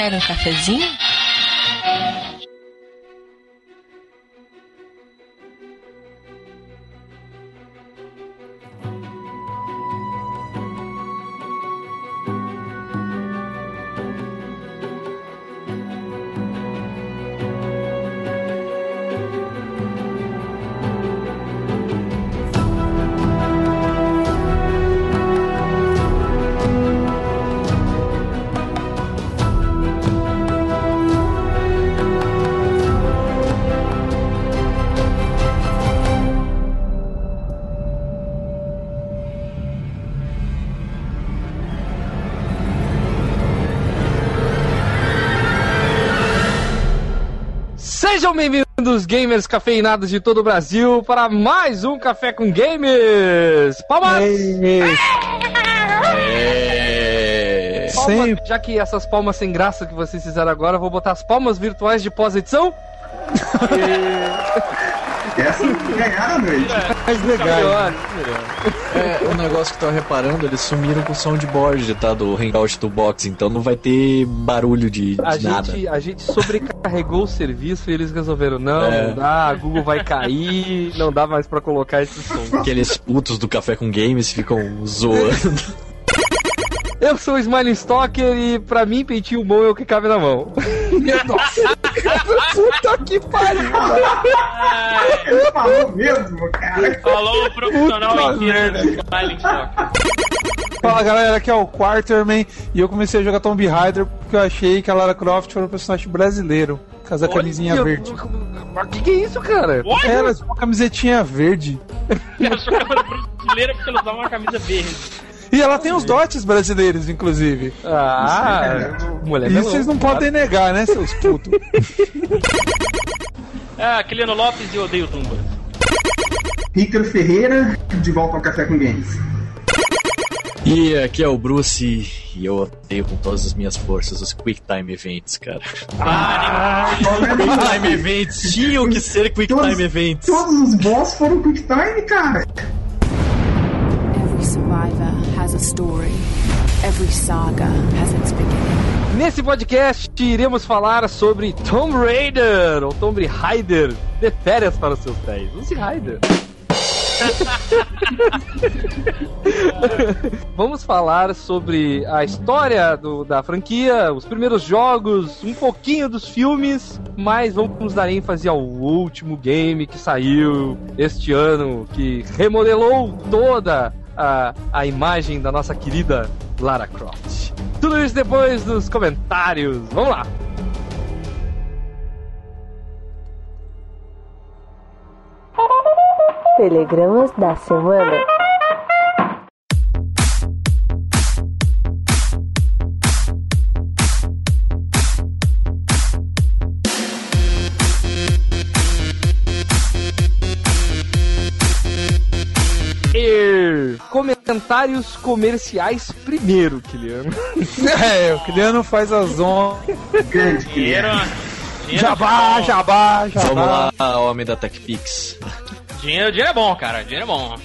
Quer um cafezinho? Bem-vindos, gamers cafeinados de todo o Brasil, para mais um Café com Gamers! Palmas! É. Palmas. Já que essas palmas sem graça que vocês fizeram agora, eu vou botar as palmas virtuais de pós-edição. Essa ganharam a noite. Mais legal. Melhor. É, o negócio que eu tô reparando, eles sumiram com o soundboard, tá? Do Hangout do Box, então não vai ter barulho de, de A nada. gente, a gente sobrecarregou o serviço e eles resolveram, não, É. não dá, a Google vai cair, não dá mais pra colocar esse som. Aqueles putos do Café com Games ficam zoando. Eu sou o Smiling Stalker e pra mim, peitinho bom é o que cabe na mão. Puta que pariu. Ele falou mesmo, cara. Falou o profissional Puta inteiro merda. do Smiling Stock. Fala galera, aqui é o Quarterman e eu comecei a jogar Tomb Raider porque eu achei que a Lara Croft era um personagem brasileiro. Com essa camisinha Olha, verde. Mas que que é isso, cara? Olha, Era uma camisetinha verde. eu sou câmera brasileira porque ela usava uma camisa verde. E ela tem os dotes brasileiros, inclusive. Ah, mulher E melão. vocês não podem negar, né, seus putos? Ah, Kiliano Lopes e eu odeio Tumba. Ícaro Ferreira, de volta ao Café com Games. E aqui é o Bruce e eu odeio com todas as minhas forças os Quick Time Events, cara. Quick Time Events tinham que ser Quick Todos- Time Events. Todos os boss foram Quick Time, cara. Every survivor has a story. Every saga has its beginning. Nesse podcast iremos falar sobre Tomb Raider, ou Tomb Raider, de férias para os seus pés. Use Raider. Vamos falar sobre a história do- da franquia, os primeiros jogos, um pouquinho dos filmes, mas vamos dar ênfase ao último game que saiu este ano, que remodelou toda a, a imagem da nossa querida Lara Croft. Tudo isso depois dos comentários. Vamos lá! Telegramas da semana. E comentários comerciais primeiro, Kiliano. é, o Kiliano faz as ondas. Grande. Dinheiro. dinheiro Jabá, é bom. jabá, Vamos jabá. lá, homem da TechPix. Dinheiro, dinheiro é bom, cara. Dinheiro é bom.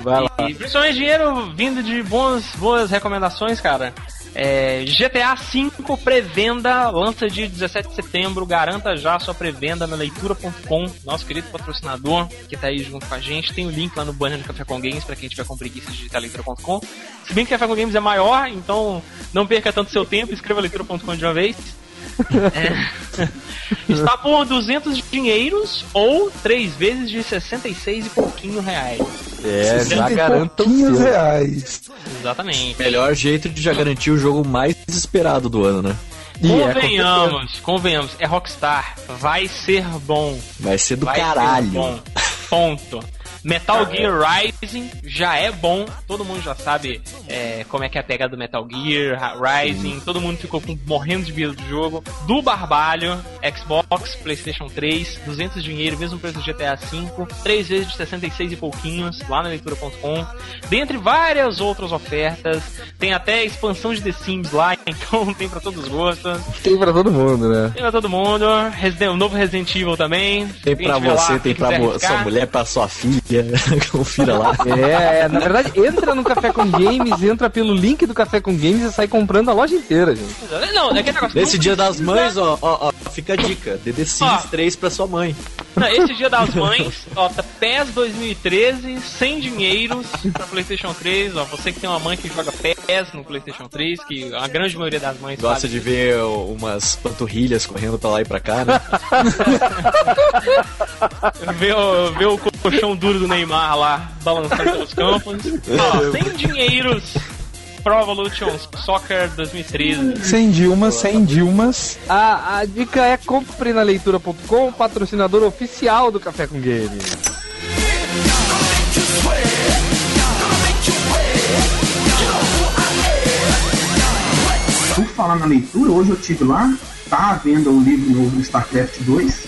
Vai lá. E principalmente dinheiro vindo de bons, boas recomendações, cara. É, GTA V pré-venda, lança dia 17 de setembro. Garanta já sua pré-venda na leitura.com, nosso querido patrocinador que tá aí junto com a gente. Tem o link lá no banner do Café com Games pra quem tiver com preguiça de digitar leitura.com. Se bem que o Café com Games é maior, então não perca tanto seu tempo, escreva leitura.com de uma vez. É. Está por 200 dinheiros ou 3 vezes de 66 e pouquinho reais. É, já garanto o pouquinhos seu. reais. Exatamente. Melhor jeito de já garantir o jogo mais esperado do ano, né? E é, Convenhamos, convenhamos, é Rockstar. Vai ser bom. Vai ser do Vai ser caralho. bom. Ponto. Metal Gear Rising já é bom, todo mundo já sabe é, como é que é a pegada do Metal Gear Rising, todo mundo ficou com- morrendo de medo do jogo. Do Barbalho, Xbox, PlayStation 3, 200 dinheiro, mesmo preço do GTA V, 3 vezes de 66 e pouquinhos, lá na leitura.com. Dentre várias outras ofertas, tem até expansão de The Sims lá, então tem pra todos os gostos. Tem pra todo mundo, né? Tem pra todo mundo, Resident, o novo Resident Evil também. Tem pra lá, você, quem tem pra sua mulher, pra sua filha. Confira lá. É, na verdade, entra no Café com Games, entra pelo link do Café com Games e sai comprando a loja inteira, gente. Não, é aquele negócio. Nesse dia das mães, ó, ó, ó, fica a dica. DD Sims Ó. 3 pra sua mãe. Não, esse dia das mães, ó, tá PES 2013, sem dinheiros pra PlayStation 3. Ó, você que tem uma mãe que joga PES no PlayStation 3, que a grande maioria das mães Gosta faz. de ver umas panturrilhas correndo pra lá e pra cá, né? Ver, o- ver o colchão duro do Neymar lá balançando pelos campos. Ó, sem dinheiros. Pro Evolution Soccer 2013. Sem Dilmas, sem Dilmas. A, a dica é compre na leitura.com, patrocinador oficial do Café com Games. Por falar na leitura, hoje eu tive lá, tá à venda o livro novo do StarCraft 2.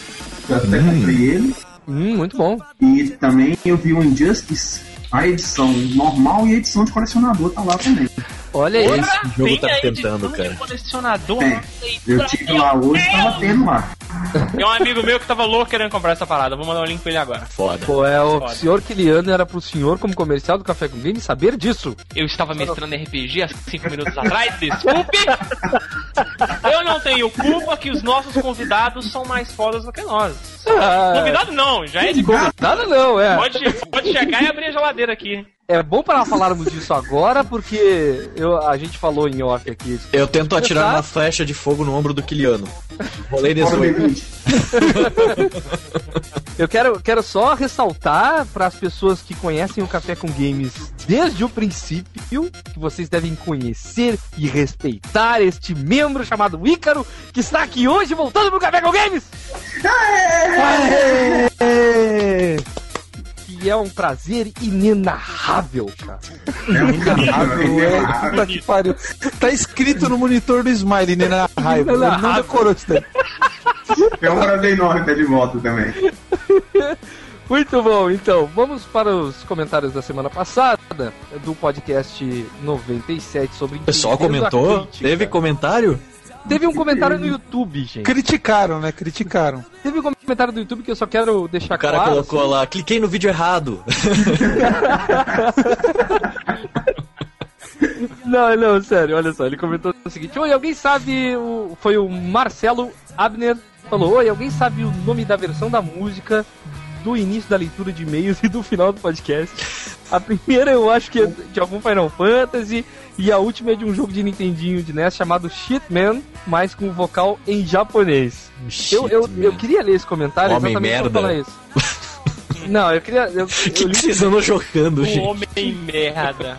Eu até comprei ele. Hum, muito bom. E também eu vi o Injustice, a edição normal e a edição de colecionador tá lá também. Olha aí. Esse jogo Tem tá a tentando, cara. colecionador. É, eu tive lá hoje e tava tendo lá. Tem um amigo meu que tava louco querendo comprar essa parada. Vou mandar um link pra ele agora. Foda. Pô, é o Foda. senhor Kiliano era pro senhor, como comercial do Café com Games, saber disso. Eu estava mestrando RPG há 5 minutos atrás, desculpe! Eu não tenho culpa que os nossos convidados são mais fodas do que nós. Ah, Convidado não, já é de Nada não, é. Pode, pode chegar e abrir a geladeira aqui. É bom para falarmos disso agora, porque eu, a gente falou em off aqui. Eu tento atirar uma flecha de fogo no ombro do Kiliano. Rolei Fora 18. D20. Eu quero, quero só ressaltar para as pessoas que conhecem o Café com Games desde o princípio, que vocês devem conhecer e respeitar este membro chamado Ícaro, que está aqui hoje voltando pro Café com Games! Aê! Que é um prazer inenarrável, cara. É um caralho, É, puta que pariu. Tá escrito no monitor do raiva. Ele não decorou isso daí. é um prazer enorme estar de volta também. Muito bom, então, vamos para os comentários da semana passada, do podcast 97 sobre O pessoal comentou? Teve comentário? Teve um comentário no YouTube, gente. Criticaram, né? Criticaram. Teve um comentário do YouTube que eu só quero deixar O cara claro. colocou lá, cliquei no vídeo errado. Não, não, sério, olha só. Ele comentou o seguinte: Oi, alguém sabe. O... Foi o Marcelo Abner. Falou: Oi, alguém sabe o nome da versão da música do início da leitura de e-mails e do final do podcast? A primeira eu acho que é de algum Final Fantasy. E a última é de um jogo de Nintendinho de NES chamado Shitman, mas com vocal em japonês. Eu, eu, eu queria ler esse comentário Homem exatamente pra merda. falar isso. Não, eu queria. Eu, O que, eu li que vocês andam jogando, O gente? homem merda.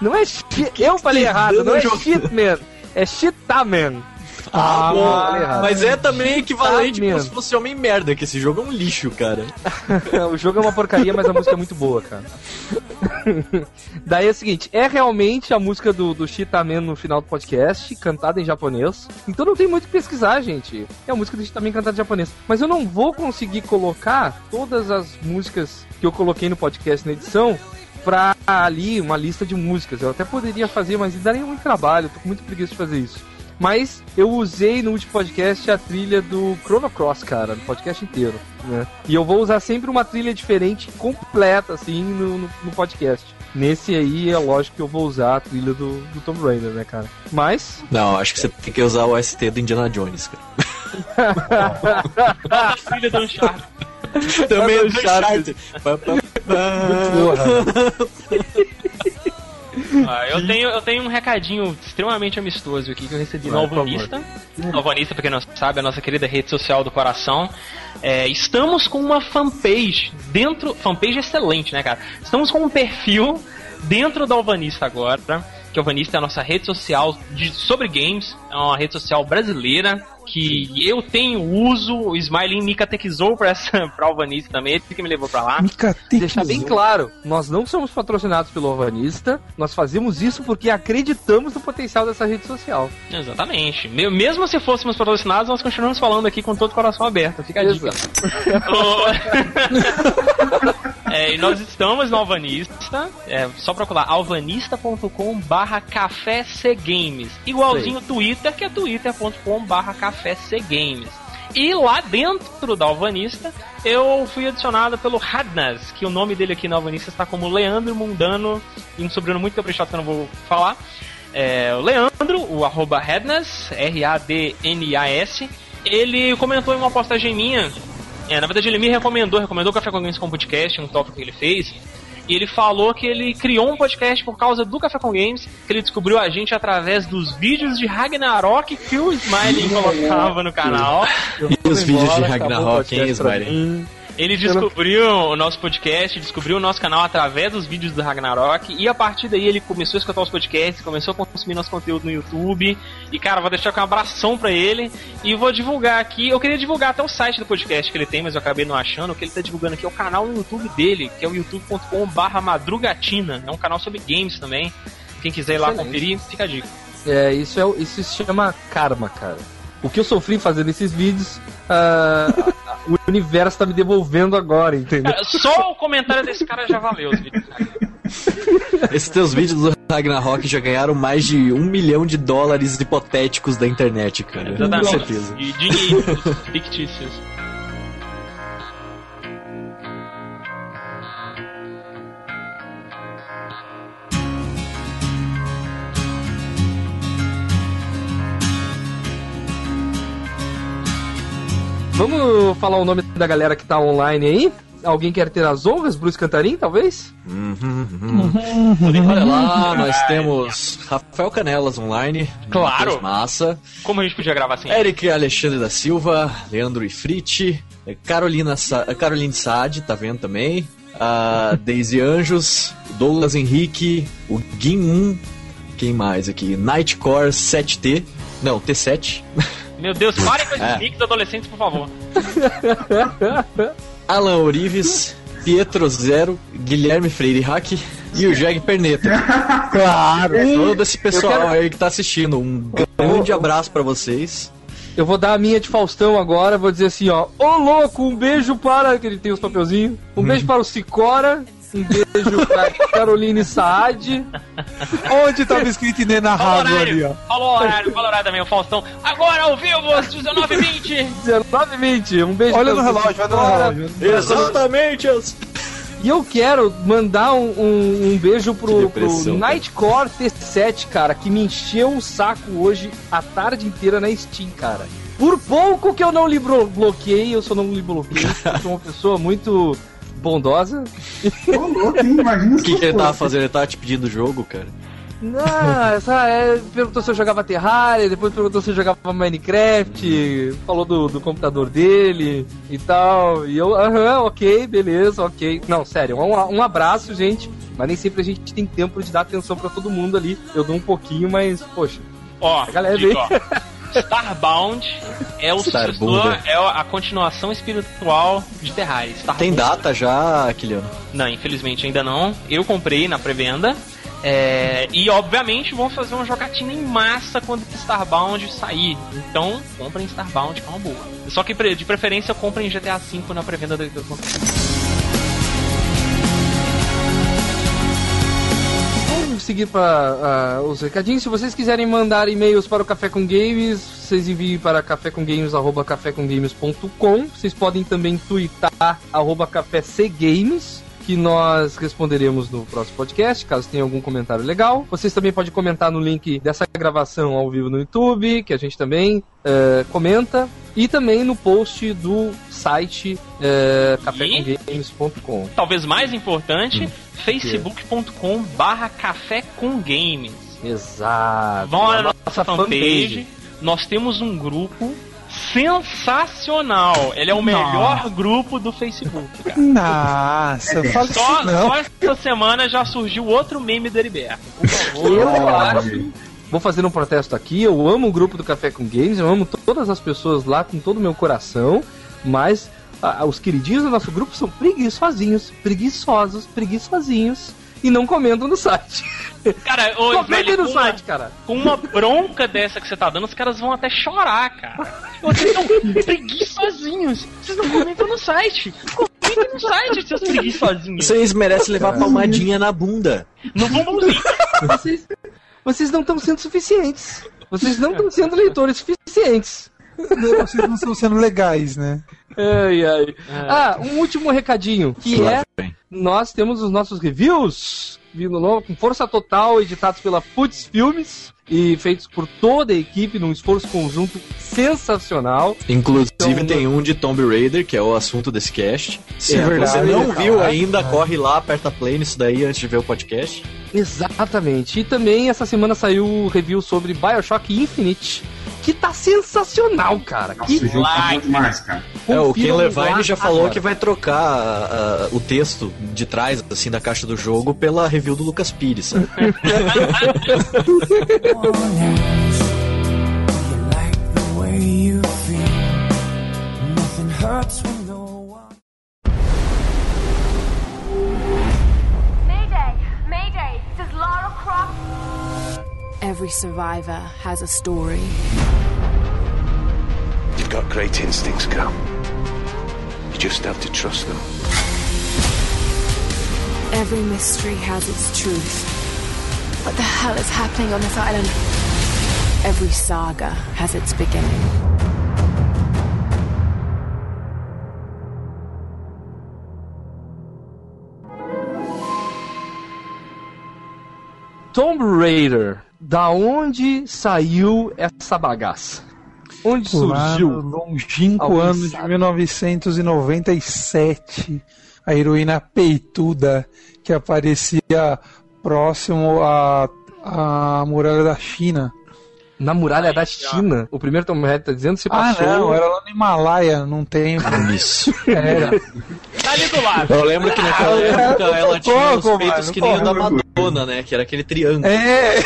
Não é shit. Eu falei errado, não é dando shitman. É shitaman. Ah, errado. Mas é também equivalente Tá como se fosse homem merda, que esse jogo é um lixo, cara. o jogo é uma porcaria, mas a música é muito boa, cara. Daí é o seguinte, é realmente a música do, do Shitaman no final do podcast, cantada em japonês. Então não tem muito o que pesquisar, gente. É a música do Shitaman cantada em japonês. Mas eu não vou conseguir colocar todas as músicas que eu coloquei no podcast na edição pra ali uma lista de músicas. Eu até poderia fazer, mas daria muito trabalho, tô com muito preguiça de fazer isso. Mas eu usei no último podcast a trilha do Chrono Cross, cara, no podcast inteiro, né? E eu vou usar sempre uma trilha diferente, completa, assim, no, no, no podcast. Nesse aí, é lógico que eu vou usar a trilha do, do Tomb Raider, né, cara? Mas, Não, acho que você tem que usar o ST do Indiana Jones, cara. A filha do Uncharted. Também é do Uncharted. Uncharted. Ah, eu, tenho, eu tenho um recadinho extremamente amistoso aqui que eu recebi no Alvanista. No Alvanista, pra quem não sabe, a nossa querida rede social do coração. É, estamos com uma fanpage dentro. Fanpage excelente, né, cara? Estamos com um perfil dentro da Alvanista agora. Que a Alvanista é a nossa rede social de, sobre games. É uma rede social brasileira. Que eu tenho uso. O Smiley me catequizou pra, essa, pra Alvanista também. Ele que me levou pra lá. Me catequizou. deixar bem claro, nós não somos patrocinados pelo Alvanista, nós fazemos isso porque acreditamos no potencial dessa rede social. Exatamente. Me- Mesmo se fôssemos patrocinados, nós continuamos falando aqui com todo o coração aberto. Fica a dica. É, e nós estamos no Alvanista. É só procurar alvanista.com barra café Games. Igualzinho o Twitter, que é twitter.com barra café Games. E lá dentro da Alvanista, eu fui adicionado pelo Radnas, que o nome dele aqui na Alvanista está como Leandro Mundano, e um sobrenome muito caprichado que eu não vou falar. É, o Leandro, o arroba Radnas, R-A-D-N-A-S, ele comentou em uma postagem minha. É, na verdade, ele me recomendou, recomendou o Café com Games como podcast, um tópico que ele fez. E ele falou que ele criou um podcast por causa do Café com Games, que ele descobriu a gente através dos vídeos de Ragnarok que o Smiley colocava no canal. E os vídeos de Ragnarok, hein, Smiley? Ele descobriu o nosso podcast, descobriu o nosso canal através dos vídeos do Ragnarok e a partir daí ele começou a escutar os podcasts, começou a consumir nosso conteúdo no YouTube. E cara, vou deixar aqui um abração pra ele e vou divulgar aqui. Eu queria divulgar até o site do podcast que ele tem, mas eu acabei não achando. O que ele tá divulgando aqui é o canal no YouTube dele, que é o youtube.com/madrugatina. É um canal sobre games também. Quem quiser ir lá Excelente. conferir, fica a dica. É, isso, é, isso se chama karma, cara. O que eu sofri fazendo esses vídeos, ah, o universo tá me devolvendo agora, entendeu? Cara, só o comentário desse cara já valeu os vídeos. Esses teus vídeos do Ragnarok já ganharam mais de um milhão de dólares hipotéticos da internet, cara. Com Exatamente. certeza. De dinheiros fictícios. Vamos falar o nome da galera que tá online aí? Alguém quer ter as honras? Bruce Cantarim, talvez? Olha lá, nós temos Rafael Canelas online. Claro. Matheus Massa. Como a gente podia gravar assim? Eric Alexandre da Silva, Leandro Ifrit, Carolina Sa Caroline Saad, tá vendo também? A Daisy Anjos, Douglas Henrique, o Gin quem mais aqui? Nightcore 7T, não, T7. Meu Deus, parem com esses É. adolescentes, por favor. Alan Orives, Pietro Zero, Guilherme Freire Hack e o Jeg Perneta. Claro! Todo esse pessoal aí que tá assistindo, um grande abraço pra vocês. Eu vou dar a minha de Faustão agora, vou dizer assim, ó. Ô louco, um beijo para. Que ele tem os papelzinhos. Um beijo para o Cicora. Um beijo pra Caroline Saad. Onde tava escrito inenarrável ali, horário, ó? fala o horário, fala o horário também, o Faustão. Agora ao vivo, às 19h20. 1920. Um beijo Olha pra no relógio, olha no relógio. Exatamente! E eu quero mandar um, um- um beijo pro, pro. Nightcore T7, cara, que me encheu o saco hoje a tarde inteira na Steam, cara. Por pouco que eu não lhe blo- bloqueei, eu só não lhe bloqueei. eu sou uma pessoa muito bondosa. Ô, louco, hein? Imagina O que, que ele tava fazendo? Ele tava te pedindo o jogo, cara? Não, essa é, perguntou se eu jogava Terraria, depois perguntou se eu jogava Minecraft, falou do, do computador dele e tal. E eu, aham, ok, beleza, ok. Não, sério, um, um abraço, gente. Mas nem sempre a gente tem tempo de dar atenção pra todo mundo ali. Eu dou um pouquinho, mas, poxa. Ó, A galera vem. ó. Starbound é o Star sucessor, é a continuação espiritual de Terraria. Starbound. Tem data já, Kiliano? Não, infelizmente ainda não. Eu comprei na pré-venda. É, e obviamente vão fazer uma jogatina em massa quando Starbound sair. Então, comprem Starbound, que é uma boa. Só que de preferência comprem GTA V na pré-venda do. do- seguir para os recadinhos. Se vocês quiserem mandar e-mails para o Café com Games, vocês enviem para cafécomgames.com. Vocês podem também twittar arroba café cgames que nós responderemos no próximo podcast, caso tenha algum comentário legal. Vocês também podem comentar no link dessa gravação ao vivo no YouTube, que a gente também eh, comenta, e também no post do site eh, cafécomgames.com. Talvez mais importante, facebook.com barra café com games. Exato. Vão na nossa fanpage. Nós temos um grupo sensacional. Ele é o melhor grupo do Facebook, cara. Nossa, fala Só, não. só essa semana já surgiu outro meme do Heriberto. Por favor. Eu acho. Vou fazer um protesto aqui. Eu amo o grupo do Café com Games, eu amo todas as pessoas lá com todo o meu coração, mas ah, os queridinhos do nosso grupo são preguiçosinhos, preguiçosos, preguiçosinhos e não comentam no site. Cara, ô, Comentem velho, no com, uma, site, cara. com uma bronca dessa que você tá dando, os caras vão até chorar, cara. Vocês são preguiçosinhos. Vocês não comentam no site. Comentem no site, seus preguiçosinhos. Vocês merecem levar palmadinha na bunda. Não vão bonzinho. Vocês, vocês não estão sendo suficientes. Vocês não estão sendo leitores suficientes. Vocês não estão sendo legais, né? Ai, ai. Ah, um último recadinho, que é. Nós temos os nossos reviews vindo novo, com força total, editados pela Putz Filmes e feitos por toda a equipe num esforço conjunto sensacional. Inclusive Então, tem um de Tomb Raider, que é o assunto desse cast. Se É você não viu ainda, corre lá, aperta play nisso daí antes de ver o podcast. Exatamente. E também essa semana saiu o review sobre BioShock Infinite, que tá sensacional, cara. Nossa, Que o jogo tá bom demais, cara. É, o Ken Levine lá já falou agora. que vai trocar ah, o texto de trás, assim, da caixa do jogo pela review do Lucas Pires, sabe? Mayday! Every survivor has a story. You've got great instincts, girl. You just have to trust them. Every mystery has its truth. What the hell is happening on this island? Every saga has its beginning. Tomb Raider. Da onde saiu essa bagaça? Onde Lá surgiu? no longínquo Alguém ano de sabe? 1997, a heroína peituda que aparecia próximo à, à muralha da China. Na muralha da China. O primeiro Tomb Raider tá dizendo se Ah, passou. não, era lá no Himalaia, num tempo. Isso. Era. Tá ali do lado. Eu lembro que naquela época ela tinha os peitos que nem o da pouco. Né? Que era aquele triângulo. É!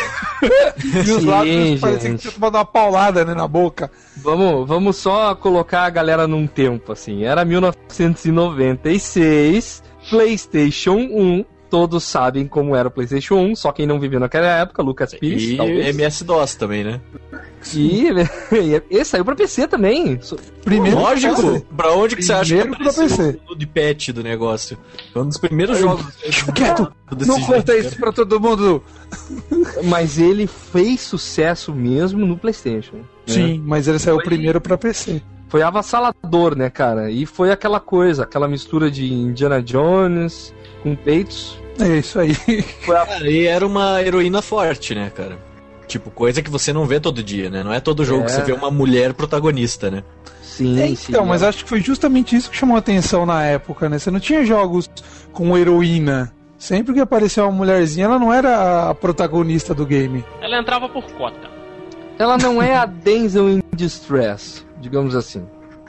e os Sim, lábios pareciam que tinha tomado uma paulada né, na boca. Vamos, vamos só colocar a galera num tempo, assim. Era 1996, PlayStation 1. Todos sabem como era o PlayStation 1, só quem não viveu naquela época, Lucas Pires, E talvez. MS-DOS também, né? E, e saiu pra PC também. Primeiro Lógico! Pra onde que você acha que pra PC. o de patch do negócio? Foi um dos primeiros jogos. Quieto! desse Não conta isso pra todo mundo! Mas ele fez sucesso mesmo no PlayStation. né? Sim, mas ele saiu Foi- primeiro pra PC. Foi avassalador, né, cara? E foi aquela coisa, aquela mistura de Indiana Jones com peitos. É isso aí. Foi a... Cara, e era uma heroína forte, né, cara? Tipo, coisa que você não vê todo dia, né? Não é todo jogo É. que você vê uma mulher protagonista, né? Sim, É, sim. então, mas acho que foi justamente isso que chamou a atenção na época, né? Você não tinha jogos com heroína. Sempre que apareceu uma mulherzinha, ela não era a protagonista do game. Ela entrava por cota. Ela não é a Denzel in Distress, digamos assim.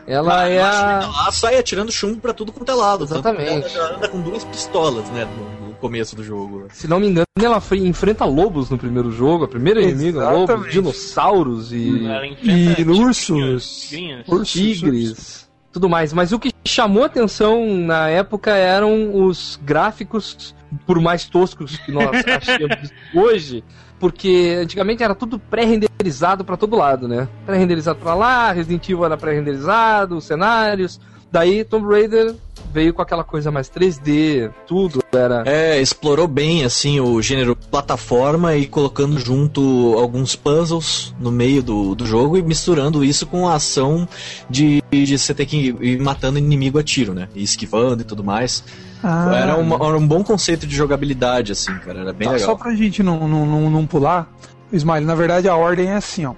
Ela é a. Ela sai atirando chumbo pra tudo quanto é lado. Exatamente. Ela anda com duas pistolas, né? Começo do jogo. Se não me engano, ela foi- enfrenta lobos no primeiro jogo. A primeira inimiga, lobos, Exatamente. dinossauros e enfrenta E ursos. tigrinhas. Ursos. tigres, tudo mais. Mas o que chamou atenção na época eram os gráficos, por mais toscos que nós achamos hoje, porque antigamente era tudo pré-renderizado pra todo lado, né? Pré-renderizado pra lá, Resident Evil era pré-renderizado, os cenários. Daí Tomb Raider veio com aquela coisa mais 3D, tudo era. É, explorou bem, assim, o gênero plataforma e colocando junto alguns puzzles no meio do, do jogo e misturando isso com a ação de, de você ter que ir matando inimigo a tiro, né? E esquivando e tudo mais. Ah, Era, uma- era um bom conceito de jogabilidade, assim, cara. Era bem tá, legal. só pra gente não, não, não, não pular, Smile, na verdade a ordem é assim, ó.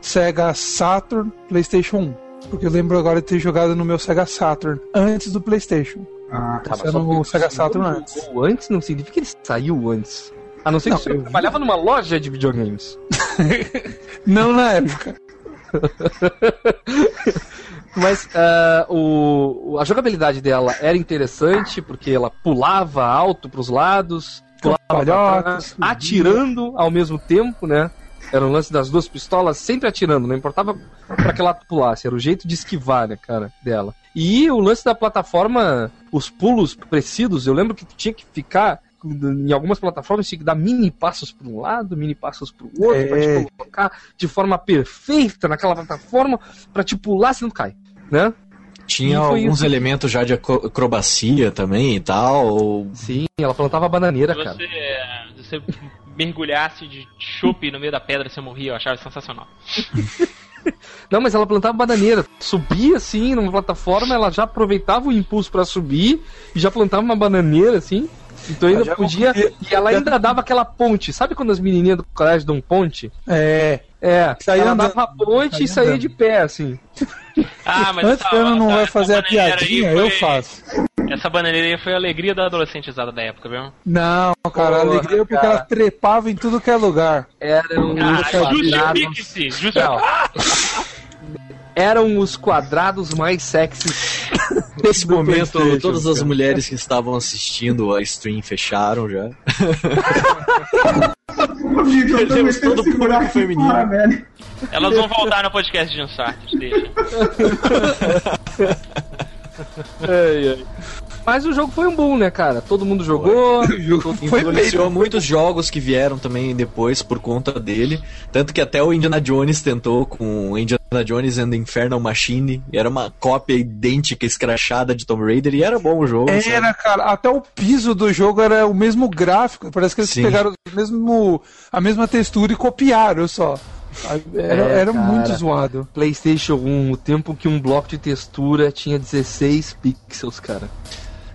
Sega Saturn, PlayStation 1. Porque eu lembro agora de ter jogado no meu Sega Saturn antes do PlayStation. Ah, Tá, era no Sega Saturn antes. Ou antes não significa que ele saiu antes. A não ser que Não, você eu- trabalhava numa loja de videogames. Não na época. Mas ah, o, a jogabilidade dela era interessante porque ela pulava alto pros lados, pulava pra trás, atirando ao mesmo tempo, né? Era o lance das duas pistolas sempre atirando, não importava pra que ela pulasse, era o jeito de esquivar, né, cara, dela. E o lance da plataforma, os pulos precisos, eu lembro que tu tinha que ficar em algumas plataformas tinha que dar mini passos para um lado, mini passos para o outro, É. pra te colocar de forma perfeita naquela plataforma pra te pular se não cai, né? Tinha alguns isso. elementos já de acro- acrobacia também e tal. Sim, ela plantava bananeira, Se cara. você, se você mergulhasse de chope no meio da pedra, você morria. Eu achava sensacional. Não, mas ela plantava bananeira. Subia assim numa plataforma, ela já aproveitava o impulso pra subir e já plantava uma bananeira assim. Então ainda podia. E ela ainda dava aquela ponte. Sabe quando as menininhas do colégio dão ponte? É. É, Saía ela andando. dava a ponte Saía e saía andando. de pé, assim. Ah, mas Antes que eu não vai fazer a piadinha, eu faço. Essa bananeira aí foi a alegria da adolescentizada da época, viu? Não, cara, a alegria é porque cara. ela trepava em tudo que é lugar. Eram Ah, os quadrados. justifique-se! Justifique-se! Eram os quadrados mais sexys. Nesse momento, todas as mulheres que estavam assistindo a stream fecharam já. Perdemos todo o público feminino. fora. Elas vão voltar no podcast de Uncharted, deixa. Ai, ai. Mas o jogo foi um boom, né, cara? Todo mundo jogou. Influenciou muitos jogos que vieram também depois por conta dele. Tanto que até o Indiana Jones tentou com Indiana Jones and the Infernal Machine. E era uma cópia idêntica, escrachada de Tomb Raider. E era bom o jogo. sabe? Era, cara, até o piso do jogo era o mesmo gráfico. Parece que eles Sim. pegaram o mesmo, a mesma textura e copiaram só. Era, É, era cara. muito zoado. PlayStation 1, o tempo que um bloco de textura tinha 16 pixels, cara.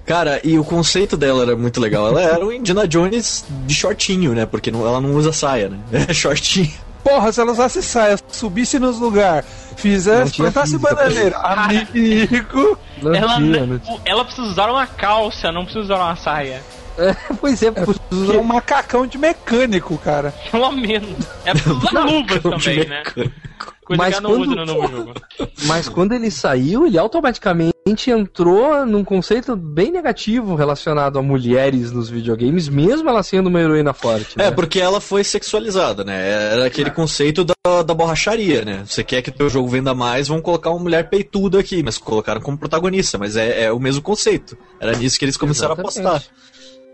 Cara, e o conceito dela era muito legal. Ela era o Indiana Jones de shortinho, né? Porque não- ela não usa saia, né? É shortinho. Porra, se ela usasse saia, subisse nos lugares, fizesse, plantasse bananeira, amigo. Não Ela, tinha, não ela precisa usar uma calça, não precisa usar uma saia. Tinha. Pois é, por- Usar um macacão de mecânico, cara. Pelo menos. É usar luvas também, né? Coisa Mas quando- no novo jogo. mas quando ele saiu, ele automaticamente entrou num conceito bem negativo relacionado a mulheres nos videogames, mesmo ela sendo uma heroína forte. É, né? porque ela foi sexualizada, né? Era aquele conceito da, da borracharia, né? Você quer que o teu jogo venda mais, vão colocar uma mulher peituda aqui, mas colocaram como protagonista, mas é, é o mesmo conceito. Era nisso que eles começaram a Exatamente. apostar.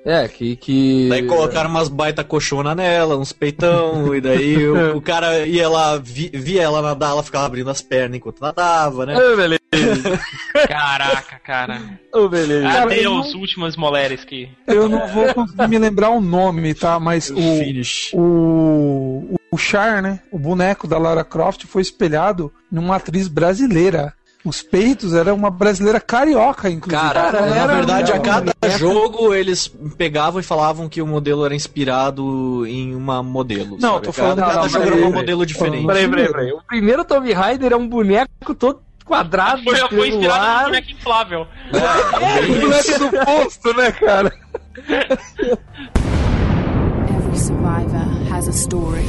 É, que. que... Daí colocaram umas baita coxona nela, uns peitão, e daí o, o cara ia lá, vi- via ela nadar, ela ficava abrindo as pernas enquanto nadava, né? Ô, beleza. Caraca, cara. Ô, beleza. Cara, eu Adeus, últimas mulheres que. Eu não vou conseguir me lembrar o nome, tá? Mas o, Finish. o, o Char, né? O boneco da Lara Croft foi espelhado numa atriz brasileira. Os peitos era uma brasileira carioca, inclusive. Cara, na era verdade, a cada jogo eles pegavam e falavam que o modelo era inspirado em uma modelo. Não, sabe? tô falando- Cada, cada não, jogo era um modelo diferente. Peraí, peraí, peraí. O primeiro Tomb Raider é um boneco todo quadrado, Foi, foi inspirado no boneco inflável. É, o boneco do posto, né, cara? Every survivor has a story.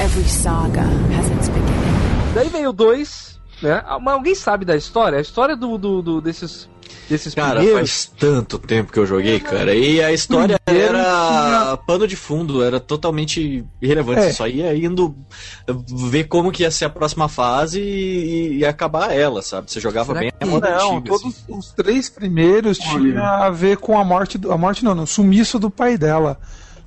Every saga has its beginning. Daí veio 2, né? Ah, Mas alguém sabe da história? A história do, do, do- desses, desses Cara, primeiros. faz tanto tempo que eu joguei, cara. E a história Primeiro era pano de fundo, era totalmente irrelevante. É. Você só ia indo ver como que ia ser a próxima fase e, e acabar ela, sabe? Você jogava Será bem que- a moda Não, antiga. todos assim. os três primeiros Olha. tinha a ver com a morte. Do, a morte não, não, sumiço do pai dela.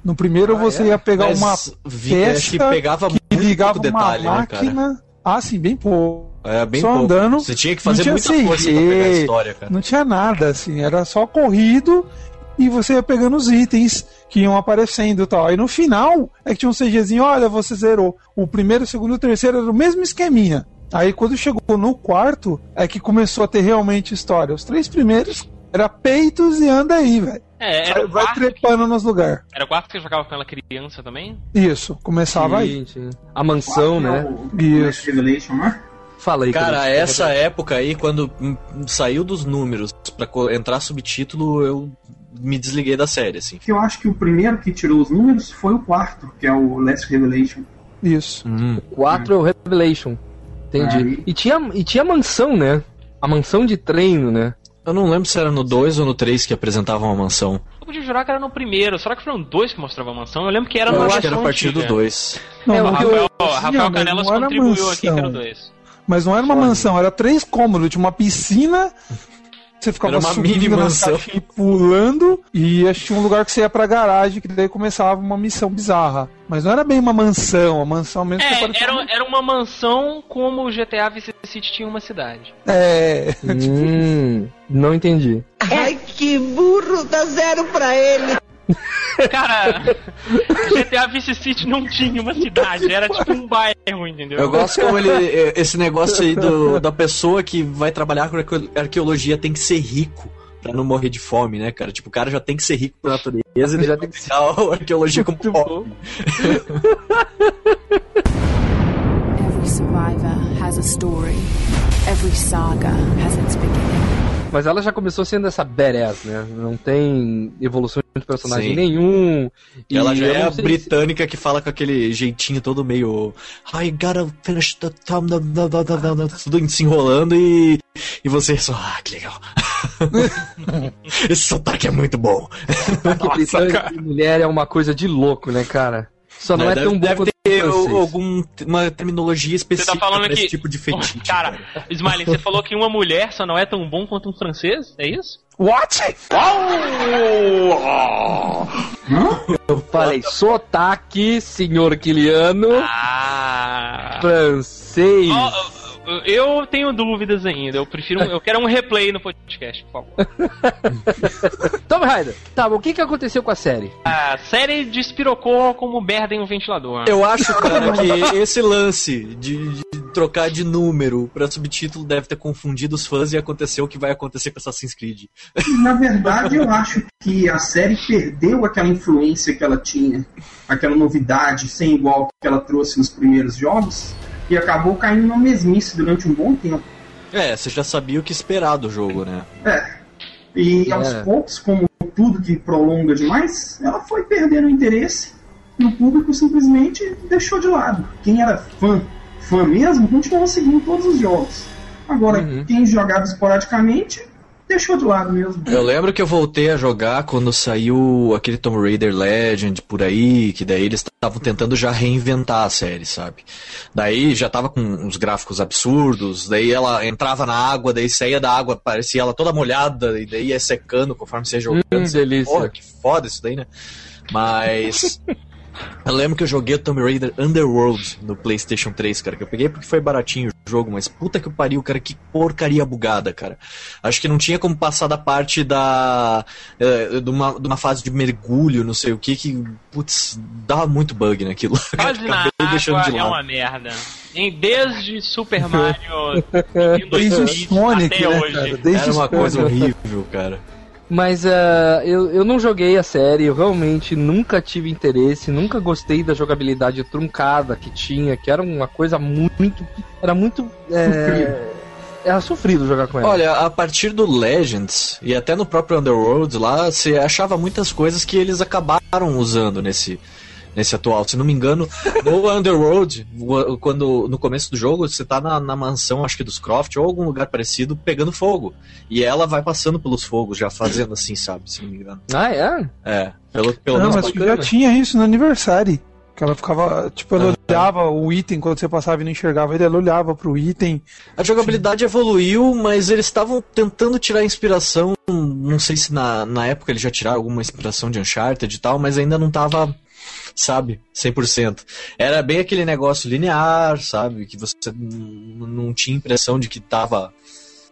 No primeiro você ia pegar Mas uma vi, acho que pegava que muito ligava uma detalhe, né, cara? máquina. ah, sim, bem pouco. É bem só pouco. andando, Você tinha que fazer tinha muita CG, força pra pegar a história, cara. Não tinha nada, assim, era só corrido e você ia pegando os itens que iam aparecendo e tal. Aí no final é que tinha um CGzinho, olha, você zerou. O primeiro, o segundo e o terceiro era o mesmo esqueminha. Aí quando chegou no quarto, é que começou a ter realmente história. Os três primeiros era peitos e anda aí, velho. É, era Vai, trepando nos lugares. era o quarto que jogava com ela criança também? Isso, começava aí. Gente, A mansão, né? O Isso. Revelation, né? Fala aí, Cara, Cris. essa época aí, quando saiu dos números pra co- entrar subtítulo, eu me desliguei da série, assim. Eu acho que o primeiro que tirou os números foi o quarto, que é o Last Revelation. Isso. Hum. 4 é o Revelation. Entendi. E tinha, e tinha mansão, né? A mansão de treino, né? Eu não lembro se era no 2 ou no 3 que apresentavam a mansão. Eu podia jurar que era no primeiro. Será que foram dois que mostravam a mansão? Eu lembro que era Eu no acho que era a partir do antiga. 2. Não, É, O o Rafael, eu- Rafael Canelas era contribuiu aqui que era mansão. dois. Mas não era uma mansão, era três cômodos, tinha uma piscina, você ficava Era uma subindo e pulando, e tinha um lugar que você ia pra garagem, que daí começava uma missão bizarra. Mas não era bem uma mansão, a mansão mesmo que É, parecia era, era uma mansão como o GTA Vice City tinha uma cidade. É, Hum, não entendi. Ai, que burro, dá zero pra ele. Cara, GTA Vice City não tinha uma cidade, era tipo um bairro, entendeu? Eu gosto como ele. Esse negócio aí do, da pessoa que vai trabalhar com arqueo- arqueologia tem que ser rico. Pra não morrer de fome, né, cara? Tipo, o cara já tem que ser rico por natureza, ele já tem que ser a arqueologia como pobre. Every survivor has a story. Every saga has its beginning. Mas ela já começou sendo essa badass, né? Não tem evolução de personagem Sim. nenhum. E Ela já é a britânica que fala com aquele jeitinho todo meio. I gotta finish the time. Tudo se enrolando e. E você só. Ah, que legal. Esse sotaque é muito bom. se que britânica e mulher é uma coisa de louco, né, cara? Só não é, deve, tão bom deve quanto ter alguma terminologia Você específica tá falando pra esse que. tipo de fetiche. Cara, Smiley, você falou que uma mulher só não é tão bom quanto um francês? É isso? What? Eu falei sotaque, senhor Kiliano, Ah. francês. Ó, ó, Eu tenho dúvidas ainda. Eu prefiro. Eu quero um replay no podcast, por favor. Tomb Raider. Tá, o que, que aconteceu com a série? A série despirocou como merda em um ventilador. Eu acho, cara, que esse lance de, de trocar de número pra subtítulo deve ter confundido os fãs e aconteceu o que vai acontecer com Assassin's Creed. Na verdade, eu acho que a série perdeu aquela influência que ela tinha, aquela novidade sem igual que ela trouxe nos primeiros jogos, e acabou caindo na mesmice durante um bom tempo. É, você já sabia o que esperar do jogo, né? É. E aos É. poucos, como tudo que prolonga demais, ela foi perdendo o interesse e o público simplesmente deixou de lado. Quem era fã, fã mesmo, continuou seguindo todos os jogos. Agora, Uhum. quem jogava esporadicamente, deixou de lado mesmo. Eu lembro que eu voltei a jogar quando saiu aquele Tomb Raider Legend por aí, que daí eles estavam tentando já reinventar a série, sabe? Daí já tava com uns gráficos absurdos, daí ela entrava na água, daí saía da água, parecia ela toda molhada, e daí ia secando conforme você ia jogando. Hum, delícia. Porra, que foda isso daí, né? Mas. Eu lembro que eu joguei o Tomb Raider Underworld no PlayStation 3, cara. Que eu peguei porque foi baratinho o jogo, mas puta que pariu, cara. Que porcaria bugada, cara. Acho que não tinha como passar da parte da. eh, de, uma, de uma fase de mergulho, não sei o que, que. Putz, dava muito bug naquilo. Quase na Acabei deixando de é uma merda. Desde Super Mario Desde o 2000 Sonic, até né, hoje. cara? Desde Era uma coisa horrível, cara. Mas ah, eu, eu não joguei a série, eu realmente nunca tive interesse, nunca gostei da jogabilidade truncada que tinha, que era uma coisa muito. Era muito. É, era sofrido jogar com ela. Olha, a partir do Legends e até no próprio Underworld lá, você achava muitas coisas que eles acabaram usando nesse nesse atual. Se não me engano, no Underworld, quando no começo do jogo, você tá na, na mansão, acho que dos Croft ou algum lugar parecido, pegando fogo. E ela vai passando pelos fogos, já fazendo assim, sabe? Se não me engano. Ah, é? É, pelo, pelo Não, menos mas bacana. já tinha isso no aniversário. Que ela ficava, tipo, ela Aham. olhava o item quando você passava e não enxergava ele, ela olhava pro item. A jogabilidade evoluiu, mas eles estavam tentando tirar inspiração. Não sei se na, na época eles já tiraram alguma inspiração de Uncharted e tal, mas ainda não tava, sabe, 100%. Era bem aquele negócio linear, sabe? Que você não tinha impressão de que tava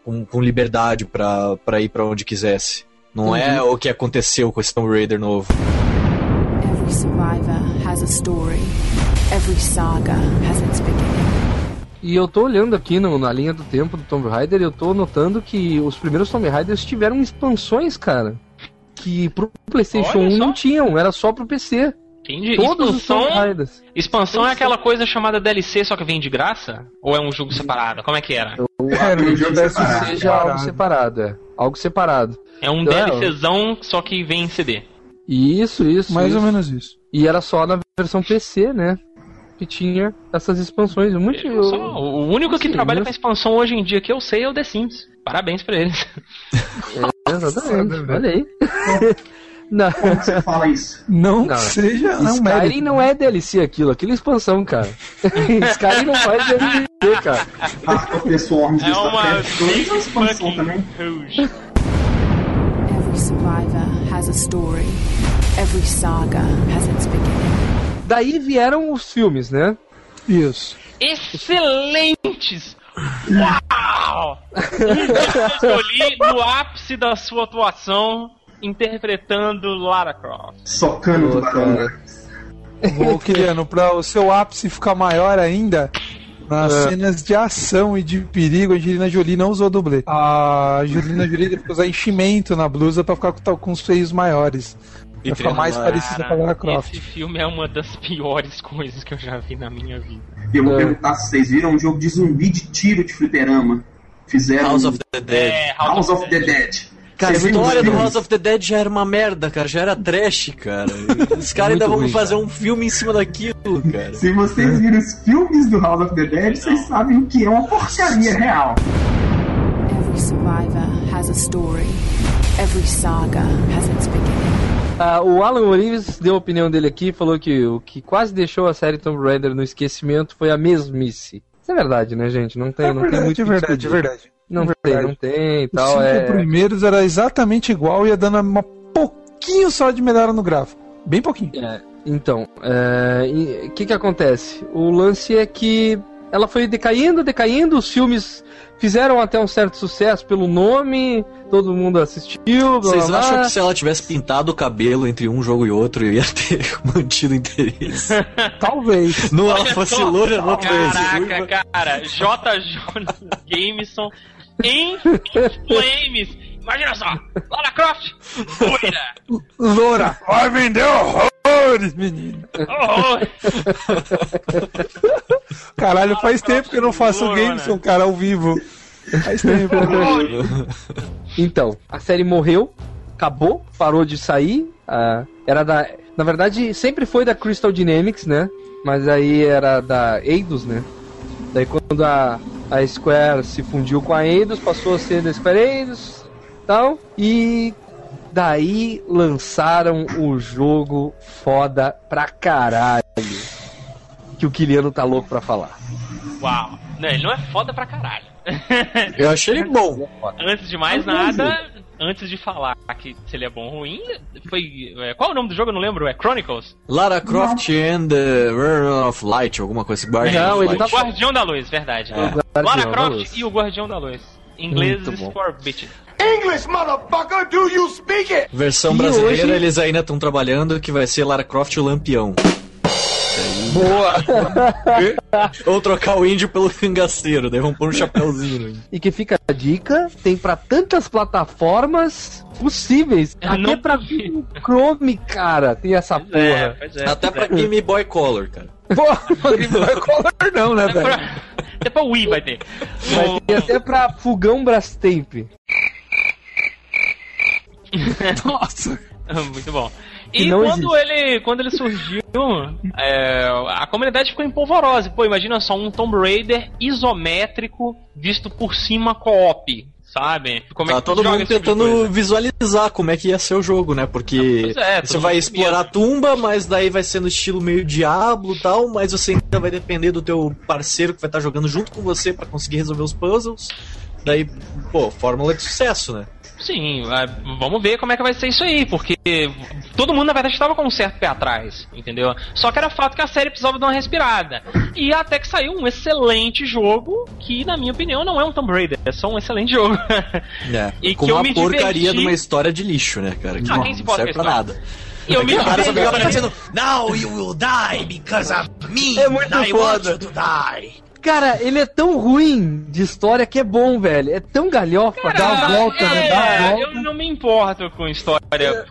com, com liberdade pra, pra ir pra onde quisesse. Não é o que aconteceu com esse Tomb Raider novo. Every survivor has a story. Every saga has its beginning. E eu tô olhando aqui no- na linha do tempo do Tomb Raider e eu tô notando que os primeiros Tomb Raiders tiveram expansões, cara. Que pro PlayStation Olha 1 só. não tinham, era só pro PC. Entendi. Todos os Tomb expansão, expansão é aquela coisa chamada DLC, só que vem de graça? Ou é um jogo separado? Como é que era? Eu Era um acredito jogo que separado. seja algo separado, é. Algo separado. É um É, DLCzão, só que vem em CD. Isso, isso. Mais isso. ou menos isso. E era só na versão PC, né? Que tinha essas expansões. Muito. Só- o único que Sim, trabalha mas- com expansão hoje em dia que eu sei é o The Sims. Parabéns pra eles. Exatamente, olha aí. Não, Como você fala isso? Não, Não. seja. Não, Skyrim mérito. não é DLC aquilo, aquilo é expansão, cara. Skyrim não faz DLC, cara. A pessoa Arms É do uma StarCraft 2 é big uma expansão também. hoje. Every survivor has a story. Every saga has its beginning. Daí vieram os filmes, né? Isso. Excelentes! Uau! Um no ápice da sua atuação. Interpretando Lara Croft. Socando tubarão. Ô, Kiliano, pra o seu ápice ficar maior ainda, nas É. cenas de ação e de perigo, a Angelina Jolie não usou dublê. A Angelina Jolie teve que usar enchimento na blusa pra ficar com, com os seios maiores. E Pra ficar mais parecida com a Lara Croft. esse filme é uma das piores coisas que eu já vi na minha vida. E eu vou É. perguntar se vocês viram um jogo de zumbi de tiro de fliperama. Fizeram House of the Dead. É, House of the Dead. Cara, a história do? House of the Dead já era uma merda, cara. Já era trash, cara. Os caras ainda vão ruim, fazer um filme em cima daquilo, cara. Se vocês viram os filmes do House of the Dead, vocês sabem o que é uma porcaria real. Every survivor has a story. Every saga has its beginning. Ah, o Alan Orives deu a opinião dele aqui, falou que o que quase deixou a série Tomb Raider no esquecimento foi a mesmice. Isso é verdade, né, gente? Não tem, É não tem verdade, muito é o que verdade, é discutir. verdade. Não É tem, verdade. não tem e Os tal. cinco É... primeiros era exatamente igual e ia dando uma pouquinho só de melhora no gráfico. Bem pouquinho. É, então, o que que acontece? O lance é que ela foi decaindo, decaindo, os filmes fizeram até um certo sucesso pelo nome, todo mundo assistiu, blá, Vocês blá, acham blá. que se ela tivesse pintado o cabelo entre um jogo e outro, eu ia ter mantido o interesse? Talvez. Não, ela fosse só. loira, não Caraca, cara, JJ Jameson em Flames. Imagina só, Lara Croft, loira. Loura, vai vender horrores, menino. Oh, Caralho, faz tempo que eu não faço games, né? um cara ao vivo. Faz tempo. Então, a série morreu, acabou, parou de sair. ah, era da. Na verdade, sempre foi da Crystal Dynamics, né? Mas aí era da Eidos, né? Daí quando a, a Square se fundiu com a Eidos, passou a ser da Square Eidos tal. E daí lançaram o jogo foda pra caralho. Que o Kiliano tá louco pra falar. Uau, não, ele não é foda pra caralho. Eu achei ele bom. antes de mais nada, antes de falar que se ele é bom ou ruim, foi. é, qual é o nome do jogo? Eu não lembro, é Chronicles? Lara Croft and the Realm of Light, alguma coisa assim. Guardian Não, ele tá- Guardião da Luz, verdade. É. Lara Croft e o Guardião da Luz. Em inglês, Muito bom. Scorbit. Versão E brasileira, hoje- eles ainda estão trabalhando, que vai ser Lara Croft o Lampião. Boa. Ou trocar o índio pelo cangaceiro, daí vão pôr um chapéuzinho no índio. E que fica a dica, tem pra tantas plataformas possíveis. Eu Até não pra. Chrome, cara, tem essa É, porra. pois é. Até pra é. Game Boy Color, cara. Porra, Game Boy Color não, né, Até velho? pra, até pra Wii vai ter. Vai ter até pra fogão Brastemp. Nossa. Muito bom. E quando ele, quando ele surgiu, é, a comunidade ficou empolvorosa. Pô, imagina só um Tomb Raider isométrico visto por cima co-op, sabe? Como Tá que todo mundo tipo tentando visualizar como é que ia ser o jogo, né? Porque é, todo você vai explorar a tumba, mas daí vai ser no estilo meio Diablo e tal, mas você ainda vai depender do teu parceiro que vai estar jogando junto com você pra conseguir resolver os puzzles. Daí, pô, fórmula de sucesso, né? Sim, é, vamos ver como é que vai ser isso aí, porque todo mundo na verdade estava com um certo pé atrás, entendeu? Só que era fato que a série precisava dar uma respirada. E até que saiu um excelente jogo, que na minha opinião não é um Tomb Raider, é só um excelente jogo. É. E com que eu uma me porcaria diverti. de uma história de lixo, né, cara? Que Ah, não quem se importa serve pra nada. E eu me cara só ficava dizendo, Now you will die because of me. É muito I want foda. you to die. Cara, ele é tão ruim de história que é bom, velho. É tão galhofa. Cara, Dá a volta, é, né? Dá a volta. Eu não me importo com história.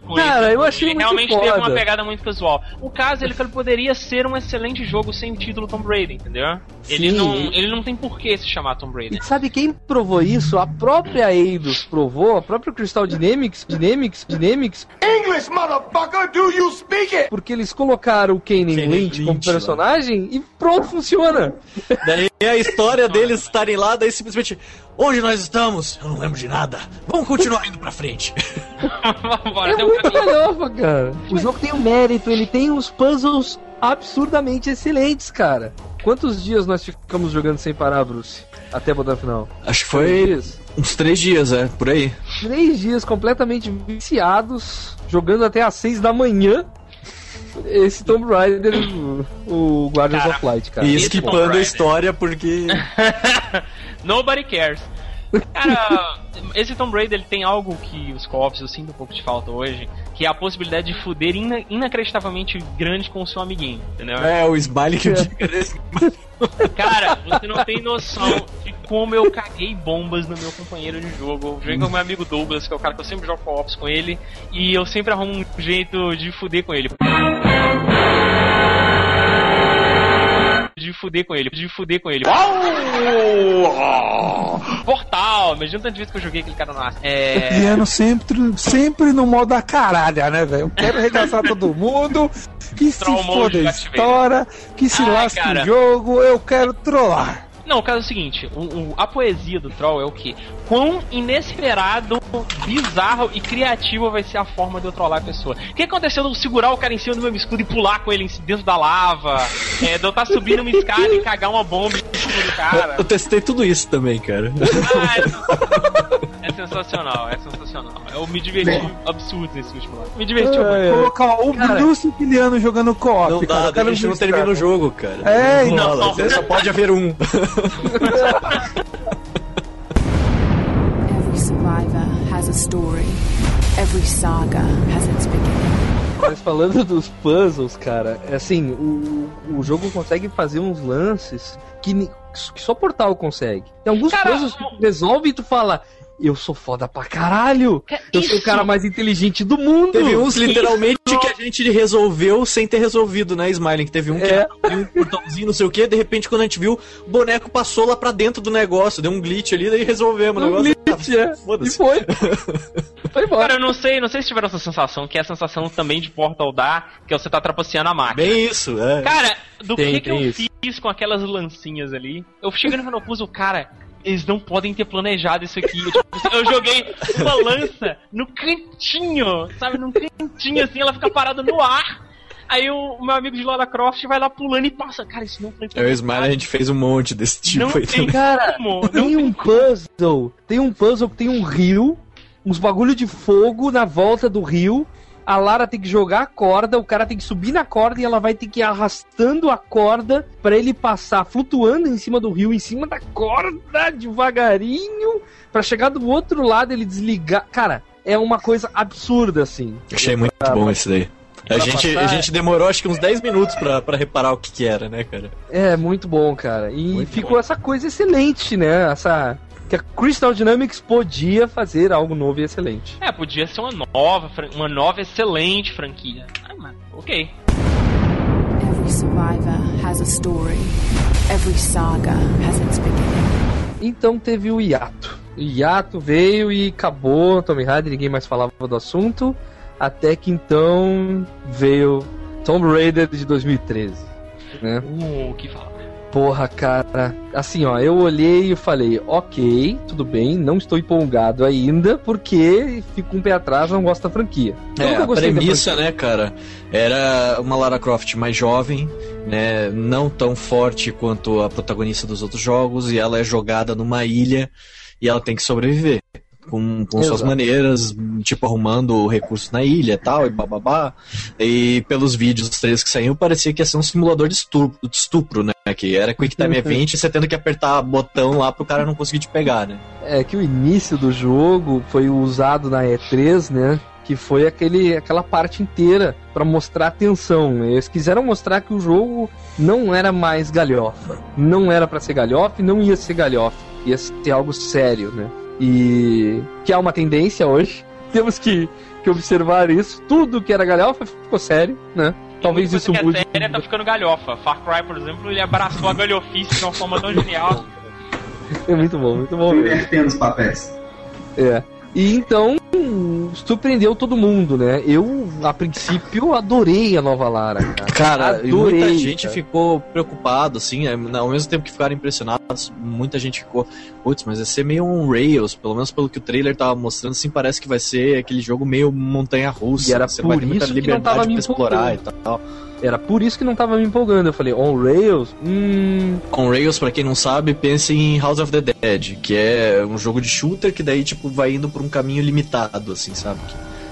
Com Cara, isso. eu achei Ele muito realmente foda. teve uma pegada muito casual. O caso, ele poderia ser um excelente jogo sem o título Tomb Raider, entendeu? Ele não, ele não tem por que se chamar Tomb Raider. E sabe quem provou isso? A própria Eidos provou, a própria Crystal Dynamics, Dynamics, Dynamics, English, motherfucker, do you speak it? porque eles colocaram o Kane Lynch como lá. personagem e pronto, funciona. Daí a história deles estarem lá, daí simplesmente, onde nós estamos? Eu não lembro de nada. Vamos continuar indo pra frente. Bora, É tem um muito caminho. galhofa, cara. O jogo tem um mérito, ele tem uns puzzles absurdamente excelentes, cara. Quantos dias nós ficamos jogando sem parar, Bruce? Até botar final. Acho que Três foi dias? uns três dias, é, por aí. Três dias completamente viciados, jogando até às seis da manhã. Esse Tomb Raider, o, Guardians Cara, of Light, cara. E esquipando Tomb a história porque. Nobody cares. Cara, esse Tomb Raider ele tem algo que os co-ops eu sinto um pouco de falta hoje, que é a possibilidade de fuder ina inacreditavelmente grande com o seu amiguinho, entendeu? É, o Smiley que eu digo desse. Cara, você não tem noção de como eu caguei bombas no meu companheiro de jogo. Eu joguei com o meu amigo Douglas, que é o cara que eu sempre jogo co-ops com ele, e eu sempre arrumo um jeito de fuder com ele. De fuder com ele, de fuder com ele. Portal, imagina tantas vezes que eu joguei aquele cara no ar. É. Piano sempre, sempre no modo da caralha, né, velho? Eu quero arregaçar todo mundo. Que se foda a história, que se Ai, lasque cara. o jogo, eu quero trollar. Não, o caso é o seguinte, o- o- a poesia do Troll é o que? Quão inesperado, bizarro e criativo vai ser a forma de eu trollar a pessoa. O que aconteceu de eu segurar o cara em cima do meu escudo e pular com ele em- dentro da lava? É, de eu estar subindo uma escada e cagar uma bomba em cima do cara? Eu testei tudo isso também, cara. Ah, é, é sensacional, é sensacional. Eu me diverti absurdo nesse último lá. Me diverti muito. Colocar o Cara. Bruce Kiliano jogando co-op. Não cara. dá, Eu quero a gente não termina o jogo, cara. É, não, não. rola, só pode haver um. Every survivor has a story. Every saga has its beginning. Mas falando dos puzzles, cara, é assim, o, o jogo consegue fazer uns lances que, que só Portal consegue. Tem alguns Cara, puzzles que tu resolve e tu fala, eu sou foda pra caralho, eu sou o Isso. cara mais inteligente do mundo. Teve uns literalmente que a gente resolveu sem ter resolvido, né, Smiling? Que teve um que É. abriu um portãozinho, não sei o que, de repente quando a gente viu, o boneco passou lá pra dentro do negócio, deu um glitch ali, daí resolvemos o Um negócio. glitch, é. E foi. foi embora. Cara, eu não sei, não sei se tiveram essa sensação, que é a sensação também de Portal dá, que é você tá trapaceando a máquina. Bem isso, é. Cara, do Tem, que, que eu isso. fiz com aquelas lancinhas ali? Eu cheguei no Menopuso, cara, eles não podem ter planejado isso aqui. Eu, tipo, eu joguei uma lança no cantinho, sabe? Num cantinho assim, ela fica parada no ar. Aí o, o meu amigo de Lara Croft vai lá pulando e passa. Cara, isso não foi Eu e o Smiley a gente fez um monte desse tipo Não aí tem também. Cara. Não Tem um puzzle, tem um puzzle que tem um rio, uns bagulho de fogo na volta do rio. A Lara tem que jogar a corda, o cara tem que subir na corda e ela vai ter que ir arrastando a corda pra ele passar flutuando em cima do rio, em cima da corda, devagarinho, pra chegar do outro lado ele desligar. Cara, é uma coisa absurda assim. Achei muito bom esse daí. A gente, a passar, gente demorou acho que uns 10 minutos pra, pra reparar o que que era, né, cara? É muito bom, cara. E Muito ficou bom. essa coisa excelente, né? Essa que a Crystal Dynamics podia fazer algo novo e excelente. É, podia ser uma nova, uma nova excelente franquia. Ah, mano, ok. Every survivor has a story. Every saga has its beginning. Então teve o hiato. O hiato veio e acabou Tomb Raider, ninguém mais falava do assunto. Até que então veio Tomb Raider de 2013. Né? Uh, que fala. Porra, cara. Assim, ó, eu olhei e falei, ok, tudo bem, não estou empolgado ainda, porque fico um pé atrás, não gosto da franquia. Eu É, a premissa, né, cara, era uma Lara Croft mais jovem, né, não tão forte quanto a protagonista dos outros jogos, e ela é jogada numa ilha e ela tem que sobreviver. Com, com suas maneiras, tipo, arrumando recursos na ilha e tal, e bababá. E pelos vídeos dos trailers que saíram, parecia que ia ser um simulador de estupro, de estupro né? Que era Quick Time Event e você tendo que apertar botão lá pro cara não conseguir te pegar, né? É que o início do jogo foi usado na E3, né? Que foi aquele, aquela parte inteira pra mostrar a tensão. Eles quiseram mostrar que o jogo não era mais galhofa. Não era pra ser galhofa e não ia ser galhofa. Ia ser algo sério, né? E que há uma tendência hoje. Temos que, que observar isso. Tudo que era galhofa ficou sério, né? Talvez isso que mude. a série tá ficando galhofa. Far Cry, por exemplo, ele abraçou a galhofice de uma forma tão genial. É muito bom, muito bom. Invertendo os papéis. É. E então surpreendeu todo mundo, né? Eu, a princípio, adorei a nova Lara, cara. Cara, Adorei, muita gente cara. ficou preocupado, assim, é, ao mesmo tempo que ficaram impressionados, muita gente ficou, putz, mas vai ser meio um Rails, pelo menos pelo que o trailer tava mostrando, assim, parece que vai ser aquele jogo meio montanha-russa, E era você por vai ter muita liberdade me pra explorar e tal. Era por isso que não tava me empolgando. Eu falei, on Rails? Hum. Com Rails, pra quem não sabe, pense em House of the Dead, que é um jogo de shooter que daí, tipo, vai indo por um caminho limitado, assim, sabe?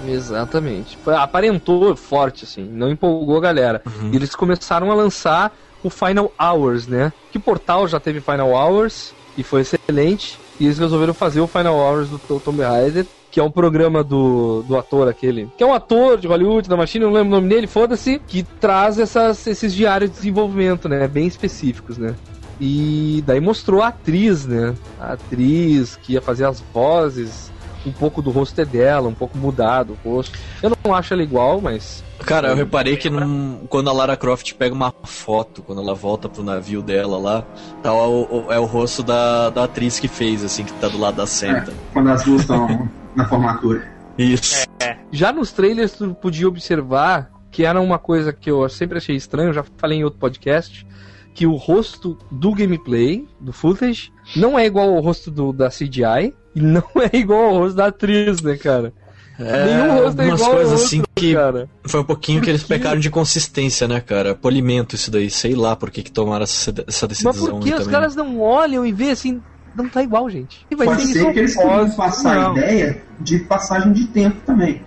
Exatamente. Aparentou forte, assim. Não empolgou a galera. Uhum. E eles começaram a lançar o Final Hours, né? Que portal já teve Final Hours e foi excelente. E eles resolveram fazer o Final Hours do Tom- Tomb Raider, que é um programa do, do ator aquele, que é um ator de Hollywood, da Machine, não lembro o nome dele, foda-se, que traz essas, esses diários de desenvolvimento, né? Bem específicos, né? E daí mostrou a atriz, né? A atriz que ia fazer as vozes, um pouco do rosto é dela, um pouco mudado o rosto. Eu não acho ela igual, mas. Cara, eu reparei que num- quando a Lara Croft pega uma foto, quando ela volta pro navio dela lá, tá o, o- é o rosto da, da atriz que fez, assim, que tá do lado da É, senta. quando as duas estão na formatura. Isso. Já nos trailers tu podia observar que era uma coisa que eu sempre achei estranho, eu já falei em outro podcast, que o rosto do gameplay, do footage, não é igual ao rosto do, da CGI e não é igual ao rosto da atriz, né, cara? Nenhum rosto é umas igual ao coisas outro, assim que cara. foi um pouquinho que eles pecaram de consistência, né, cara? Polimento isso daí, sei lá por que que tomaram essa, essa decisão Mas por que os também. caras não olham e vê assim, não tá igual, gente? E vai Pode ser isso que eles queriam passar não. a ideia de passagem de tempo também.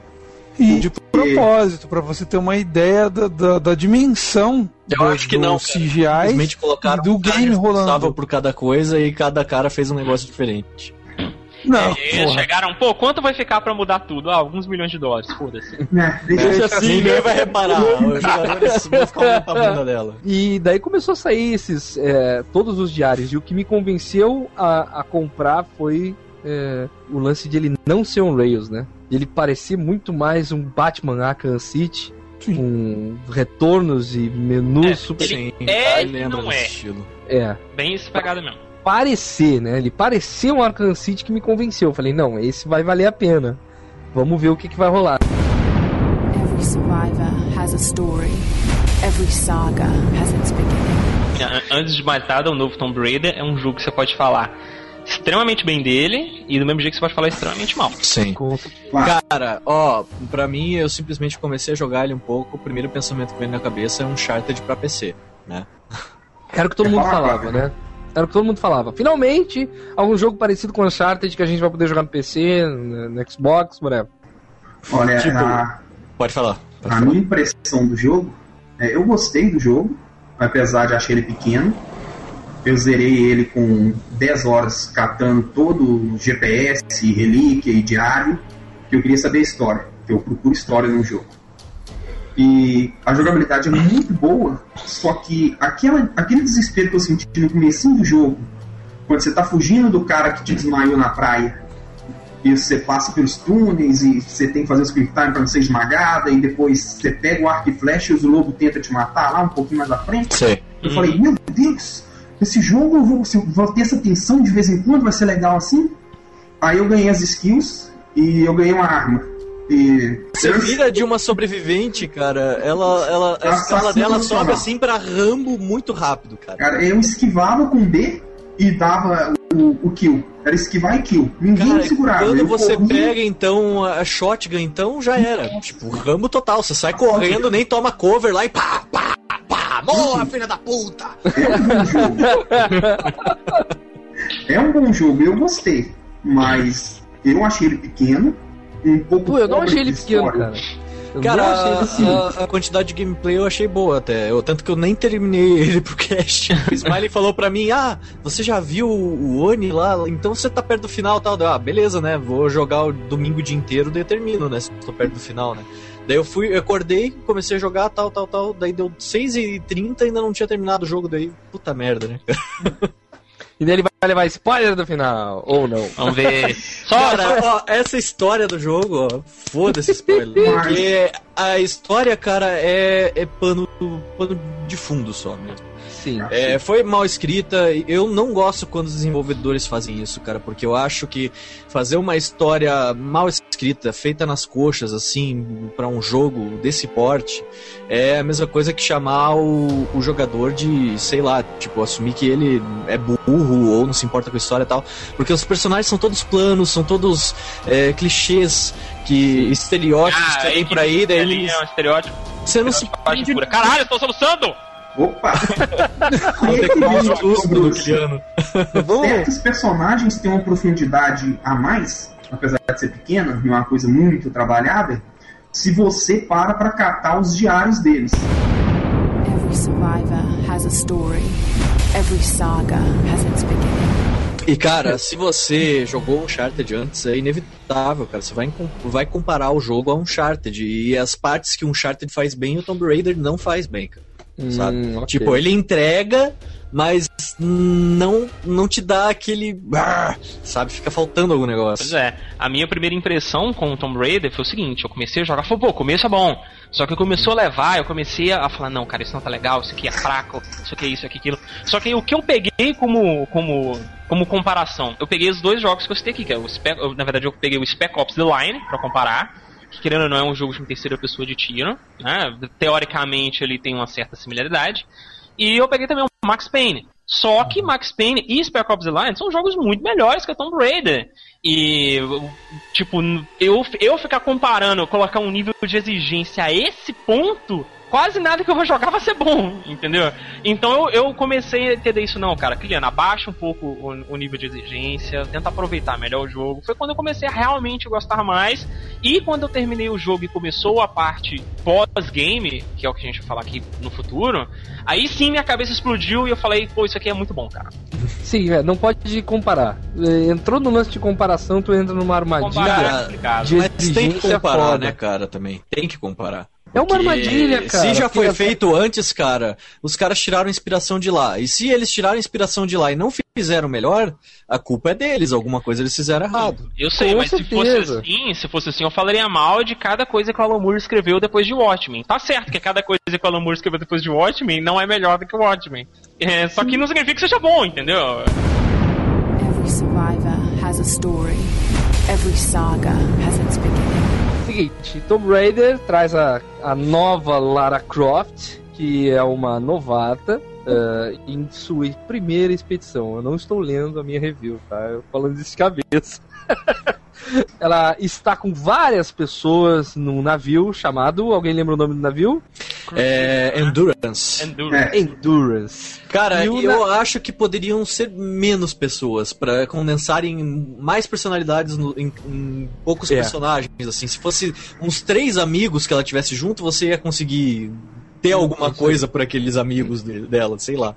E de propósito, pra você ter uma ideia da, da, da dimensão Eu do, acho que do não. CGI Simplesmente colocaram e do um game rolando. por cada coisa e cada cara fez um negócio diferente. Não, E eles porra. chegaram, pô, quanto vai ficar pra mudar tudo? Ah, alguns milhões de dólares, foda-se. Né? Deixa Deixa assim, Ninguém né? vai reparar, os jogadores vão ficar bunda dela. E daí começou a sair esses é, todos os diários. E o que me convenceu a, a comprar foi é, o lance de ele não ser um Rails, né? De ele parecer muito mais um Batman Arkham City, com retornos e menus É, super. Ele Sim, é e lembra não é. estilo. É, Bem essa pegada mesmo. Parecer, né? Ele parecia um Arkham City que me convenceu. Eu falei, não, esse vai valer a pena. Vamos ver o que, que vai rolar. Every survivor has a story. Every saga has its beginning. An- Antes de mais nada, o novo Tomb Raider é um jogo que você pode falar extremamente bem dele e do mesmo jeito que você pode falar extremamente mal. Sim. Cara, ó, pra mim eu simplesmente comecei a jogar ele um pouco. O primeiro pensamento que veio na cabeça é um Uncharted pra PC, né? Era o que todo mundo falava, né? Era o que todo mundo falava. Finalmente, algum jogo parecido com Uncharted que a gente vai poder jogar no PC, no no Xbox, whatever. Olha, Tipo, a, Pode falar. Pode a falar. minha impressão do jogo, é, eu gostei do jogo, apesar de achar ele pequeno. Eu zerei ele com 10 horas catando todo o GPS, relíquia e diário, que eu queria saber a história, que eu procuro história no jogo. E a jogabilidade é muito boa, só que aquela, aquele desespero que eu senti no começo do jogo, quando você tá fugindo do cara que te desmaiou na praia, e você passa pelos túneis e você tem que fazer os quick time pra não ser esmagada, e depois você pega o arco e flecha e o lobo tenta te matar lá um pouquinho mais à frente. Sei. Eu falei, meu Deus, esse jogo eu vou, eu vou ter essa tensão de vez em quando, vai ser legal assim. Aí eu ganhei as skills e eu ganhei uma arma. E Você vira de uma sobrevivente, cara. Ela, ela, a Ela escala dela sobe assim pra Rambo muito rápido, cara. Cara, eu esquivava com B e dava o, o kill. Era esquivar e kill. Ninguém Cara, me segurava. quando Eu você corria, pega então a shotgun, então já era. Tipo, Rambo total. Você sai correndo, nem toma cover lá e pá, pá, pá. Morra, filha da puta! É um bom jogo. é um bom jogo, eu gostei. Mas eu achei ele pequeno. Um pouco Pô, eu não achei ele pequeno, cara. Eu Cara, a, a quantidade de gameplay eu achei boa até. Eu, tanto que eu nem terminei ele pro cast. O Smiley falou pra mim: Ah, você já viu o Oni lá? Então você tá perto do final tal. Ah, beleza, né? Vou jogar o domingo o dia inteiro, daí eu termino, né? Se tô perto do final, né? Daí eu fui, eu acordei, comecei a jogar tal, tal, tal. Daí deu 6h30 e ainda não tinha terminado o jogo. Daí, puta merda, né? E daí ele vai levar spoiler do final, ou não. Vamos ver. Só, Cara, ó, essa história do jogo, ó, foda-se spoiler. Porque a história, cara, é, é pano, pano de fundo só mesmo. Sim. É, foi mal escrita. e Eu não gosto quando os desenvolvedores fazem isso, cara, porque eu acho que fazer uma história mal escrita, feita nas coxas, assim, pra um jogo desse porte, é a mesma coisa que chamar o, o jogador de, sei lá, tipo, assumir que ele é burro ou não se importa com a história e tal. Porque os personagens são todos planos, são todos é, clichês, que estereótipos que tem por aí, daí ele eles. é um estereótipo. Você não se estereótipo de pura. Caralho, eu tô soluçando! Opa! Luciano. Certos personagens têm uma profundidade a mais, apesar de ser pequena, não é uma coisa muito trabalhada, se você para pra catar os diários deles. Every survivor has a story. Every saga has its beginning. E cara, se você jogou Uncharted antes, é inevitável, cara. Você vai, vai comparar o jogo a Uncharted. E as partes que Uncharted faz bem, o Tomb Raider não faz bem, cara. Sabe? Hum, ok. Tipo, ele entrega, mas não, não te dá aquele. ah, Sabe? Fica faltando algum Pois negócio. é, a minha primeira impressão com o Tomb Raider foi o seguinte, eu comecei a jogar, falei, pô, começo é bom. Só que começou a levar, eu comecei a falar, não, cara, isso não tá legal, isso aqui é fraco, isso aqui é isso, isso aqui é aquilo. Só que o que eu peguei como, como, como comparação, eu peguei os dois jogos que eu citei aqui, que é o Spec, eu, na verdade eu peguei o Spec Ops The Line pra comparar, que querendo ou não é um jogo de terceira pessoa de tiro, né? Teoricamente ele tem uma certa similaridade. E eu peguei também o Max Payne. Só que Max Payne e Spec Ops The Line são jogos muito melhores que a Tomb Raider. E, tipo, eu, eu ficar comparando, colocar um nível de exigência a esse ponto, quase nada que eu vou jogar vai ser bom, entendeu? Então eu, eu comecei a entender isso, não, cara, Kiliana, abaixa um pouco o, o nível de exigência, tenta aproveitar melhor o jogo. Foi quando eu comecei a realmente gostar mais. E quando eu terminei o jogo e começou a parte pós-game, que é o que a gente vai falar aqui no futuro, aí sim minha cabeça explodiu e eu falei, pô, isso aqui é muito bom, cara. Sim, é, não pode comparar. É, Entrou no lance de comparação, tu entra numa armadilha. Comparar é Cara, complicado. de Mas tem que comparar, foda. né, cara, também. Tem que comparar. É uma armadilha, cara. Se já foi feito antes, cara, os caras tiraram inspiração de lá. E se eles tiraram inspiração de lá e não fizeram melhor, a culpa é deles. Alguma coisa eles fizeram errado. Eu sei, Com mas se fosse certeza. assim, se fosse assim, eu falaria mal de cada coisa que o Alan Moore escreveu depois de Watchmen. Tá certo que cada coisa que o Alan Moore escreveu depois de Watchmen não é melhor do que o Watchmen. É, só que não significa que seja bom, entendeu? Every survivor has a story. Every saga has its beginning. Seguinte, Tomb Raider traz a, a nova Lara Croft, que é uma novata, eh, em sua primeira expedição. Eu não estou lendo a minha review, tá? Eu falando isso de cabeça. Ela está com várias pessoas num navio chamado. Alguém lembra o nome do navio? É. Endurance. Endurance. É. Endurance. Cara, E eu acho que poderiam ser menos pessoas pra condensarem mais personalidades no- em, em poucos É. personagens. Assim, se fosse uns três amigos que ela tivesse junto, você ia conseguir ter alguma coisa por aqueles amigos de- dela, sei lá.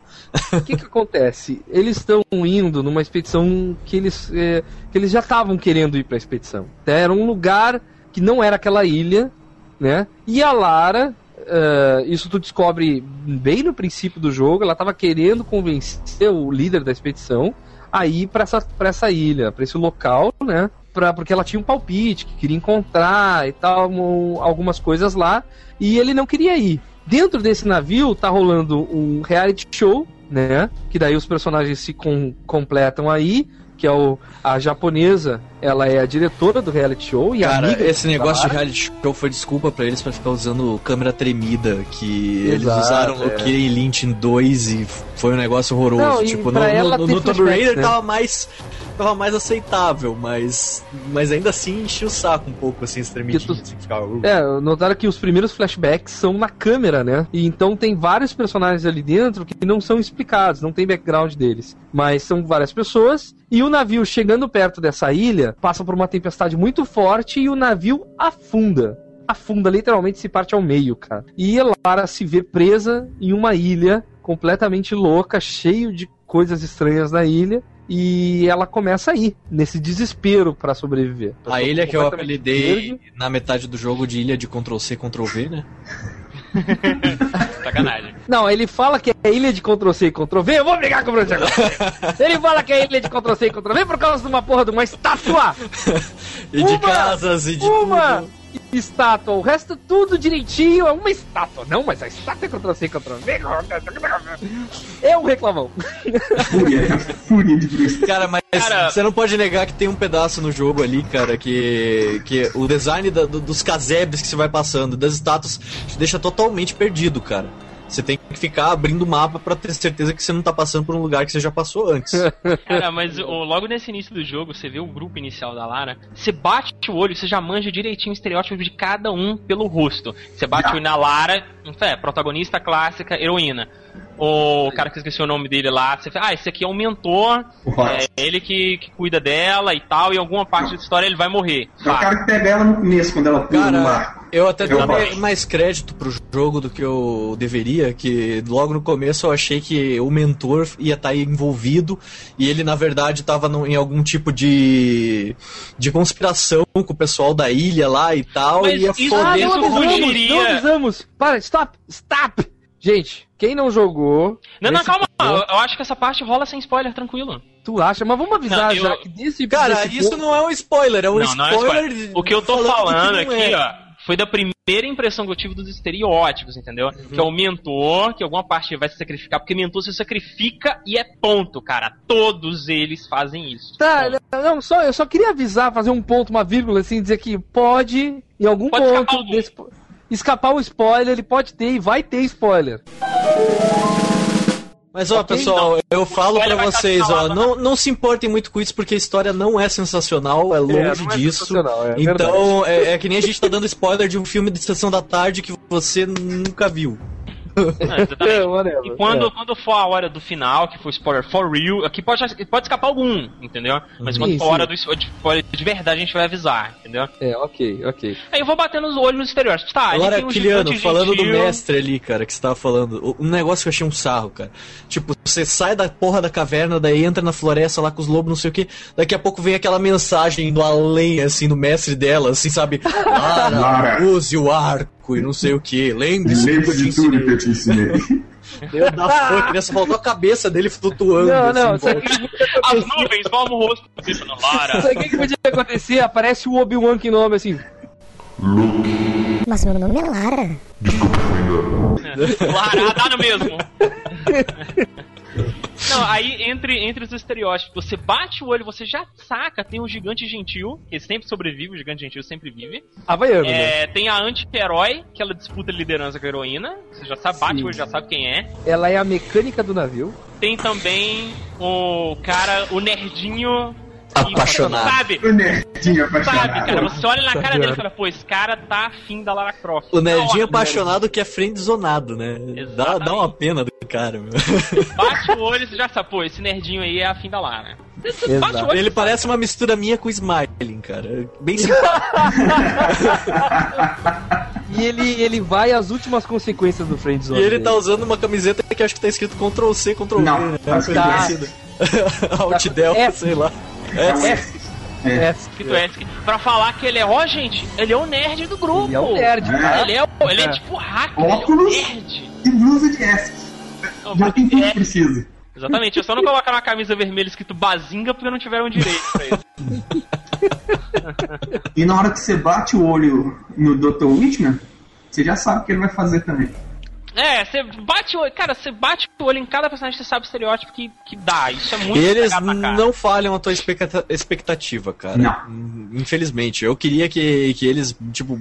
O que que acontece? Eles estão indo numa expedição que eles, eh, que eles já estavam querendo ir para a expedição. Era um lugar que não era aquela ilha, né? E a Lara, eh, isso tu descobre bem no princípio do jogo, ela estava querendo convencer o líder da expedição a ir para essa, pra essa ilha, para esse local, né? Pra, porque ela tinha um palpite que queria encontrar e tal, um- algumas coisas lá, e ele não queria ir. Dentro desse navio tá rolando um reality show, né? Que daí os personagens se com- completam aí, que é o, a japonesa, ela é a diretora do reality show e Cara, amiga esse da negócio de reality show foi desculpa pra eles pra ficar usando câmera tremida, que eles Exato, usaram no é. Killing Lynch em 2 e foi um negócio horroroso. Não, tipo, no, no, tem no Tomb Raider né? tava mais tava mais aceitável, mas mas ainda assim enchia o saco um pouco assim, esse tremidinho, tu- assim, ficava, uh. É, notaram que os primeiros flashbacks são na câmera, né? E então tem vários personagens ali dentro que não são explicados, não tem background deles. Mas são várias pessoas. E o navio chegando perto dessa ilha passa por uma tempestade muito forte e o navio afunda. Afunda, literalmente se parte ao meio, cara. E Lara se vê presa em uma ilha completamente louca, cheio de coisas estranhas na ilha. E ela começa a ir, nesse desespero pra sobreviver. A ilha que eu apelidei verde. na metade do jogo de ilha de Ctrl C, Ctrl V, né? Sacanagem. Não, ele fala que é ilha de Ctrl-C e Ctrl-V, eu vou brigar com o Bruno agora. ele fala que é ilha de Ctrl-C e Ctrl-V por causa de uma porra de uma estátua! E de Uma- casas e de uma tudo. Estátua, o resto tudo direitinho, é uma estátua. Não, mas a estátua é Ctrl-C Ctrl-V. É um reclamão. Fúria, fúria de Bruce. Cara, mas Cara- você não pode negar que tem um pedaço no jogo ali, cara, que, que o design da- do- dos casebres que você vai passando, das estátuas, te deixa totalmente perdido, cara. Você tem que ficar abrindo o mapa pra ter certeza que você não tá passando por um lugar que você já passou antes. Cara, mas logo nesse início do jogo, você vê o grupo inicial da Lara, você bate o olho, você já manja direitinho o estereótipo de cada um pelo rosto. Você bate o olho na Lara, é, protagonista clássica, heroína. O cara que eu esqueci o nome dele lá, você fala, ah, esse aqui é um mentor, é ele que, que cuida dela e tal, e em alguma parte da história ele vai morrer. É o cara que pega ela no começo, quando ela pula no barco. eu até Eu dou gosto. mais crédito pro jogo do que eu deveria, que logo no começo eu achei que o mentor ia estar envolvido e ele na verdade estava em algum tipo de de conspiração com o pessoal da ilha lá e tal, Mas e ia isso- foder Ah, não avisamos, não avisamos. Para, stop, stop. Gente, quem não jogou... Não, não, calma, ponto, eu, acho que essa parte rola sem spoiler, tranquilo. Tu acha? Mas vamos avisar Não, eu- já que desse Cara, desse isso ponto- não é um spoiler, é um não, não é spoiler. spoiler. O que eu tô falando falando aqui, é. ó, foi da primeira impressão que eu tive dos estereótipos, entendeu? Uhum. Que é o mentor, que alguma parte vai se sacrificar, porque mentor se sacrifica e é ponto, cara. Todos eles fazem isso. Tá, Ponto. não, só, eu só queria avisar, fazer um ponto, uma vírgula, assim, dizer que pode, em algum Pode ponto, desse- escapar o spoiler, ele pode ter e vai ter spoiler. Mas ó, Ok, pessoal, eu falo tá vocês, ó, não, não se importem muito com isso porque a história não é sensacional, é longe não é disso. é então, é, é que nem a gente tá dando spoiler de um filme de sessão da tarde que você nunca viu. Não. É. E quando, É. quando for a hora do final, que for spoiler for real, aqui pode, pode escapar algum, entendeu? Mas quando Sim, for a hora do spoiler de verdade, a gente vai avisar, entendeu? É, ok, ok. Aí eu vou batendo os olhos nos estereótipos. Tá, Agora, tem um Kiliano, falando do gentil. mestre ali, cara, que você tava falando, um negócio que eu achei um sarro, cara. Tipo, você sai da porra da caverna, daí entra na floresta lá com os lobos, não sei o que, daqui a pouco vem aquela mensagem do além, assim, do mestre dela, assim, sabe? Lara. use o arco e não sei o que, lembre-se do que eu te ensinei. eu te ensinei. Meu da foi, criança faltou a cabeça dele flutuando. Não, não, assim, As nuvens vão no rosto dele falando, Lara. Sabe o que, que podia acontecer? Aparece o Obi-Wan Kenobi assim. Mas meu nome é Lara. Lara, dá no mesmo. Não, aí entre, entre os estereótipos, você bate o olho, você já saca, tem o gigante gentil, que sempre sobrevive, o gigante gentil sempre vive. Havaiano, né? É, tem a anti-herói, que ela disputa liderança com a heroína. Você já sabe, bate Sim. o olho, já sabe quem é. Ela é a mecânica do navio. Tem também o cara, o nerdinho. Apaixonado. Sabe? O nerdinho apaixonado. Sabe, cara, você olha na cara dele e fala, pô, esse cara tá afim da Lara Croft. O nerdinho apaixonado que é friendzonado, né? Dá, dá uma pena do cara, meu. Bate o olho e você já sabe, pô, esse nerdinho aí é afim da Lara. Olho Ele parece uma mistura minha com o Smiling, cara. Bem simpático. E ele, ele vai às últimas consequências do Friendzone. E ele dele. tá usando uma camiseta que acho que tá escrito Ctrl C, Ctrl V, Não, né? tá parecida. Alt Delta, F. sei lá. É o É. É, ESC. Pra falar que ele é, ó, gente, ele é o nerd do grupo. ele é o nerd, É. cara. Ele é, o- ele é, É. tipo hacker, ele é o Óculos. nerd. E blusa de S. Já tem tudo que É, precisa. exatamente, eu só não colocar uma camisa vermelha escrito Bazinga porque não tiveram direito pra isso. E na hora que você bate o olho no Dr. Whitman, você já sabe o que ele vai fazer também. É, você bate o olho, cara, você bate o olho em cada personagem, você sabe o estereótipo que, que dá. Isso é muito Eles não falham a tua expecta- expectativa, cara. Não. Infelizmente. Eu queria que, que eles, tipo,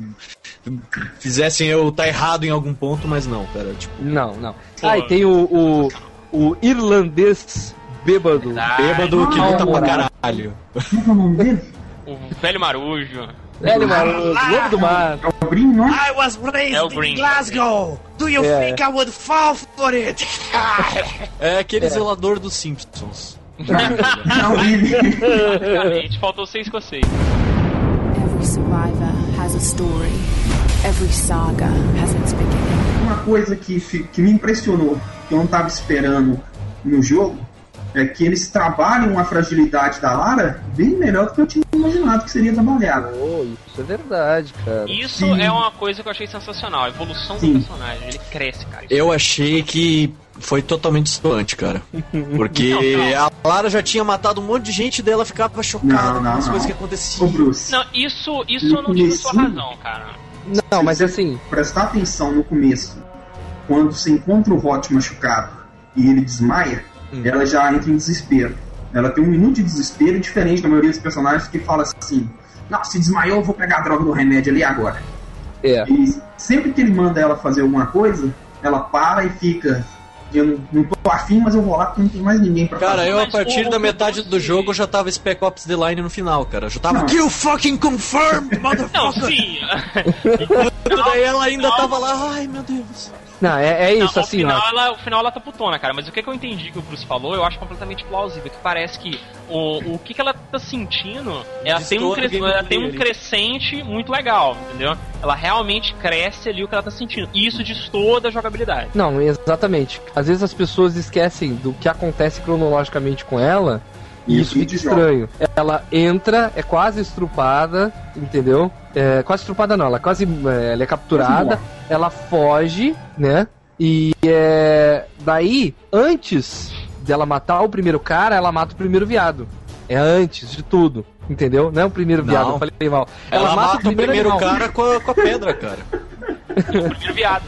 fizessem eu estar errado em algum ponto, mas não, cara. Tipo, Não, não. Ah, e tem o, o, o irlandês bêbado. Ah, bêbado que luta pra caralho. Como é o nome dele? O velho marujo. Velho maroto, lobo do mar. É o Green, não é? I was raised É o in Green. Glasgow. Do you É. think I would fall for it? É aquele zelador dos Simpsons. Não, ele. Basicamente, faltou ser escocês. Every survivor has a story. Every saga has its beginning. Uma coisa que, que me impressionou, que eu não estava esperando no jogo, é que eles trabalham a fragilidade da Lara bem melhor do que eu tinha imaginado que seria trabalhado. Oh, isso é verdade, cara. Isso Sim. é uma coisa que eu achei sensacional, a evolução Sim. do personagem. Ele cresce, cara. Isso Eu achei que foi totalmente distante, cara. Porque Não, a Lara já tinha matado um monte de gente, daí ela ficava chocada Não, não, com as não. coisas que Ô aconteciam. Bruce, Não, isso, isso eu não tive sua razão, cara. Não, mas assim, prestar atenção no começo, quando você encontra o Hot machucado e ele desmaia, Hum. ela já entra em desespero. Ela tem um minuto de desespero diferente da maioria dos personagens que fala assim: Não, se desmaiou, eu vou pegar a droga do remédio ali agora. é. E sempre que ele manda ela fazer alguma coisa, ela para e fica. Eu não, não tô afim, mas eu vou lá porque não tem mais ninguém pra Cara, fazer. eu a partir da metade do jogo eu já tava Spec Ops The Line no final, cara. Eu já tava. Não. Kill fucking confirmed, Não, motherfucker! sim. Daí ela ainda tava lá, ai meu Deus. Não, é, é isso, Não, assim, final, ó. ela, o final ela tá putona, cara. Mas o que, que eu entendi que o Bruce falou, eu acho completamente plausível. Que parece que o, o que, que ela tá sentindo, ela tem, um cres- ela tem um crescente muito legal, entendeu? Ela realmente cresce ali o que ela tá sentindo. E isso destoa da jogabilidade. Não, exatamente. Às vezes as pessoas esquecem do que acontece cronologicamente com ela. E isso fica estranho. Ela entra, é quase estrupada, entendeu? É, quase estrupada não, ela é quase é, ela é capturada, Quase ela foge, né? E é, daí, antes dela matar o primeiro cara, ela mata o primeiro viado. É antes de tudo, entendeu? Não é o primeiro Não. viado, eu falei mal. Ela, mata, o primeiro animal. cara com a, com a pedra, cara. O primeiro viado.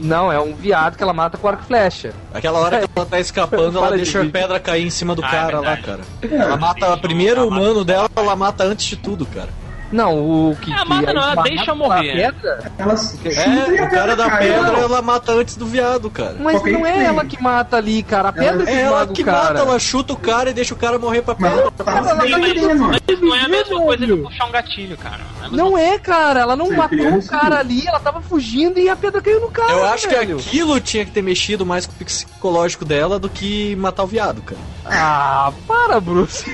Não, é um viado que ela mata com arco e flecha. Aquela hora que ela tá escapando, ela deixa a pedra cair em cima do Ah, é cara lá, verdade. cara. Ela mata o primeiro humano dela, ela mata antes de tudo, cara. Não, o que. Ah, que mata não, ela deixa com a morrer. pedra, Ela chuta e É, o cara da pedra, Não, ela mata antes do viado, cara. Mas Qualquer não é que ela que mata ali, cara. A pedra que É ela esmaga que cara. mata, ela chuta o cara e deixa o cara morrer pra pedra. ela Ela tá defendendo. Mas não é a mesma coisa de puxar um gatilho, cara. Não é Não é, cara. Ela não matou o cara ali, ela tava fugindo e a pedra caiu no cara. Eu acho que aquilo tinha que ter mexido mais com o psicológico dela do que matar o viado, cara. Ah, para, Bruce.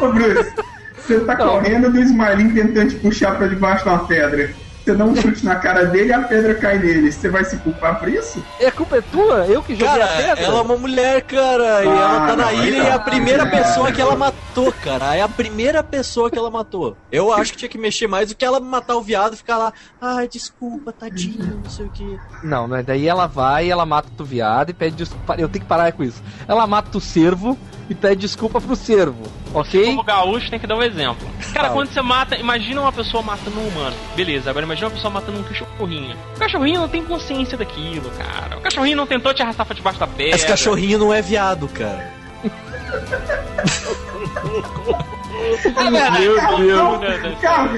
Ô, Bruce, você tá Não. correndo do Smiling tentando te puxar pra debaixo de uma pedra. Você dá um chute na cara dele e a pedra cai nele. Você vai se culpar por isso? É culpa é tua? Eu que joguei Cara, a pedra? ela é uma mulher, cara, e Ah, ela tá na não, ilha aí e é a primeira pessoa que ela matou, cara. É a primeira pessoa que ela matou. Eu acho que tinha que mexer mais do que ela matar o viado e ficar lá, ai, desculpa, tadinho, não sei o que. Não, mas daí ela vai, ela mata o viado e pede desculpa. Eu tenho que parar com isso. Ela mata o cervo e pede desculpa pro cervo, ok? Como gaúcho tem que dar um exemplo. Cara, quando você mata, imagina uma pessoa matando um humano. Beleza, agora imagina uma pessoa matando um cachorrinho. O cachorrinho não tem consciência daquilo, cara. O cachorrinho não tentou te arrastar pra debaixo da pedra. Esse cachorrinho não é viado, cara. É verdade. Meu Deus. cara,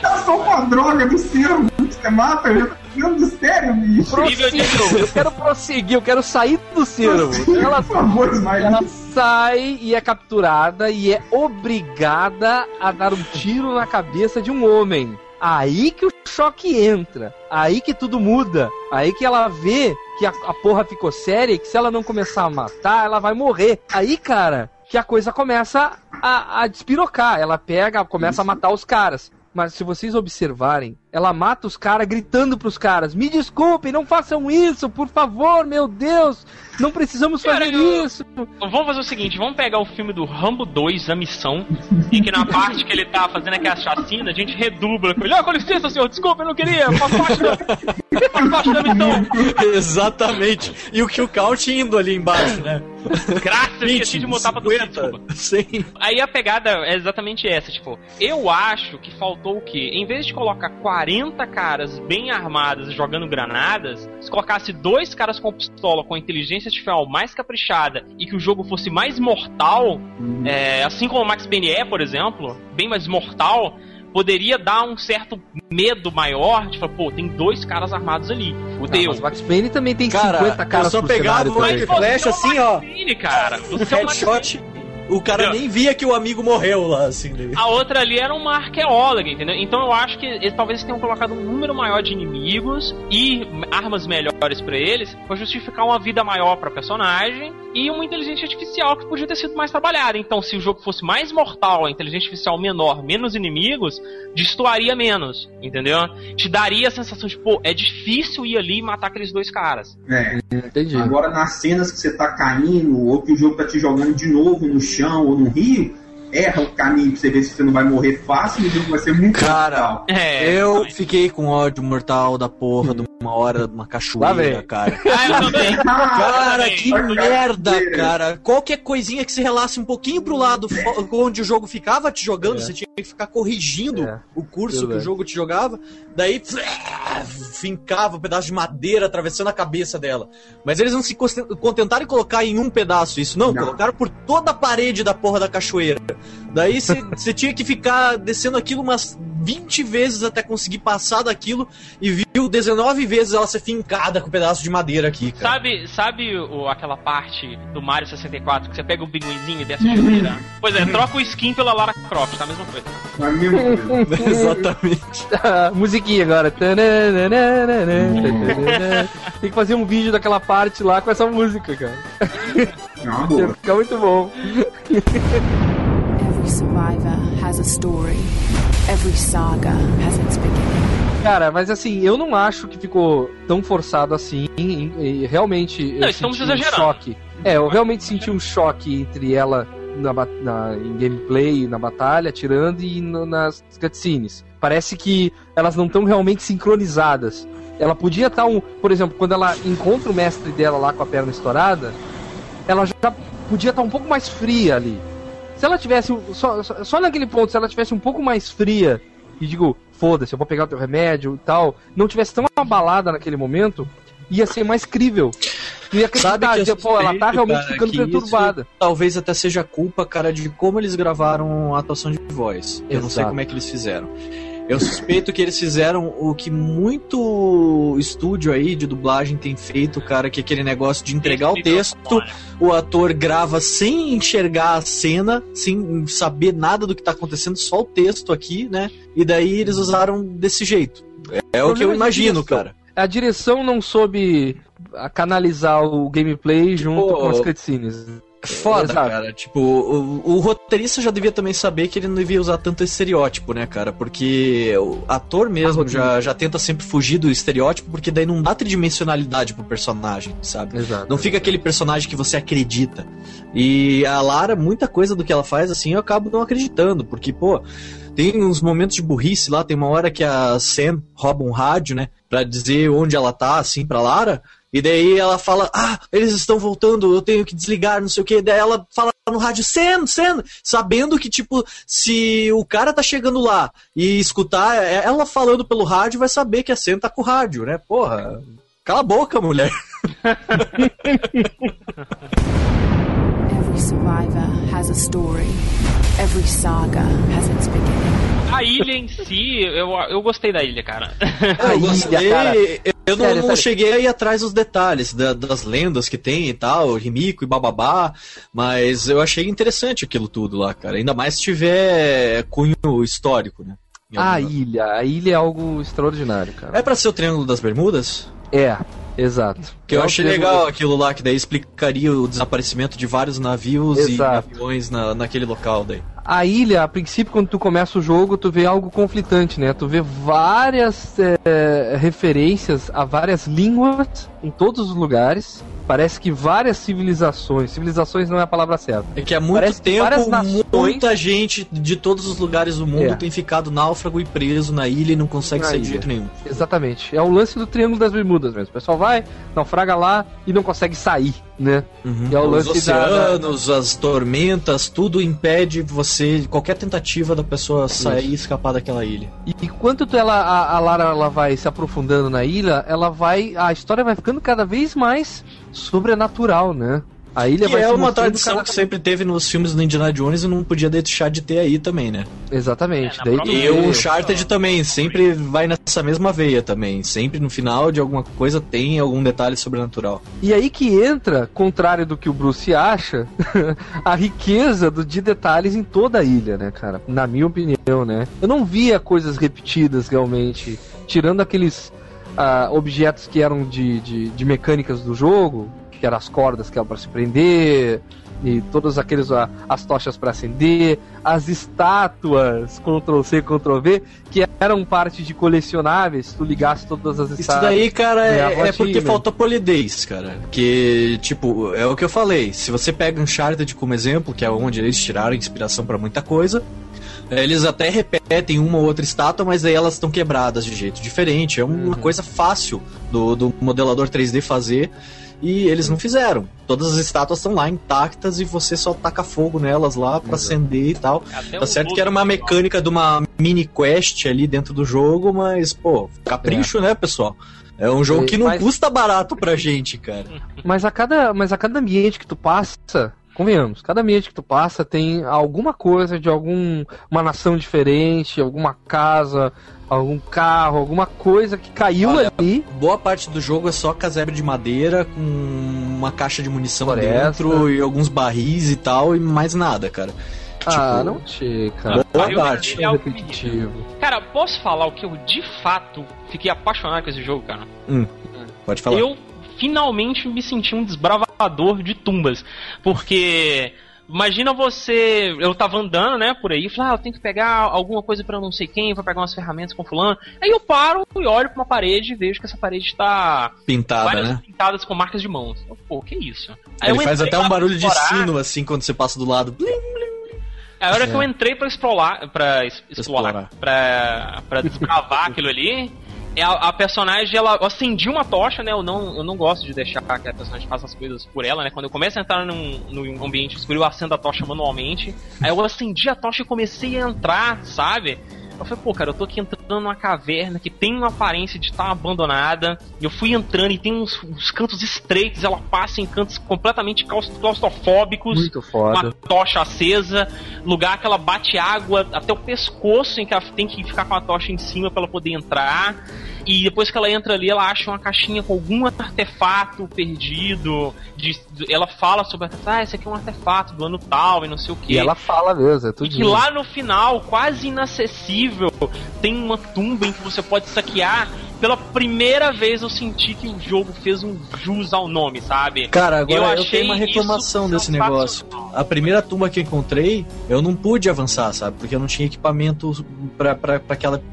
tá só com a droga do cervo que você mata, tô ficando do sério, bicho. Prossigo, eu quero prosseguir, eu quero sair do cervo. Ela Por favor. Ela sai e é capturada e é obrigada a dar um tiro na cabeça de um homem. Aí que o choque entra. Aí que tudo muda. Aí que ela vê que a, a porra ficou séria e que se ela não começar a matar, ela vai morrer. Aí, cara, que a coisa começa a, a despirocar. Ela pega, começa a matar os caras. Mas se vocês observarem, ela mata os caras gritando pros caras: Me desculpem, não façam isso, por favor, meu Deus, não precisamos Cara, fazer eu- isso. Vamos fazer o seguinte, vamos pegar o filme do Rambo 2, A Missão, e que na parte que ele tá fazendo aquela chacina, a gente redubla com ele. Ah, com licença, senhor, desculpa, eu não queria, faz parte da, faz parte da missão. Exatamente. E o kill count indo ali embaixo, né? Graças, eu esqueci de montar pra tu, 50, desculpa. Sim. Aí a pegada é exatamente essa, tipo, eu acho que faltou o quê? Em vez de colocar 40 caras bem armados jogando granadas, se colocasse dois caras com pistola com a inteligência artificial mais caprichada e que o jogo fosse mais mortal, é, assim como o Max Payne é, por exemplo, bem mais mortal, poderia dar um certo medo maior de falar, pô, tem dois caras armados ali. Não, Fudeu. mas o Max Payne também tem Cara, 50 caras eu só por pegava o. Mike Flash assim, ó. Payne, cara. Você é o Headshot. O cara nem via que o amigo morreu lá, assim. Dele. A outra ali era uma arqueóloga, entendeu? Então eu acho que eles, talvez eles tenham colocado um número maior de inimigos e armas melhores pra eles, pra justificar uma vida maior pra personagem e uma inteligência artificial que podia ter sido mais trabalhada. Então, se o jogo fosse mais mortal, a inteligência artificial menor, menos inimigos, destoaria menos, entendeu? Te daria a sensação de, pô, é difícil ir ali e matar aqueles dois caras. É, Entendi. agora nas cenas que você tá caindo, ou que o jogo tá te jogando de novo no chão ou no rio, erra o caminho pra você ver se você não vai morrer fácil e o jogo vai ser muito Cara. É, Eu fiquei com ódio mortal da porra de uma hora de uma cachoeira, cara. Ah, eu também. Cara, também. que merda, cara. Qualquer coisinha que se relasse um pouquinho pro lado onde o jogo ficava te jogando, É. você tinha que ficar corrigindo É. o curso que Verdade. o jogo te jogava. Daí fincava um pedaço de madeira atravessando a cabeça dela. Mas eles não se contentaram em colocar em um pedaço isso, não. Não. Colocaram por toda a parede da porra da cachoeira. Daí você tinha que ficar descendo aquilo umas 20 vezes até conseguir passar daquilo e viu 19 vezes ela ser fincada com um pedaço de madeira aqui, cara. Sabe, sabe o, aquela parte do Mario 64 que você pega o pinguinzinho e desce a geladeira? Pois é, troca o skin pela Lara Croft, tá a mesma coisa. É a mesma coisa. Exatamente. Ah, musiquinha agora. Tem que fazer um vídeo daquela parte lá com essa música, cara. É uma Ia ficar muito bom. Every survivor has a story. Every saga has its beginning. Cara, mas assim, eu não acho que ficou tão forçado assim. E, e realmente. eu estamos senti um choque. É, eu realmente senti um choque entre ela na, na- em gameplay, na batalha, atirando e no- nas cutscenes. Parece que elas não estão realmente sincronizadas. Ela podia estar um. Por exemplo, quando ela encontra o mestre dela lá com a perna estourada, ela já podia estar um pouco mais fria ali. Se ela tivesse. Só, só, só naquele ponto, se ela tivesse um pouco mais fria e digo, foda-se, eu vou pegar o teu remédio e tal, não tivesse tão abalada naquele momento, ia ser mais crível. Tu ia Sabe acreditar, que pô, ela tá realmente cara, ficando perturbada. talvez até seja culpa, cara, de como eles gravaram a atuação de voz. Eu não sei Exato. como é que eles fizeram. Eu suspeito que eles fizeram o que muito estúdio aí de dublagem tem feito, cara, que é aquele negócio de entregar o texto, o ator grava sem enxergar a cena, sem saber nada do que tá acontecendo, só o texto aqui, né? E daí eles usaram desse jeito. É, o que eu Problema de imagino, cara. A direção não soube canalizar o gameplay junto Pô, com as cutscenes. Foda, Exato. cara. Tipo, o, o roteirista já devia também saber que ele não devia usar tanto estereótipo, né, cara? Porque o ator mesmo já, já tenta sempre fugir do estereótipo, porque daí não dá tridimensionalidade pro personagem, sabe? Exato. Não fica aquele personagem que você acredita. E a Lara, muita coisa do que ela faz, assim, eu acabo não acreditando, porque, pô. Tem uns momentos de burrice lá, tem uma hora que a Sam rouba um rádio, né? Pra dizer onde ela tá, assim, pra Lara. E daí ela fala, ah, eles estão voltando, eu tenho que desligar, não sei o que. Daí ela fala no rádio, Sam, Sam, sabendo que, tipo, se o cara tá chegando lá e escutar é- ela falando pelo rádio, vai saber que a Sam tá com o rádio, né? Porra, cala a boca, mulher. Every survivor has a story. Every saga has its beginning. A ilha em si, eu, eu gostei da ilha, cara. A eu ilha, gostei, cara. eu não, Sério, não sério. cheguei a ir atrás dos detalhes da- das lendas que tem e tal, Rimiko e bababá, mas eu achei interessante aquilo tudo lá, cara. Ainda mais se tiver cunho histórico, né? A ilha, a ilha é algo extraordinário, cara. É pra ser o Triângulo das Bermudas? É, exato. Que eu achei legal aquilo lá, que daí explicaria o desaparecimento de vários navios Exato. e aviões na, naquele local daí. A ilha, a princípio, quando tu começa o jogo, tu vê algo conflitante, né? Tu vê várias é, referências a várias línguas em todos os lugares. Parece que várias civilizações, civilizações não é a palavra certa. É que há muito Parece tempo, nações- muita gente de todos os lugares do mundo É. tem ficado náufrago e preso na ilha e não consegue Na sair de ilha. jeito nenhum. Exatamente. É o lance do Triângulo das Bermudas mesmo. O pessoal vai, naufraga lá e não consegue sair, né? E é Os lance da- oceanos, as tormentas, tudo impede você, qualquer tentativa da pessoa sair e escapar daquela ilha. E enquanto ela, a, a Lara ela vai se aprofundando na ilha, ela vai. A história vai ficando cada vez mais sobrenatural, né? A ilha Que vai é uma tradição cada- que sempre teve nos filmes do Indiana Jones e não podia deixar de ter aí também, né? Exatamente. É, Daí E o Uncharted também, sempre vai nessa mesma veia também. Sempre no final de alguma coisa tem algum detalhe sobrenatural. E aí que entra, contrário do que o Bruce acha, a riqueza do, de detalhes em toda a ilha, né, cara? Na minha opinião, né? Eu não via coisas repetidas realmente, tirando aqueles ah, objetos que eram de, de, de mecânicas do jogo, que eram as cordas que eram para se prender. E todos aqueles, as tochas para acender, as estátuas, Ctrl C, Ctrl V, que eram parte de colecionáveis, se tu ligasse todas as Isso estátuas. daí, cara, ganhava é, é porque falta polidez, cara. Que, tipo, é o que eu falei. Se você pega Uncharted como exemplo, que é onde eles tiraram inspiração pra muita coisa, eles até repetem uma ou outra estátua, mas aí elas estão quebradas de jeito diferente. É uma coisa fácil do, do modelador 3D fazer. E eles não fizeram. Todas as estátuas estão lá intactas e você só taca fogo nelas lá pra acender e tal. Até Tá certo que era uma mecânica de uma mini quest ali dentro do jogo, mas, pô, capricho, né, pessoal? É um jogo É, que não mas- custa barato pra gente, cara. Mas a cada, mas a cada ambiente que tu passa, convenhamos, cada ambiente que tu passa tem alguma coisa de algum uma nação diferente, alguma casa, algum carro, alguma coisa que caiu Olha, ali. Boa parte do jogo é só casebre de madeira com uma caixa de munição Floresta. dentro e alguns barris e tal e mais nada, cara. Ah, Tipo, não achei, cara. Boa parte. eu- repetitivo. Cara, posso falar o que eu de fato fiquei apaixonado com esse jogo, cara? Pode falar. Eu finalmente me senti um desbravador de tumbas. Porque. Imagina você. Eu tava andando, né, por aí, falei, ah, eu tenho que pegar alguma coisa pra não sei quem, vou pegar umas ferramentas com fulano. Aí eu paro e olho pra uma parede e vejo que essa parede tá. Pintada, né? pintadas com marcas de mãos. Eu, Pô, que isso? Aí Ele faz até um barulho de explorar. sino assim quando você passa do lado. A hora que É. eu entrei pra explorar, pra es- explorar, pra desbravar aquilo ali, é a, a personagem, ela acendia uma tocha, né? Eu não, eu não gosto de deixar que a personagem faça as coisas por ela, né? Quando eu começo a entrar num, num ambiente escuro, eu acendo a tocha manualmente. Aí eu acendi a tocha e comecei a entrar, sabe? Eu falei, pô, cara, eu tô aqui entrando numa caverna que tem uma aparência de estar abandonada. E eu fui entrando e tem uns, uns cantos estreitos, ela passa em cantos completamente claus- claustrofóbicos Muito foda. uma tocha acesa, lugar que ela bate água até o pescoço, em que ela tem que ficar com a tocha em cima pra ela poder entrar. E depois que ela entra ali, ela acha uma caixinha com algum artefato perdido. de- ela fala sobre, ah, esse aqui é um artefato do ano tal e não sei o que. E ela fala mesmo, é E tudo. que lá no final, quase inacessível, tem uma tumba em que você pode saquear. Pela primeira vez eu senti que o jogo fez um jus ao nome, sabe? Cara, agora eu, achei tenho uma reclamação desse negócio. A primeira tumba que eu encontrei, eu não pude avançar, sabe? Porque eu não tinha equipamento pra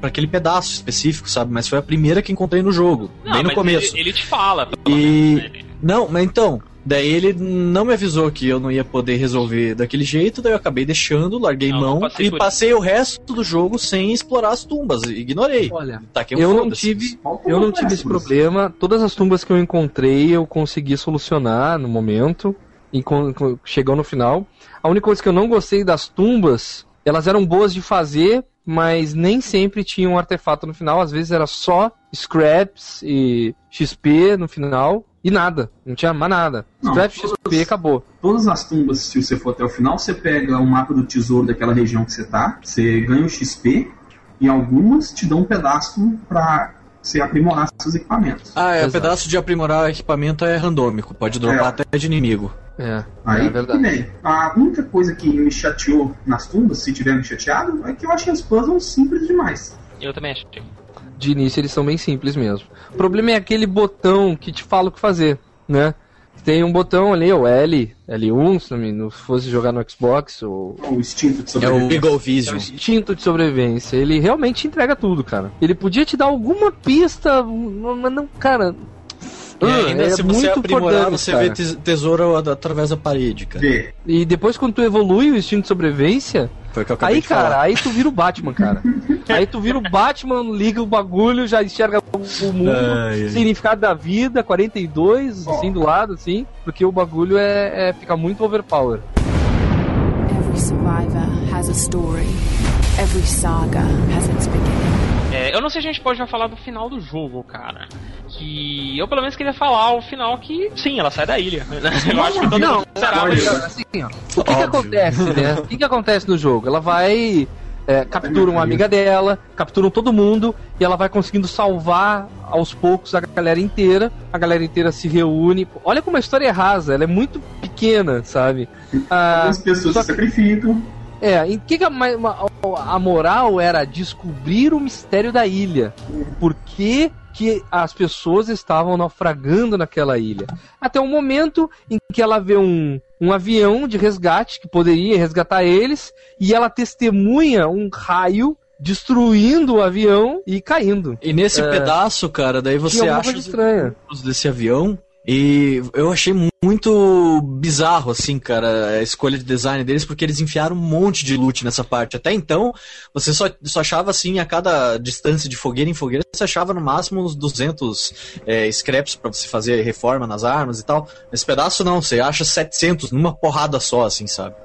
aquele pedaço específico, sabe? Mas foi a primeira que encontrei no jogo, Não, bem no mas começo. Ele, ele te fala. pelo E. menos, né? Não, mas então. Daí ele não me avisou que eu não ia poder resolver daquele jeito, daí eu acabei deixando, larguei Não, não mão passei e passei o resto do jogo sem explorar as tumbas. Ignorei. Olha, Taquei um eu não tive, eu não tive esse problema. Todas as tumbas que eu encontrei eu consegui solucionar no momento e chegou no final. A única coisa que eu não gostei das tumbas, elas eram boas de fazer, mas nem sempre tinham um artefato no final. Às vezes era só scraps e XP no final e nada, não tinha mais nada. Não, Scrap, todas- XP, acabou. Todas as tumbas, se você for até o final, você pega o mapa do tesouro daquela região que você tá, você ganha o XP, e algumas te dão um pedaço pra você aprimorar seus equipamentos. Ah, é, o Exato. pedaço de aprimorar equipamento é randômico, pode dropar É. até de inimigo. É, Aí, é verdade. bem, a única coisa que me chateou nas tumbas, se tiver me chateado, é que eu achei os puzzles simples demais. Eu também achei. de início eles são bem simples mesmo. O problema é aquele botão que te fala o que fazer, né? Tem um botão ali, o L, L1, se não me- não fosse jogar no Xbox, ou O instinto de É o sobrevivência. Eagle é o Vision. instinto de sobrevivência. Ele realmente entrega tudo, cara. Ele podia te dar alguma pista, mas não, cara. E ah, ainda é se você muito aprimorar, importante, você cara. vê tes- tesouro através da parede, cara. Vê. E depois quando tu evolui o instinto de sobrevivência, Foi o que eu acabei aí, de cara, falar. aí tu vira o Batman, cara. aí tu vira o Batman, liga o bagulho, já enxerga o, mundo, Ai, ai. significado da vida, 42, assim, do lado, assim, porque o bagulho é, é fica muito overpower. Every survivor has a story. Every saga has its beginning. É, eu não sei se a gente pode já falar do final do jogo, cara. Que eu pelo menos queria falar o final que, sim, ela sai da ilha. Eu acho que todo Não, mundo isso. assim, ó, o que, que acontece, né? O que, que acontece no jogo? Ela vai. É, captura uma amiga dela, capturam todo mundo e ela vai conseguindo salvar aos poucos a galera inteira. A galera inteira se reúne. Olha como a história é rasa, ela é muito pequena, sabe? Ah, As pessoas só se sacrificam. É, em que, que a, ma- a moral era descobrir o mistério da ilha. Por que, que as pessoas estavam naufragando naquela ilha? Até o momento em que ela vê um, um avião de resgate que poderia resgatar eles e ela testemunha um raio destruindo o avião e caindo. E nesse É. pedaço, cara, daí você acha os estranha. desse avião. E eu achei muito bizarro, assim, cara, a escolha de design deles, porque eles enfiaram um monte de loot nessa parte. Até então, você só, só achava, assim, a cada distância de fogueira em fogueira, você achava no máximo uns 200 é, scraps pra você fazer reforma nas armas e tal. Nesse pedaço, não, você acha 700 numa porrada só, assim, sabe?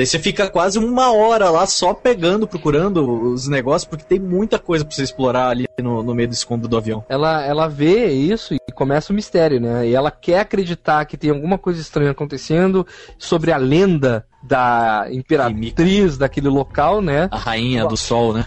Daí você fica quase uma hora lá só pegando, procurando os negócios, porque tem muita coisa pra você explorar ali no, no meio do escombro do avião. Ela, ela vê isso e começa o mistério, né? E ela quer acreditar que tem alguma coisa estranha acontecendo sobre a lenda da imperatriz daquele local, né? A rainha do sol, né?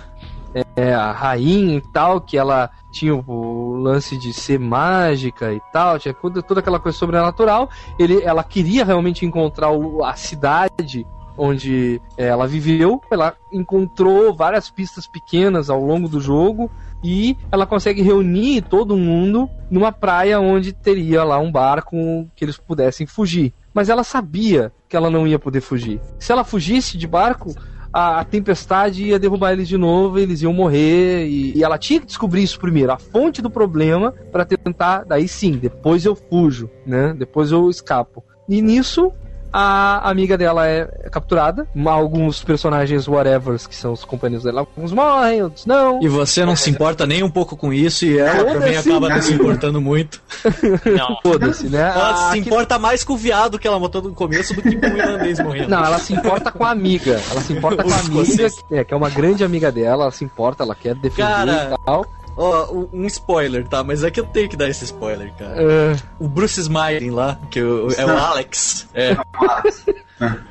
É, a rainha e tal, que ela tinha o lance de ser mágica e tal, tinha toda, aquela coisa sobrenatural. Ele, ela queria realmente encontrar o- a cidade onde é, ela viveu. Ela encontrou várias pistas pequenas ao longo do jogo e ela consegue reunir todo mundo numa praia onde teria lá um barco que eles pudessem fugir. Mas ela sabia que ela não ia poder fugir. Se ela fugisse de barco, a, a tempestade ia derrubar eles de novo, eles iam morrer e, e ela tinha que descobrir isso primeiro, a fonte do problema para tentar, daí sim, depois eu fujo, né? Depois eu escapo. E nisso a amiga dela é capturada, alguns personagens whatevers que são os companheiros dela, alguns morrem, outros não. E você não se importa nem um pouco com isso, e ela também Foda-se. acaba não se importando muito. Não. Foda-se, né? Ela A- se importa mais com o viado que ela matou no começo do que com o irlandês morrendo. Não, ela se importa com a amiga. Ela se importa com a amiga, que é, que é uma grande amiga dela, ela se importa, ela quer defender Cara. e tal. Ó, um spoiler, tá? Mas é que eu tenho que dar esse spoiler, cara. É, O Bruce Smiling lá, que o- é o Alex, é,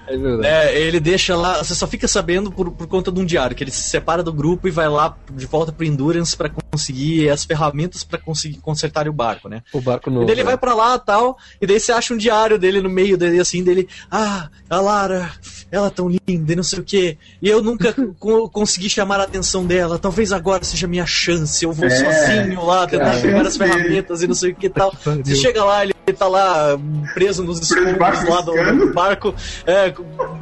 é verdade. é, ele deixa lá, você só fica sabendo por, por conta de um diário, que ele se separa do grupo e vai lá de volta pro Endurance pra conseguir as ferramentas pra conseguir consertar o barco, né? O barco novo. E daí ele vai pra lá tal, e daí você acha um diário dele no meio dele, assim, dele, ah, a Lara, ela é tão linda e não sei o que, e eu nunca co- consegui chamar a atenção dela, talvez agora seja a minha chance, eu vou É, sozinho lá tentar pegar as ferramentas e não sei o que tal. Você chega lá, ele tá lá preso nos escombros lá do, do barco, é,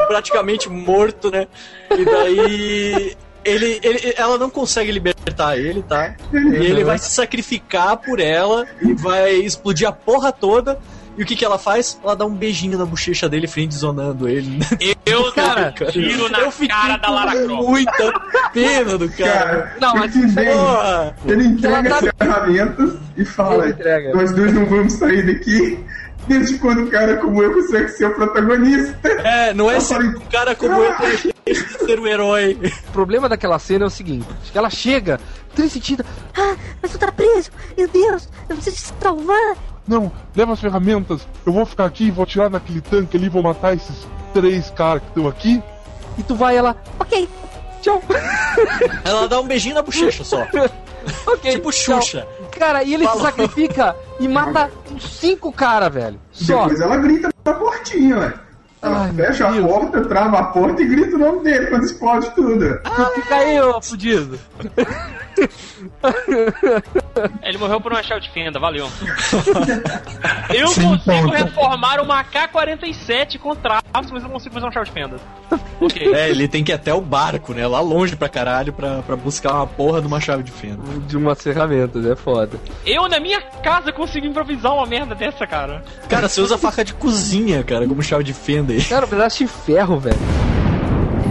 praticamente morto, né? E daí... Ele, ele, ela não consegue libertar ele, tá? E ele vai se sacrificar por ela e vai explodir a porra toda. E o que que ela faz? Ela dá um beijinho na bochecha dele, friendzonando ele. Eu Cara, tiro na Eu fiquei cara da Lara Croft. muita pena do cara. Cara, Não, mas. Porra! Ele entrega as tá- ferramentas e fala. Nós dois não vamos sair daqui. Desde quando um cara como eu consegue ser o protagonista? É, não é Eu ser falei, um cara como eu que deixa de ser o herói. O problema daquela cena é o seguinte: que ela chega, trisitida, Ah, mas tu tá preso! Meu Deus, eu preciso te salvar! Não, leva as ferramentas. Eu vou ficar aqui, vou atirar naquele tanque ali, vou matar esses três caras que estão aqui. e tu vai ela, Ok, tchau. Ela dá um beijinho na bochecha só. ok, Tipo tchau. Xuxa. Cara, e ele se Falou. sacrifica e mata uns cinco caras, velho. Só. Depois ela grita na portinha, ué. Ela Ai, fecha a porta, trava a porta e grita o nome dele quando explode tudo. Fica aí, ô fudido. Ele morreu por uma shell de fenda, valeu. eu Sem consigo ponta. reformar uma K-47 com traço, mas eu não consigo fazer um shell de fenda. Ok. É, ele tem que ir até o barco, né? Lá longe pra caralho, pra, pra buscar uma porra de uma chave de fenda. De umas ferramentas, é foda. Eu, na minha casa, consigo improvisar uma merda dessa, cara. Cara, você usa faca de cozinha, cara, como chave de fenda aí. Cara, um pedaço de ferro, velho.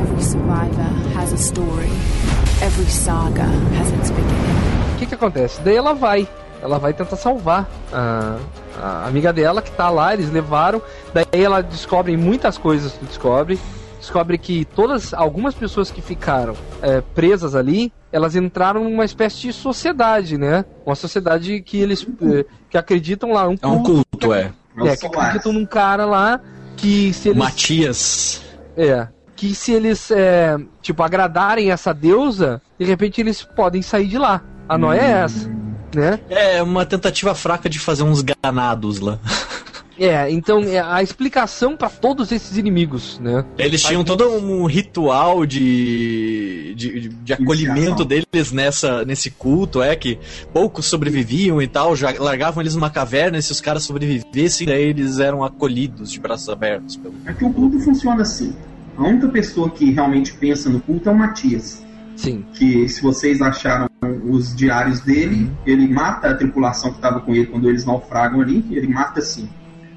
Every survivor has a story. Every saga has its beginning. O que que acontece? Daí ela vai. Ela vai tentar salvar a, a amiga dela que tá lá, eles levaram. Daí ela descobre muitas coisas que descobre. Descobre que todas, algumas pessoas que ficaram é, presas ali, elas entraram numa espécie de sociedade, né? Uma sociedade que eles é, que acreditam lá, um É um culto, é. é, que acreditam num cara lá que se eles Matias. é. Que se eles, é, tipo, agradarem essa deusa, de repente eles podem sair de lá. A noia é essa, né? É uma tentativa fraca de fazer uns ganados lá. É, então é a explicação pra todos esses inimigos, né? Eles tinham todo um ritual de, de, de- de acolhimento deles nessa, nesse culto, é que poucos sobreviviam e tal, já largavam eles numa caverna e se os caras sobrevivessem, daí eles eram acolhidos de braços abertos. Pelo... É que o culto funciona assim. A única pessoa que realmente pensa no culto é o Matias. Sim. Que se vocês acharam os diários dele, ele mata a tripulação que estava com ele quando eles naufragam ali, ele mata sim.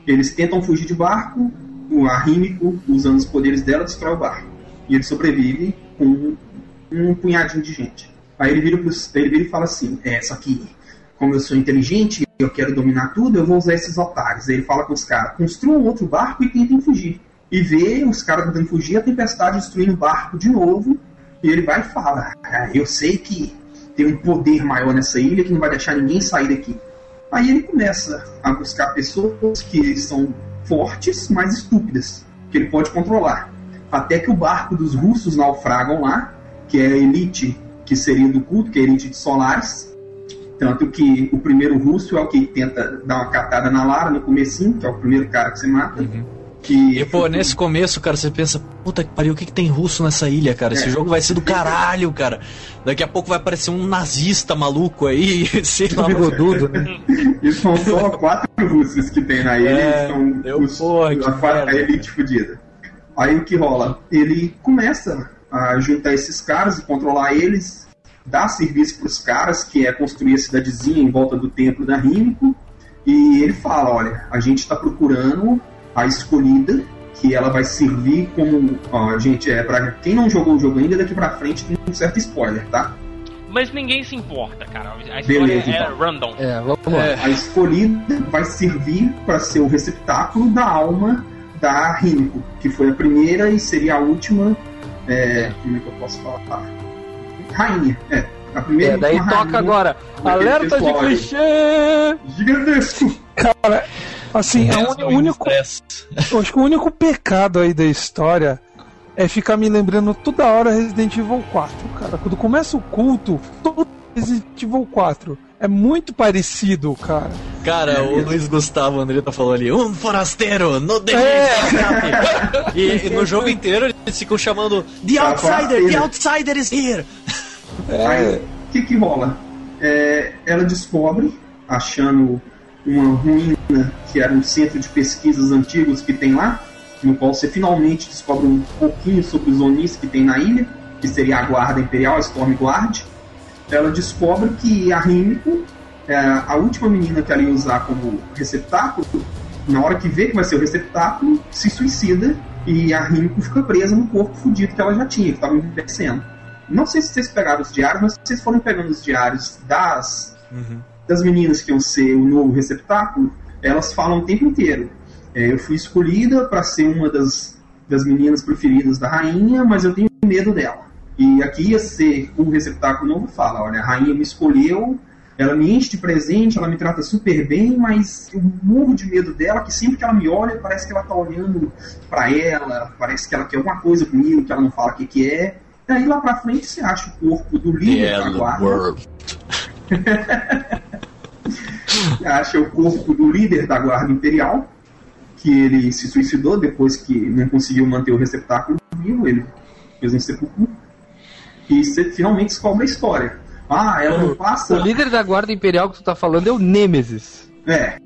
Eles tentam fugir de barco, o Arrímico, usando os poderes dela, destrói o barco. E ele sobrevive com um punhadinho de gente. Aí ele vira, pros, ele vira e fala assim: É, só que, como eu sou inteligente, eu quero dominar tudo, eu vou usar esses otários. Aí ele fala com os caras: construam outro barco e tentem fugir. e vê os caras tentando fugir, a tempestade destruindo o barco de novo. E ele vai e fala: ah, Eu sei que tem um poder maior nessa ilha que não vai deixar ninguém sair daqui. Aí ele começa a buscar pessoas que são fortes, mas estúpidas, que ele pode controlar. Até que o barco dos russos naufragam lá, que é a elite que seria do culto, que é a elite de Solares. Tanto que o primeiro russo é o que tenta dar uma catada na Lara no comecinho, que é o primeiro cara que você mata. Que E pô, nesse começo, cara, você pensa, puta que pariu, o que, que tem russo nessa ilha, cara? Esse É. jogo vai ser do caralho, cara. Daqui a pouco vai aparecer um nazista maluco aí, sei lá. Bigodudo, né? E são só quatro russos que tem na ilha, É, e são eu, os, porra, que a, a elite fodida. Aí o que rola? Ele começa a juntar esses caras e controlar eles, dar serviço pros caras, que é construir a cidadezinha em volta do templo da Rímico, e ele fala, olha, a gente está procurando a escolhida, que ela vai servir como... Ó, gente, é para quem não jogou o jogo ainda, daqui pra frente tem um certo spoiler, tá? Mas ninguém se importa, cara. A história Beleza, é então. random. É, vamos lá. A escolhida vai servir para ser o receptáculo da alma da Rímico, que foi a primeira e seria a última. é, como é que eu posso falar? Rainha, é. A primeira É, daí toca rainha agora. Alerta de clichê! Gigantesco! Cara, assim, é o único, eu acho que o único pecado aí da história é ficar me lembrando toda hora Resident Evil 4, cara. Quando começa o culto, todo Resident Evil 4 é muito parecido, cara. Cara, o Luiz Gustavo Andretta falou ali, um forasteiro, no delírio, É. e, e no jogo inteiro eles ficam chamando The Tá, Outsider, The tá. Outsider is here! Aí, o que que rola? É, ela descobre, achando uma ruína que era um centro de pesquisas antigos que tem lá, no qual você finalmente descobre um pouquinho sobre os Onis que tem na ilha, que seria a Guarda Imperial, a Storm Guard. Ela descobre que a Rímico, é, a última menina que ela ia usar como receptáculo, na hora que vê que vai ser o receptáculo, se suicida e a Rímico fica presa no corpo fudido que ela já tinha, que estava envelhecendo. Não sei se vocês pegaram os diários, mas se vocês foram pegando os diários das, das meninas que iam ser o novo receptáculo, elas falam o tempo inteiro. É, eu fui escolhida para ser uma das, das meninas preferidas da rainha, mas eu tenho medo dela. E aqui ia ser o receptáculo novo fala, olha, a rainha me escolheu, ela me enche de presente, ela me trata super bem, mas eu morro de medo dela, que sempre que ela me olha, parece que ela tá olhando para ela, parece que ela quer alguma coisa comigo, que ela não fala o que, que é. E aí lá pra frente você acha o corpo do líder da guarda. World. Acha o corpo do líder da guarda imperial, que ele se suicidou depois que não conseguiu manter o receptáculo vivo, ele fez um sepulcro. E você finalmente descobre a história. Ah, ela não passa. O líder da guarda imperial que tu tá falando é o Nemesis. É.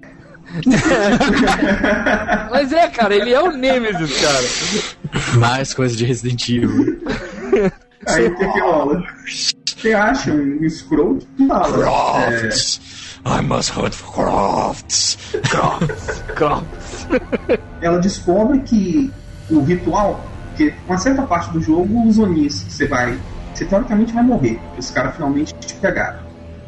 Mas é, cara, ele é o Nemesis, cara. Mais coisa de Resident Evil. Aí o que que rola? Você acha um scroll que fala. É, Crofts! I must hunt for crofts! Crofts! ela descobre que o ritual, que uma certa parte do jogo, os Onis, você vai. Você teoricamente vai morrer, porque os caras finalmente te pegaram.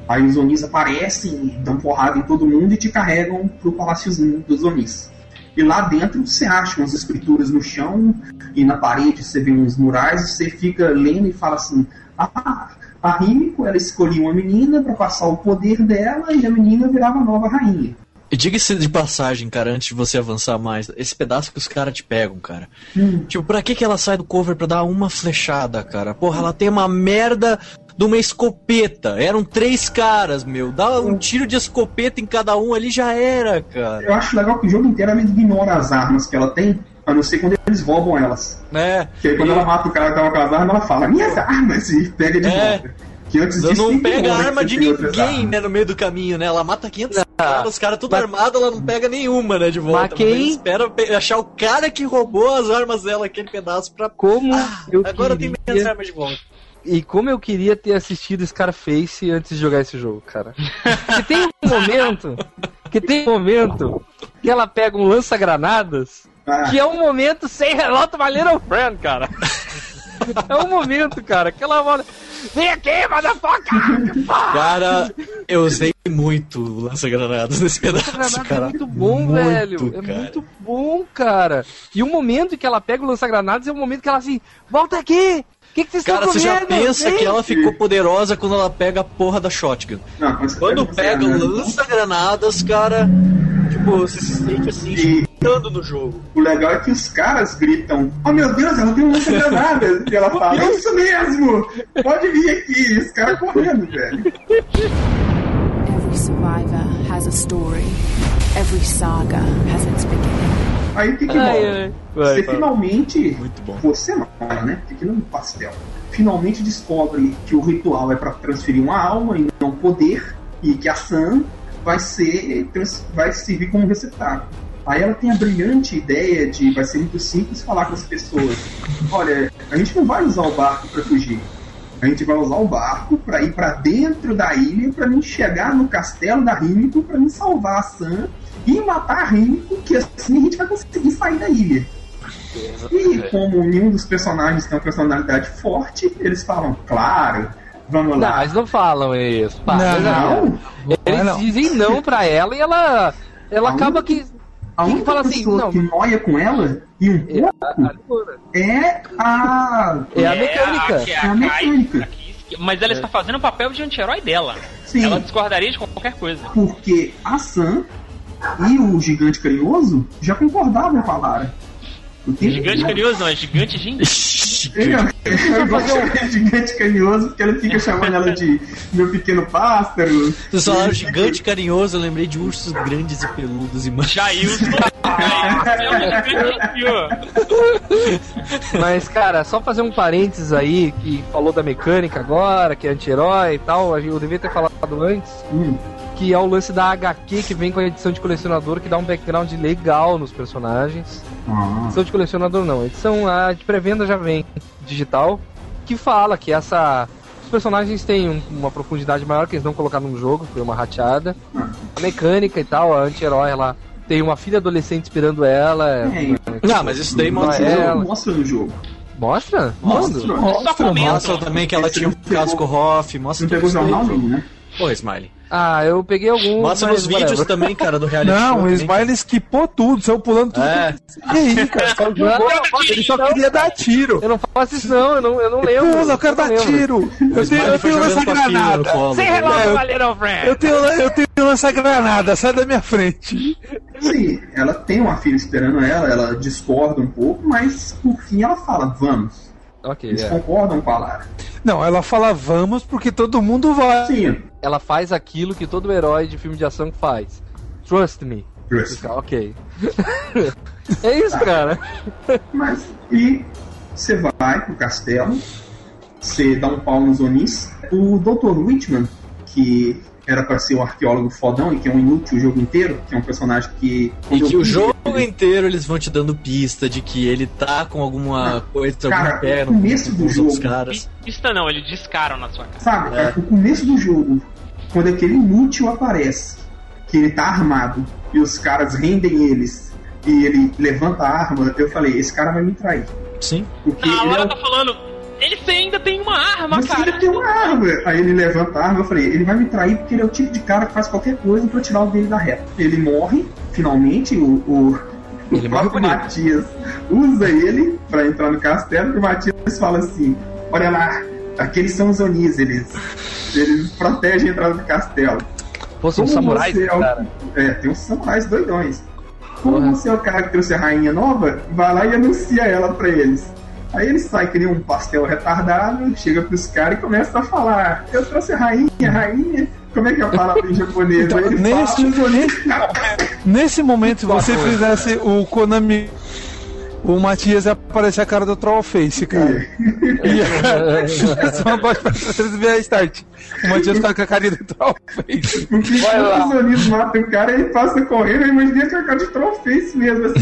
Aí os Onis aparecem dão porrada em todo mundo e te carregam pro paláciozinho dos Onis. E lá dentro você acha umas escrituras no chão e na parede você vê uns murais e você fica lendo e fala assim: Ah, a Rímico ela escolhia uma menina para passar o poder dela e a menina virava a nova rainha. E diga-se de passagem, cara, antes de você avançar mais, esse pedaço que os caras te pegam, cara. Hum. Tipo, pra que que ela sai do cover pra dar uma flechada, cara? Porra, ela tem uma merda de uma escopeta. Eram três caras, meu. Dá um tiro de escopeta em cada um ali já era, cara. Eu acho legal que o jogo inteiro ela ignora as armas que ela tem, a não ser quando eles roubam elas. É. Que aí quando E- ela mata o cara que tava com as armas, ela fala, minhas armas! E pega de É. volta. Que antes disso, não pega a arma de tem ninguém, né, no meio do caminho, né? Ela mata 500 caras, os caras tudo armados, ela não pega nenhuma, né, de volta. Mas quem- ela espera pe- achar o cara que roubou as armas dela, aquele pedaço, pra... Como eu Agora tem queria... minhas armas de volta. E como eu queria ter assistido Scarface antes de jogar esse jogo, cara. Que tem um momento, que tem um momento que ela pega um lança-granadas, Ah. que é um momento sem relógio My Little Friend, cara. É um momento, cara, que ela olha. Vem aqui, motherfucker! Cara, eu usei muito o lança-granadas nesse pedaço, Lança-granadas cara. é muito bom, Muito, velho. É cara. muito bom, cara. E o momento em que ela pega o lança-granadas é o momento que ela assim, volta aqui! O que, que vocês Cara, estão você já pensa Vem!" que ela ficou poderosa quando ela pega a porra da shotgun. Não, mas Quando pega o lança-granadas, cara, tipo, você se sente assim, Chutando no jogo. O legal é que os caras gritam: Oh meu Deus, ela tem um lança-granadas! e ela fala: É isso mesmo! Pode vir aqui! E os caras correndo, velho. Every survivor has a story. Every saga has its beginning. Aí o que que Ai, rola? Você Vai, finalmente. Muito bom. Você não, né? Fica no pastel. Finalmente descobre que o ritual é pra transferir uma alma e não poder, e que a Sam vai ser. vai servir como receptáculo. Aí ela tem a brilhante ideia de vai ser muito simples falar com as pessoas. Olha, a gente não vai usar o barco pra fugir. A gente vai usar o barco pra ir pra dentro da ilha pra mim chegar no castelo da Rímico pra me salvar a Sam e matar a Rímico, que assim a gente vai conseguir sair da ilha. E como nenhum dos personagens tem uma personalidade forte, eles falam, claro, vamos Não, lá. mas não falam isso. Pá, Não, Não, Eles não. dizem não pra ela e ela. Ela A acaba única- que. A única fala assim, pessoa não. que noia com ela e um É pouco a, é a. é a mecânica. É a Kai- mecânica. aqui- mas ela está fazendo o papel de anti-herói dela. Sim, Ela discordaria de qualquer coisa. porque a Sam e o Gigante Carinhoso já concordavam com a Lara. Tempo Gigante todo. carinhoso não, é gigante de Eu, eu gosto de chamar de gigante carinhoso porque ela fica chamando ela de meu pequeno pássaro. Vocês falaram gigante carinhoso, eu lembrei de ursos grandes e peludos e manchados. Jailson. É um. Mas, cara, só fazer um parênteses aí, que falou da mecânica agora, que é anti-herói e tal, eu devia ter falado antes, Hum, que é o lance da HQ que vem com a edição de colecionador, que dá um background legal nos personagens. ah, Edição de colecionador não, edição a de pré-venda já vem digital, que fala que essa. Os personagens têm um- uma profundidade maior que eles não colocaram no jogo, foi uma rateada. A mecânica e tal, a anti-herói, ela tem uma filha adolescente esperando ela. é, Não, mas isso daí mostra. Ela. mostra no jogo. Mostra? Mostra. Mostra, comenta. Mostra também que ela tinha um casco Hoff, mostra Não pegou jornal né? Pô, Smiley. Ah, eu peguei alguns. Mostra nos vídeos whatever. também, cara, do reality show. Não, o também. Smiley esquipou tudo, saiu pulando tudo. É. E aí, cara? Só jogou, ele só queria dar tiro. Eu não faço isso não, eu não, eu não lembro. Pula, eu quero dar lembro. tiro. Eu tenho, Smiley eu foi tenho lança-granada. Sem relógio, eu- Valerian Friend. Eu tenho, eu tenho lança-granada, sai da minha frente. Sim, ela tem uma filha esperando ela, ela discorda um pouco, mas por fim ela fala, vamos. Ok, Eles é. concordam com a Lara. Não, ela fala vamos porque todo mundo vai. Sim, Ela faz aquilo que todo herói de filme de ação faz. Trust me. Trust Fica, Ok. é isso, cara. mas e você vai pro castelo, você dá um pau nos Onis. O Dr. Whitman, que era pra ser o arqueólogo fodão e que é um inútil o jogo inteiro, que é um personagem que. E que o jogo ele- inteiro eles vão te dando pista de que ele tá com alguma coisa, Cara, alguma perna o começo com do jogo. caras. Pista não, ele descaram na sua cara. Sabe, É. o começo do jogo, quando aquele inútil aparece, que ele tá armado e os caras rendem eles e ele levanta a arma, eu falei, esse cara vai me trair. Sim. Porque Na ele é hora o tá falando, ele ainda tem uma arma, Você cara. ainda tem uma arma. Aí ele levanta a arma, eu falei, ele vai me trair porque ele é o tipo de cara que faz qualquer coisa pra tirar o dele da reta. Ele morre, finalmente, o, o, Ele o próprio. Matias usa ele pra entrar no castelo, e o Matias fala assim, olha lá, aqueles são os Onis, eles, eles protegem a entrada do castelo. Pô, são samurais, você é o- cara. É, tem uns samurais doidões. Como Porra. você é o cara que trouxe a rainha nova, vai lá e anuncia ela pra eles. Aí ele sai que nem um pastel retardado, chega pros caras e começa a falar: Eu trouxe a rainha, rainha. Como é que é a palavra em japonês? Então, nesse, fala, nesse, nesse momento, se você fizesse o Konami. O Matias ia aparecer a cara do Trollface, cara. Ia, só uma voz pra vocês verem a start. O Matias tá com a carinha do Trollface. Porque Vai lá. quando os Onis matam o cara, ele passa correndo, eu imaginei que a cara de Trollface mesmo, assim.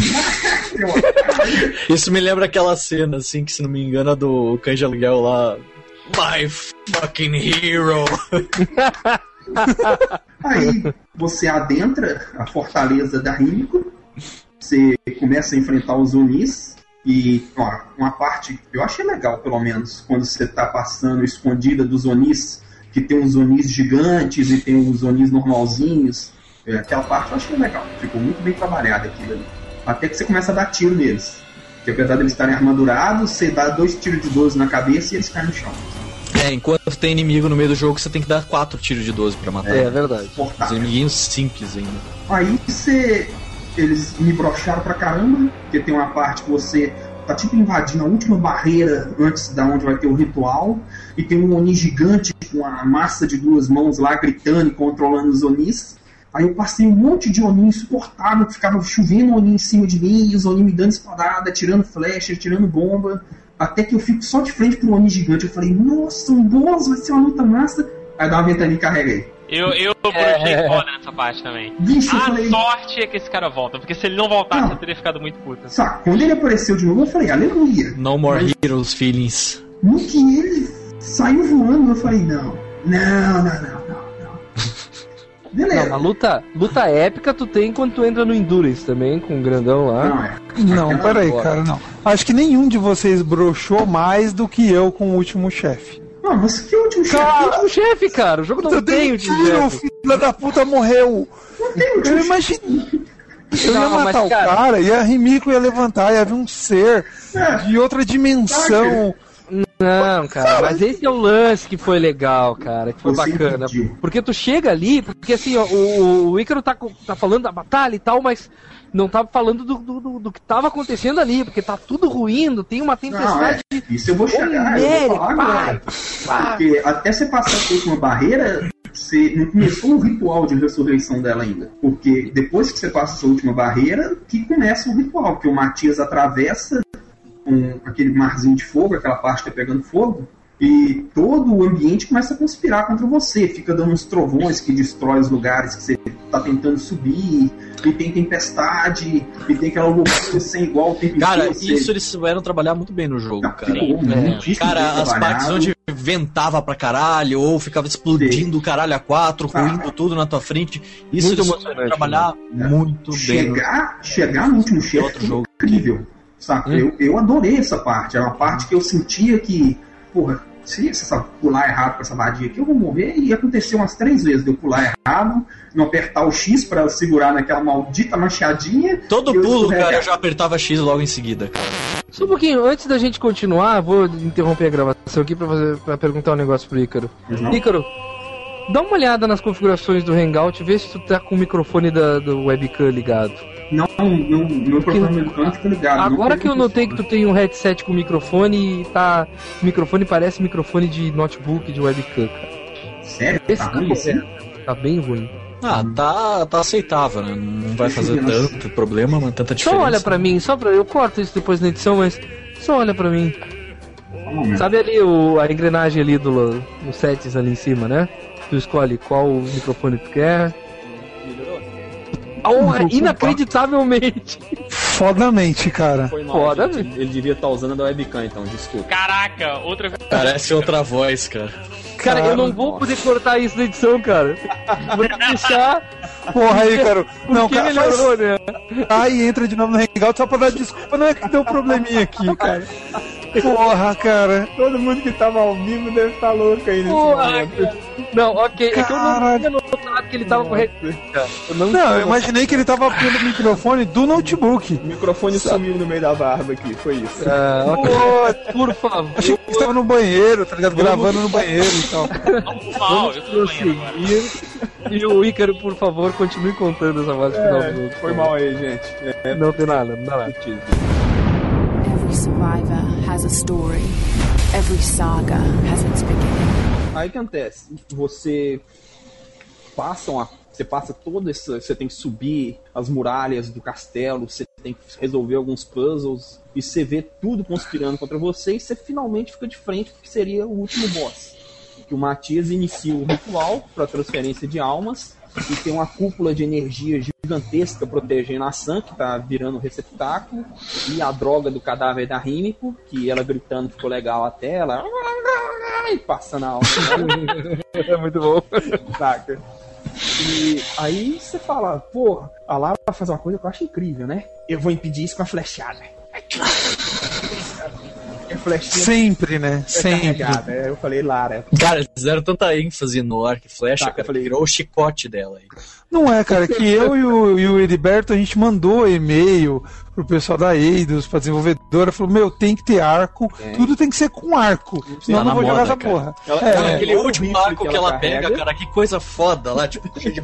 Isso me lembra aquela cena, assim, que se não me engano, é do Cães de Aluguel lá. My fucking hero! Aí você adentra a fortaleza da Rímico, você começa a enfrentar os Onis, E, ó, uma parte que eu achei legal, pelo menos, quando você tá passando escondida dos Onis, que tem uns Onis gigantes e tem uns Onis normalzinhos. É, aquela parte eu achei legal. Ficou muito bem trabalhada aquilo ali. Até que você começa a dar tiro neles. Que apesar deles estarem armadurados, você dá dois tiros de 12 na cabeça e eles caem no chão. É, enquanto tem inimigo no meio do jogo, você tem que dar quatro tiros de 12 pra matar. É, verdade. Os inimiguinhos simples ainda. Aí você. Eles me broxaram pra caramba, porque tem uma parte que você tá tipo invadindo a última barreira antes da onde vai ter o ritual, e tem um Oni gigante com a massa de duas mãos lá gritando e controlando os Onis. Aí eu passei um monte de Oni insuportável, que ficava chovendo Oni em cima de mim, e os Oni me dando espadada, tirando flecha, tirando bomba, até que eu fico só de frente pro Oni gigante. Eu falei, nossa, um boss, vai ser uma luta massa. Aí dá uma ventania e carreguei. Eu, eu brochei É. foda nessa parte também. Bicho, eu a falei- sorte é que esse cara volta, porque se ele não voltasse, Não. eu teria ficado muito puta. Sabe, quando ele apareceu de novo, eu falei, aleluia. No more Mas- heroes feelings. No que ele saiu voando, eu falei, não, não, não, não, não, não. Beleza. Não, luta, luta épica tu tem quando tu entra no Endurance também, com o grandão lá. Não, é. Não, peraí, cara, não. Acho que nenhum de vocês broxou mais do que eu com o último chefe. Não, mas que último chefe? Cara, o chefe, cara, o jogo não Eu tem um tiro, o filho da puta morreu. Não tem Eu último imaginei. Eu ia Não, mas, matar o cara- cara, e a Rimiko ia levantar, ia vir um ser É. de outra dimensão. Não, cara, mas esse é o lance que foi legal, cara, que foi Você bacana. Porque tu chega ali, porque assim, ó, o, o Ícaro tá, tá falando da batalha e tal, mas não tá falando do, do, do- que tava acontecendo ali, porque tá tudo ruindo, tem uma Não, é. tempestade. Isso eu vou chegar, eu vou falar agora. Porque até você passar essa última barreira, você não começou o ritual de ressurreição dela ainda. Porque depois que você passa essa última barreira, que começa o ritual. Porque o Matias atravessa com aquele marzinho de fogo, aquela parte que é pegando fogo, e todo o ambiente começa a conspirar contra você. Fica dando uns trovões que destrói os lugares que você tá tentando subir, e tem tempestade, e tem aquela loucura sem igual o tempo Cara, inteiro. você- isso eles souberam trabalhar muito bem no jogo, Não, cara. ficou muitíssimo Cara, as partes onde ventava pra caralho, ou ficava explodindo o caralho a quatro, ruindo tudo na tua frente. Isso Muito eles souberam trabalhar né? muito bem. chegar, chegar no último chefe outro foi jogo. Sabe? Hum. Eu, eu adorei essa parte. Era uma parte que eu sentia que, porra, se eu pular errado com essa vadia aqui, eu vou morrer. E aconteceu umas três vezes de eu pular errado, não apertar o X pra segurar naquela maldita machadinha. Todo e pulo, cara, eu já apertava X logo em seguida, cara. Só um pouquinho, antes da gente continuar, vou interromper a gravação aqui pra, fazer, pra perguntar um negócio pro Ícaro. Não? Ícaro, dá uma olhada nas configurações do Hangout, vê se tu tá com o microfone da, do webcam ligado. Não, meu, meu Porque programa eletrônico fica ligado. não Agora que eu notei que tu microfone. tem um headset com microfone e tá. O microfone parece microfone de notebook de webcam, cara. Sério? Esse Tá ruim assim? Tá bem ruim. Ah, tá, tá aceitável, né? Não vai fazer tanto problema, mas tanta diferença. Só olha pra mim, só pra. Eu corto isso depois na edição, mas. Só olha pra mim. Sabe ali o, a engrenagem ali do, do settings ali em cima, né? Tu escolhe qual microfone tu quer. Porra, inacreditavelmente. Fodamente, cara. Foi mal, Foda, gente. Ele devia estar usando a da webcam, então, desculpa. Caraca, outra vez. Parece outra voz, cara. Cara, eu não vou poder cortar isso na edição, cara. Vou deixar. Porra aí, cara. Não, Porque cara, melhorou, né? Aí entra de novo no Hangout só pra dar desculpa. Não é que deu um probleminha aqui, cara. Porra, cara. Todo mundo que tava ao vivo deve estar louco aí nesse Porra, momento. cara. Não, ok. É que eu não tinha notado que ele tava cara. Eu não, Não, eu imaginei que ele tava pelo microfone do notebook. O microfone sumiu no meio da barba aqui, foi isso. Ah, ok. Pô, Por favor. achei que estava no banheiro, tá ligado? Gravando no banheiro e tal. Vamos mal, eu tô banheiro agora. prosseguir. E o Ícaro, por favor, continue contando essa voz final do É, jogo. foi mal aí, gente. É, Não tem nada, não dá nada. Every survivor has a story. Every saga has its beginning. Aí que acontece? Você passa uma, você passa todo esse, você tem que subir as muralhas do castelo, você tem que resolver alguns puzzles e você vê tudo conspirando contra você e você finalmente fica de frente porque seria o último boss. Que o Matias inicia o ritual para transferência de almas e tem uma cúpula de energia gigantesca protegendo a Sam, que tá virando receptáculo, e a droga do cadáver da Rímico, que ela gritando ficou legal até, ela e passando a alma. É muito bom. Saca? E aí você fala, pô, a Lara vai fazer uma coisa que eu acho incrível, né? Eu vou impedir isso com a flechada. Flechinha. Sempre, né? Sempre. Aí eu falei, Lara. Cara, eles fizeram tanta ênfase no arco e flecha, Tá, cara, eu falei- virou o chicote dela aí. Não é, cara, que eu e o, e o Heriberto, a gente mandou e-mail pro pessoal da Eidos, pra desenvolvedora, falou, meu, tem que ter arco, tudo tem que ser com arco, senão Tá eu não vou jogar moda, essa cara. porra. Ela- É, ela- Aquele igual o último rifle arco que que ela ela pega, cara, que coisa foda lá, tipo, cheio de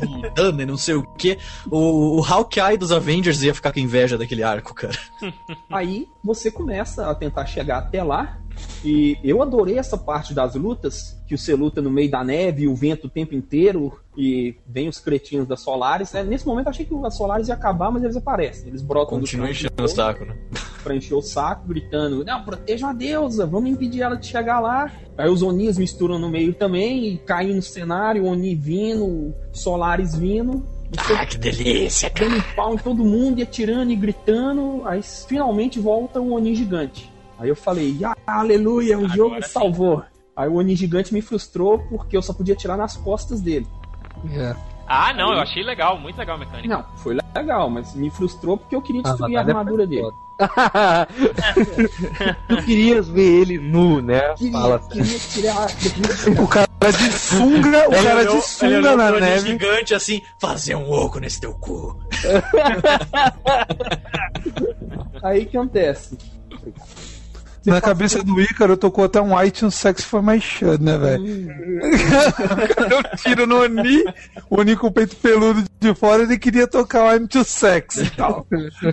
e não sei o que. O, o Hawkeye dos Avengers ia ficar com inveja daquele arco, cara. Aí você começa a tentar chegar até lá. E eu adorei essa parte das lutas, que você luta no meio da neve, o vento o tempo inteiro, e vem os cretinos da Solaris. É, nesse momento eu achei que a Solaris ia acabar, mas eles aparecem. Eles brotam Continua do chão enchendo o saco, né? pra encher o saco, gritando: Não, protejam a deusa, vamos impedir ela de chegar lá. Aí os Onis misturam no meio também, e caem no cenário, Oni vindo, Solaris vindo. Ah, que delícia, Dando um pau em todo mundo, e atirando e gritando. Aí finalmente volta o Oni gigante. Aí eu falei, ah, aleluia, o jogo sim. salvou. Aí o Oni gigante me frustrou porque eu só podia tirar nas costas dele. Ah, não, eu achei legal, muito legal a mecânica. Não, foi legal, mas me frustrou porque eu queria Ah, destruir a batalha armadura dele. tu querias ver ele nu, né? Queria, Fala assim. queria tirar. O cara de sunga, o cara olhou- de sunga na neve. gigante assim, fazer um oco nesse teu cu. Aí o que acontece? Na cabeça do Ícaro tocou até um iTunes Sex for My Shut, né, velho? Eu tiro no Oni, o Oni com o peito peludo de fora, ele queria tocar o I'm Too Sex e tal.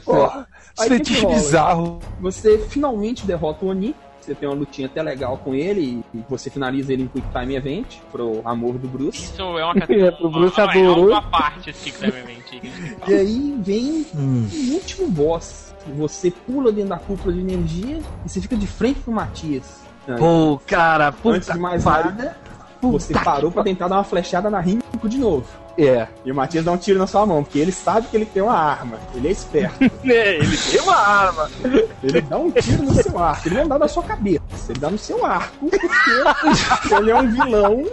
Porra, Aí que fetiche que rola? bizarro. Você finalmente derrota o Oni. Você tem uma lutinha até legal com ele e você finaliza ele em Quick Time Event pro amor do Bruce. Isso é uma categoria. O Bruce uma, adorou. uma parte esse Kick Time Event. E aí vem o último boss. Você pula dentro da cúpula de energia e você fica de frente pro Matias. Aí, Pô, cara, puta Antes de mais nada, você parou pra tentar dar uma flechada na Rinco de novo. É. E o Matias dá um tiro na sua mão, porque ele sabe que ele tem uma arma. Ele é esperto. Ele tem uma arma. Ele dá um tiro no seu arco. Ele não dá na sua cabeça. Ele dá no seu arco, porque ele é um vilão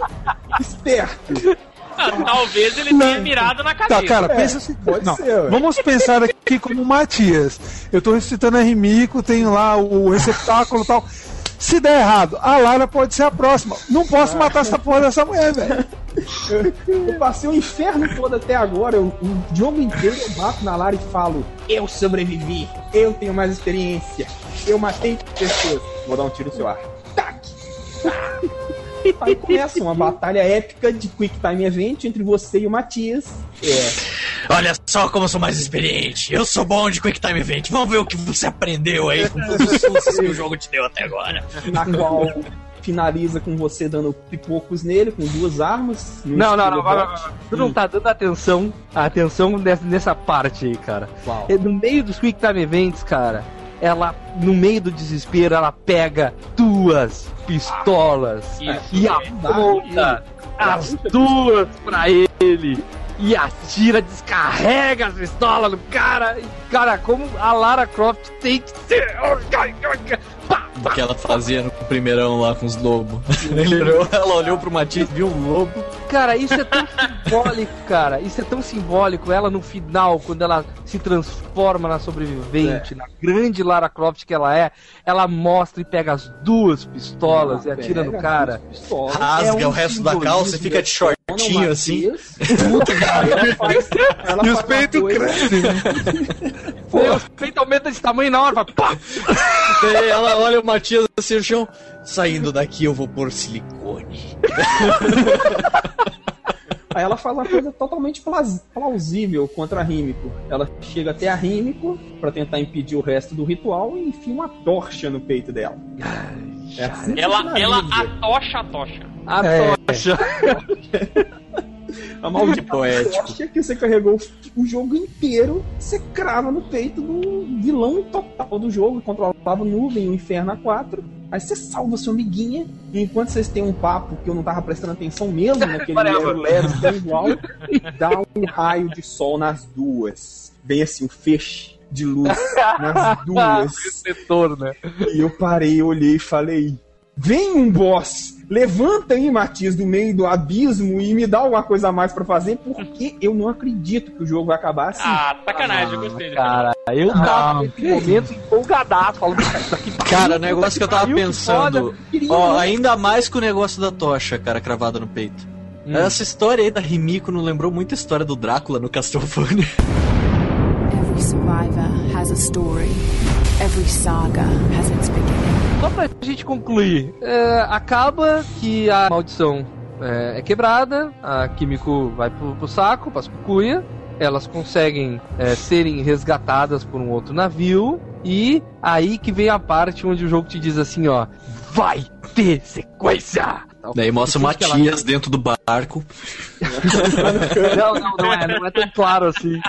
esperto. Ah, Talvez ele tenha mirado na Tá, cabeça. cara, É, pensa assim. pode não, ser, vamos pensar aqui como Matias. Eu tô recitando a Rimico, tenho lá o receptáculo e tal. Se der errado, a Lara pode ser a próxima. Não posso matar essa porra dessa mulher, velho. Eu passei o inferno todo até agora. Eu, o jogo inteiro eu bato na Lara e falo: Eu sobrevivi, eu tenho mais experiência, eu matei pessoas. Vou dar um tiro no seu ar. Tac! Aí começa uma batalha épica de Quick Time Event entre você e o Matias. É, Olha só como eu sou mais experiente. Eu sou bom de Quick Time Event. Vamos ver o que você aprendeu aí com todos os sustos que o jogo te deu até agora. na qual finaliza com você dando pipocos nele com duas armas. Não, não, não, vai. Tu não tá dando atenção, atenção nessa, nessa parte aí, cara. Qual? É, No meio dos Quick Time Events, cara, ela, no meio do desespero, ela pega duas pistolas Isso. e é aponta as duas pra ele. E atira, descarrega as pistolas no cara. E, cara, como a Lara Croft tem que ser. Pá, Do que ela fazia no primeirão lá com os lobos. Ele olhou- ela olhou pro Matias, viu um lobo. Cara, isso é tão simbólico, cara. Isso é tão simbólico. Ela no final, quando ela se transforma na sobrevivente, na grande Lara Croft que ela é, ela mostra e pega as duas pistolas e atira no cara. Rasga É um o resto da calça e fica de shortinho assim. Matias. Ela faz- ela E os peitos crescem. Meu, os peitos aumentam de tamanho na hora, vai, pá! Daí ela olha o Matias assim no chão. Saindo daqui eu vou pôr silicone. Aí ela faz uma coisa totalmente plaus- plausível contra a Rímico. Ela chega até a Rímico pra tentar impedir o resto do ritual e enfia uma tocha no peito dela. É assim Ela, ela atocha a tocha. A É. tocha. A maldita poético. tocha que você carregou o jogo inteiro, você crava no peito do vilão total do jogo, controlava nuvem, o inferno A4. Aí você salva sua amiguinha, e enquanto vocês têm um papo que eu não tava prestando atenção mesmo, naquele Whatever. lero lero tão igual, dá um raio de sol nas duas. Vem assim, um feixe de luz nas duas. Setor, né? E eu parei, olhei e falei: Vem um boss! Levanta aí, Matias, do meio do abismo e me dá alguma coisa a mais pra fazer, porque eu não acredito que o jogo vai acabar assim. Ah, sacanagem, eu gostei. Cara, eu tava nesse momento empolgadaço, falando isso daqui Cara, o negócio que eu tava pariu, que pensando. Ó, ainda mais que o negócio da tocha, cara, cravada no peito. Hum. Essa história aí da Rimiko não lembrou muito a história do Drácula no Castlevania. Survivor has a story. Every saga has its beginning. Só pra gente concluir, é, acaba que a maldição é, é quebrada, a Kimiko vai pro, pro saco, pras cucuia, elas conseguem é, serem resgatadas por um outro navio, e aí que vem a parte onde o jogo te diz assim, ó, vai ter sequência! Daí mostra o que ela- Matias dentro do barco. Não, não, não é, não é tão claro assim.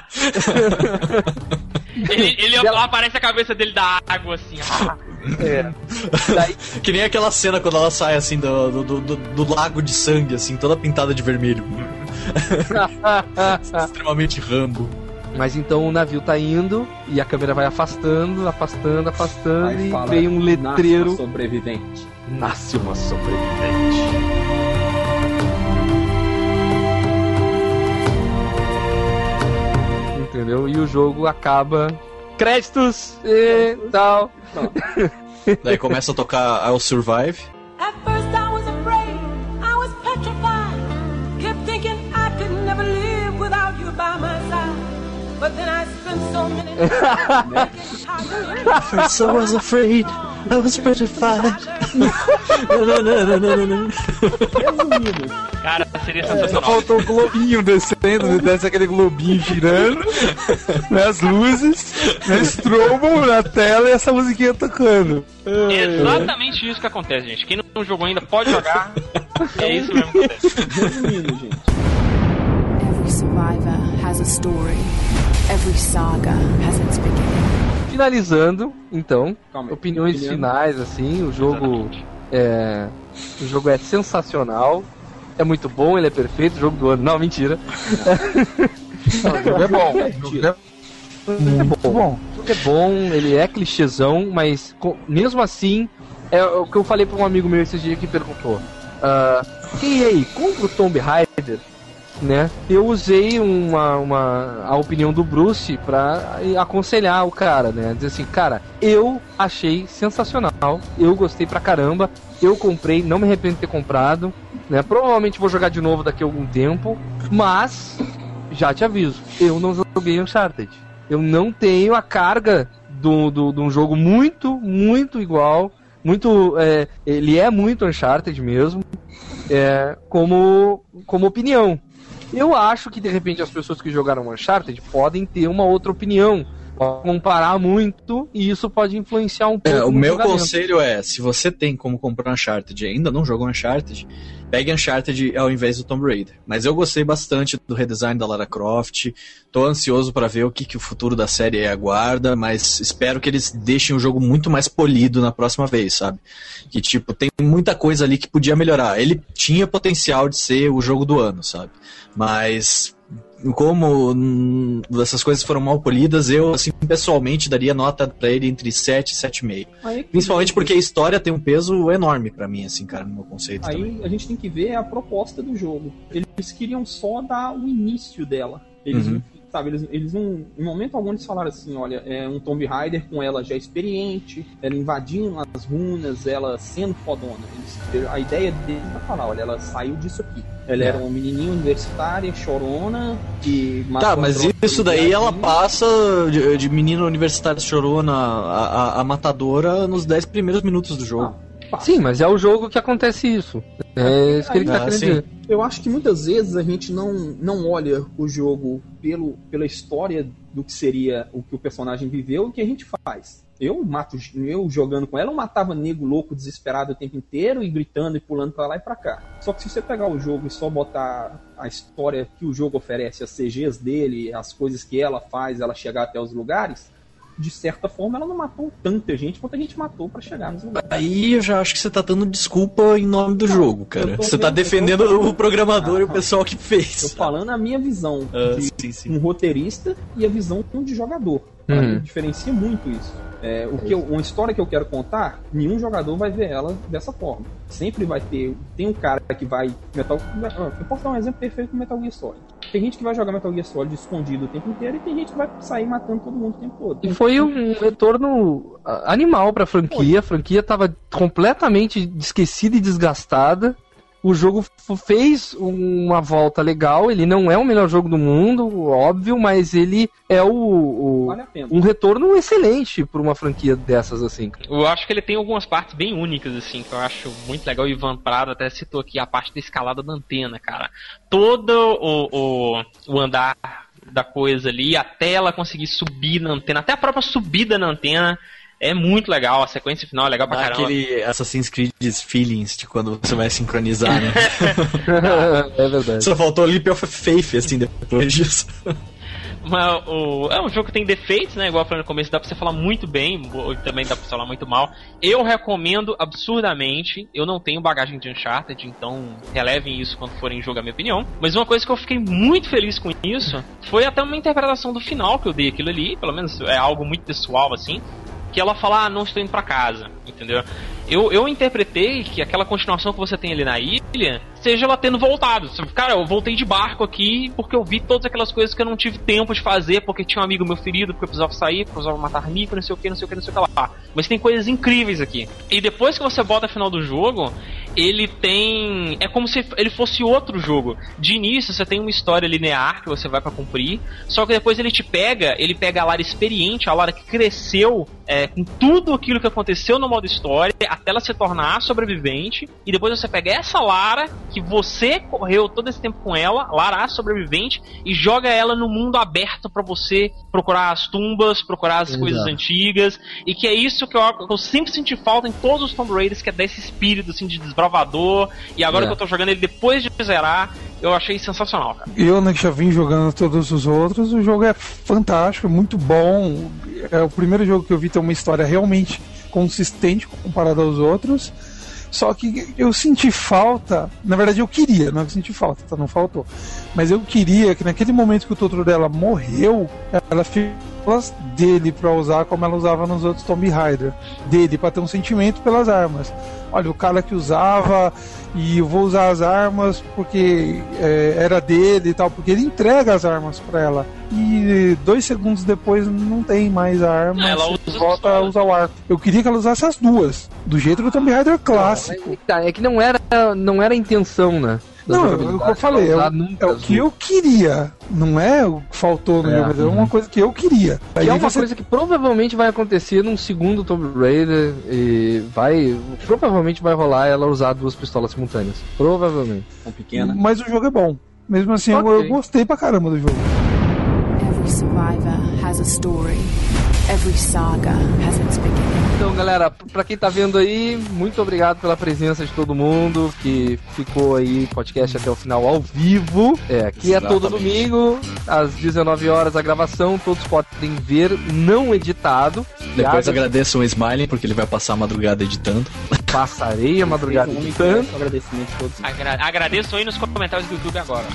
Ele, ele aparece a cabeça dele da água assim. É. Que nem aquela cena quando ela sai assim do, do, do, do- lago de sangue, assim, toda pintada de vermelho. Extremamente rambo. Mas então o navio tá indo e a câmera vai afastando, afastando, afastando Aí e vem um "Nasce letreiro. sobrevivente. Nasce uma sobrevivente. Entendeu? E o jogo acaba. Créditos e tal. Daí começa a tocar I'll Survive. At first I was afraid, I was petrified. Kept thinking I could never live without you by my side. But then I spent so many First I was afraid, I was petrified. Cara, seria Só sensacional. faltou o globinho descendo, desce aquele globinho girando, né, as luzes, né, strobo na tela e essa musiquinha tocando. Exatamente isso que acontece, gente. Quem não jogou ainda pode jogar. É isso mesmo que acontece. Resumindo, gente. Every survivor has a story. Every saga has its beginning. Finalizando, então, Calma opiniões Opinião. finais, assim, o jogo é. O jogo é sensacional. É muito bom, ele é perfeito, jogo do ano. Não, mentira. Não, o jogo é bom. o jogo é muito bom. O jogo é bom, ele é clichêzão, mas mesmo assim, é o que eu falei pra um amigo meu esse dia que perguntou. ah, quem aí, compra o Tomb Raider? Né? Eu usei uma, uma, a opinião do Bruce pra aconselhar o cara, né? Dizer assim, cara, eu achei sensacional, eu gostei pra caramba, eu comprei, não me arrependo de ter comprado, né? Provavelmente vou jogar de novo daqui a algum tempo, mas já te aviso, eu não joguei Uncharted. Eu não tenho a carga do, do, de um jogo muito, muito igual. Muito. é, ele é muito Uncharted mesmo. é, como, como opinião. Eu acho que de repente as pessoas que jogaram Uncharted podem ter uma outra opinião. Pode comparar muito e isso pode influenciar um pouco. É, o meu conselho é, se você tem como comprar Uncharted e ainda não jogou Uncharted, pegue Uncharted ao invés do Tomb Raider. Mas eu gostei bastante do redesign da Lara Croft, tô ansioso pra ver o que, que o futuro da série aguarda, mas espero que eles deixem o jogo muito mais polido na próxima vez, sabe? Que, tipo, tem muita coisa ali que podia melhorar. Ele tinha potencial de ser o jogo do ano, sabe? Mas como hum, essas coisas foram mal polidas, eu, assim, pessoalmente daria nota pra ele entre 7 e 7,5. Aí que- Principalmente porque a história tem um peso enorme pra mim, assim, cara, no meu conceito também. Aí a gente tem que ver a proposta do jogo. Eles queriam só dar o início dela. Eles, Uhum. Sabe, eles, eles não. Em momento algum eles falaram assim: olha, é um Tomb Raider com ela já experiente, ela invadindo as runas, ela sendo fodona. Eles- a ideia deles é falar: olha, ela saiu disso aqui. Ela É. era uma menininha universitária, chorona, que Tá, mas isso daí ela passa de, de menina universitária chorona a, a, a matadora nos 10 primeiros minutos do jogo. Sim, mas é o jogo que acontece isso. É isso que ele tá Ah, querendo dizer. Eu acho que muitas vezes a gente não, não olha o jogo pelo, pela história do que seria o que o personagem viveu e o que a gente faz. Eu mato, eu jogando com ela, eu matava nego louco, desesperado o tempo inteiro e gritando e pulando pra lá e pra cá. Só que se você pegar o jogo e só botar a história que o jogo oferece, as CGs dele, as coisas que ela faz, ela chegar até os lugares, de certa forma ela não matou tanta gente quanto a gente matou pra chegar nos lugares. Aí eu já acho que você tá dando desculpa em nome do jogo, cara. tô Você tá defendendo tô- o programador e o Ah, pessoal que Tô fez. falando a minha visão Ah, de sim, sim. um roteirista e a visão de jogador. Pra Uhum. mim, diferencia muito isso. É, o que eu- uma história que eu quero contar, nenhum jogador vai ver ela dessa forma. Sempre vai ter. Tem um cara que vai. Metal, eu posso dar um exemplo perfeito com Metal Gear Solid. Tem gente que vai jogar Metal Gear Solid escondido o tempo inteiro e tem gente que vai sair matando todo mundo o tempo todo. E foi um retorno ah, animal pra franquia. A franquia tava completamente esquecida e desgastada. O jogo fez uma volta legal. Ele não é o melhor jogo do mundo, óbvio, mas ele é o, o- Vale um retorno excelente pra uma franquia dessas assim. Eu acho que ele tem algumas partes bem únicas, assim, que eu acho muito legal. O Ivan Prado até citou aqui a parte da escalada da antena, cara. Todo o, o, o andar da coisa ali, até ela conseguir subir na antena, até a própria subida na antena, é muito legal. A sequência final é legal pra Dá caramba. aquele Assassin's Creed feelings de quando você vai sincronizar, né? é verdade. Só faltou Leap of Faith, assim, depois disso. Mas o, é um jogo que tem defeitos, né? Igual eu falei no começo, dá pra você falar muito bem, ou também dá pra você falar muito mal. Eu recomendo absurdamente. Eu não tenho bagagem de Uncharted, então relevem isso quando forem jogar minha opinião. Mas uma coisa que eu fiquei muito feliz com isso foi até uma interpretação do final que eu dei aquilo ali. Pelo menos é algo muito pessoal, assim. Que ela fala, ah, não estou indo pra casa, entendeu? Eu, eu interpretei que aquela continuação que você tem ali na ilha seja ela tendo voltado. Cara, eu voltei de barco aqui porque eu vi todas aquelas coisas que eu não tive tempo de fazer, porque tinha um amigo meu ferido, porque eu precisava sair, porque eu precisava matar Nico, não sei o que, não sei o que, não sei o que lá. Mas tem coisas incríveis aqui. E depois que você bota a final do jogo, ele tem. É como se ele fosse outro jogo. De início, você tem uma história linear que você vai pra cumprir, só que depois ele te pega, ele pega a Lara experiente, a Lara que cresceu é, com tudo aquilo que aconteceu no modo história, até ela se tornar a sobrevivente, e depois você pega essa Lara, que você correu todo esse tempo com ela, Lara a sobrevivente, e joga ela no mundo aberto pra você procurar as tumbas, procurar as Exato. coisas antigas, e que é isso que eu, que eu sempre senti falta em todos os Tomb Raiders, que é desse espírito assim de desbravador, e agora É. que eu tô jogando ele depois de zerar, eu achei sensacional, cara. Eu, né, já vim jogando todos os outros, o jogo é fantástico, é muito bom. É o primeiro jogo que eu vi ter uma história realmente consistente comparado aos outros. Só que eu senti falta, na verdade eu queria, não é que senti falta, tá? Não faltou. Mas eu queria que naquele momento que o Totoro dela morreu, ela fez dele pra usar como ela usava nos outros Tomb Raider. Dele, pra ter um sentimento pelas armas. Olha, o cara que usava e eu vou usar as armas porque é, era dele e tal, porque ele entrega as armas pra ela. E dois segundos depois não tem mais a arma, Ela usa volta a usar o arco. Eu queria que ela usasse as duas, do jeito do Tomb Raider clássico. Tá, é que não era, não era a intenção, né? Não, é que eu falei, é o, nunca é o que eu queria, não é o que faltou no É. jogo, é uma coisa que eu queria. Que Aí é uma você- coisa que provavelmente vai acontecer num segundo Tomb Raider e vai. Provavelmente vai rolar ela usar duas pistolas simultâneas. Provavelmente. Tão pequena. Mas o jogo é bom. Mesmo assim, eu- eu Ok. gostei pra caramba do jogo. Every survivor has a story. Every saga has its beginning. Galera, pra quem tá vendo aí, muito obrigado pela presença de todo mundo que ficou aí podcast até o final ao vivo. É, aqui é todo Exatamente. domingo, às 19 horas a gravação, todos podem ver não editado. Depois agradeço o Smiley, porque ele vai passar a madrugada editando. passarei a madrugada editando. agradecimento a todos. Agra- agradeço aí nos comentários do YouTube agora.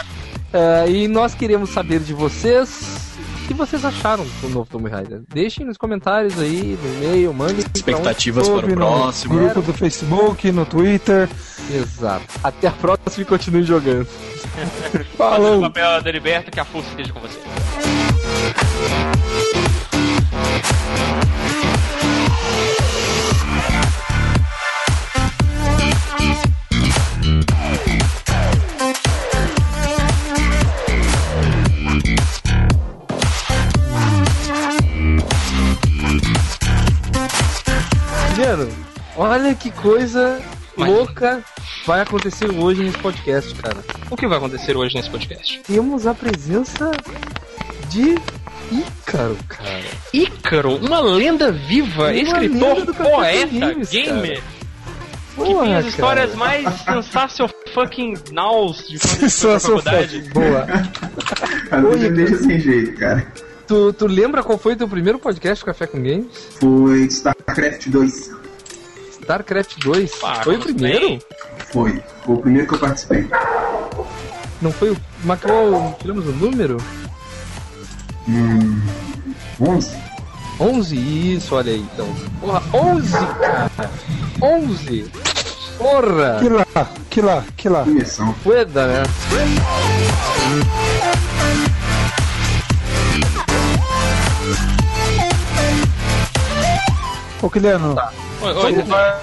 É, e nós queremos saber de vocês que vocês acharam do novo Tomb Raider. Deixem nos comentários aí, no e-mail, mandem. Expectativas para o no próximo. grupo do Facebook, no Twitter. Exato. Até a próxima e continue jogando. O Falou! papel da Liberta, que a força esteja com você. Juliano, olha que coisa Mas- louca vai acontecer hoje nesse podcast, cara. O que vai acontecer hoje nesse podcast? Temos a presença de Ícaro, cara. Ícaro, uma lenda viva, Uma escritor, lenda poeta, Games, gamer, que Porra, tem as cara. histórias mais sensacional fucking naus de quando sou faculdade. Boa. A vida deixa sem jeito, cara. Tu, tu lembra qual foi teu primeiro podcast Café com Games? Foi StarCraft 2. StarCraft 2. Ah, foi o primeiro? bem. Foi. Foi o primeiro que eu participei. Não foi o. Mas qual. Tiramos o número? Hum, 11. 11? Isso, olha aí, então. Porra, 11, cara! 11! Porra! Que lá, que lá, que lá. Começão. Fueda, né? Ô, Kiliano, Oi, oi,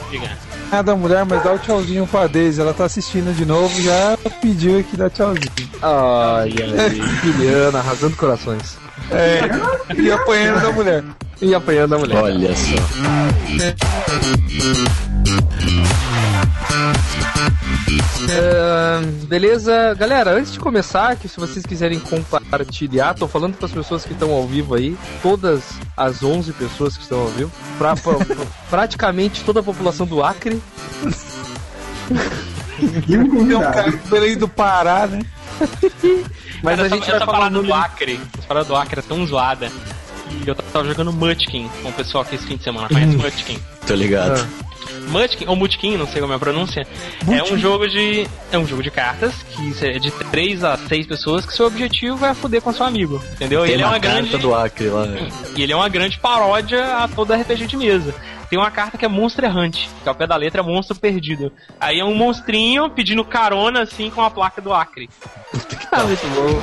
diga. é da mulher, mas dá o tchauzinho pra Daisy. Ela tá assistindo de novo, já pediu aqui dar tchauzinho. Ai, ai, Juliana, arrasando corações. É, e apanhando da mulher. E apanhando a mulher. Olha só. Ah, beleza, galera, antes de começar, que se vocês quiserem compartilhar, tô falando para as pessoas que estão ao vivo aí, todas as 11 pessoas que estão ao vivo, pra, pra- pra- praticamente toda a população do Acre. Um Tem um convidado. cara veio do Pará, né? Mas a essa, gente vai essa falar do Acre, essa parada do Acre é tão zoada. E eu tava jogando Munchkin com o pessoal aqui esse fim de semana. Conhece Munchkin? Tô ligado. Ah. Munchkin, ou Mutkin, não sei como é a pronúncia, é um jogo de. É um jogo de cartas que é de 3 a 6 pessoas que seu objetivo é foder com seu amigo. Entendeu? E Tem ele é uma uma carta grande. do Acre lá. né? E ele é uma grande paródia a toda RPG de mesa. Tem uma carta que é Monster Hunt, que ao pé da letra é Monstro Perdido. Aí é um monstrinho pedindo carona assim com a placa do Acre. Ah, muito bom.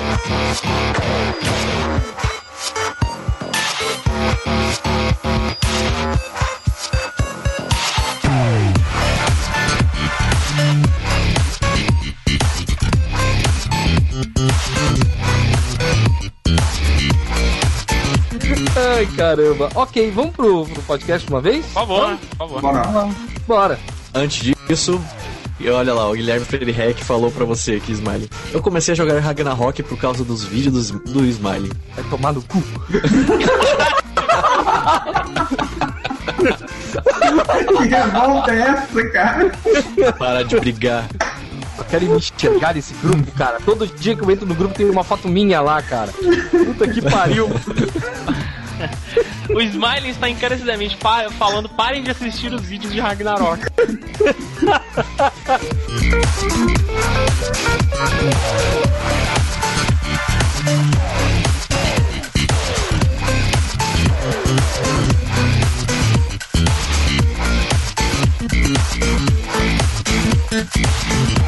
Ai, caramba. Ok, vamos pro, pro podcast uma vez? Por favor, por favor. Bora. Bora. Antes disso, e olha lá, o Guilherme Freire falou pra você aqui, Smiley. Eu comecei a jogar Ragnarok por causa dos vídeos do, do Smiley. Vai tomar no cu. que revolta é essa, cara? Para de brigar. Só querem me enxergar nesse grupo, cara. Todo dia que eu entro no grupo tem uma foto minha lá, cara. Puta que pariu. O Smiley está encarecidamente falando: parem de assistir os vídeos de Ragnarok. Müzik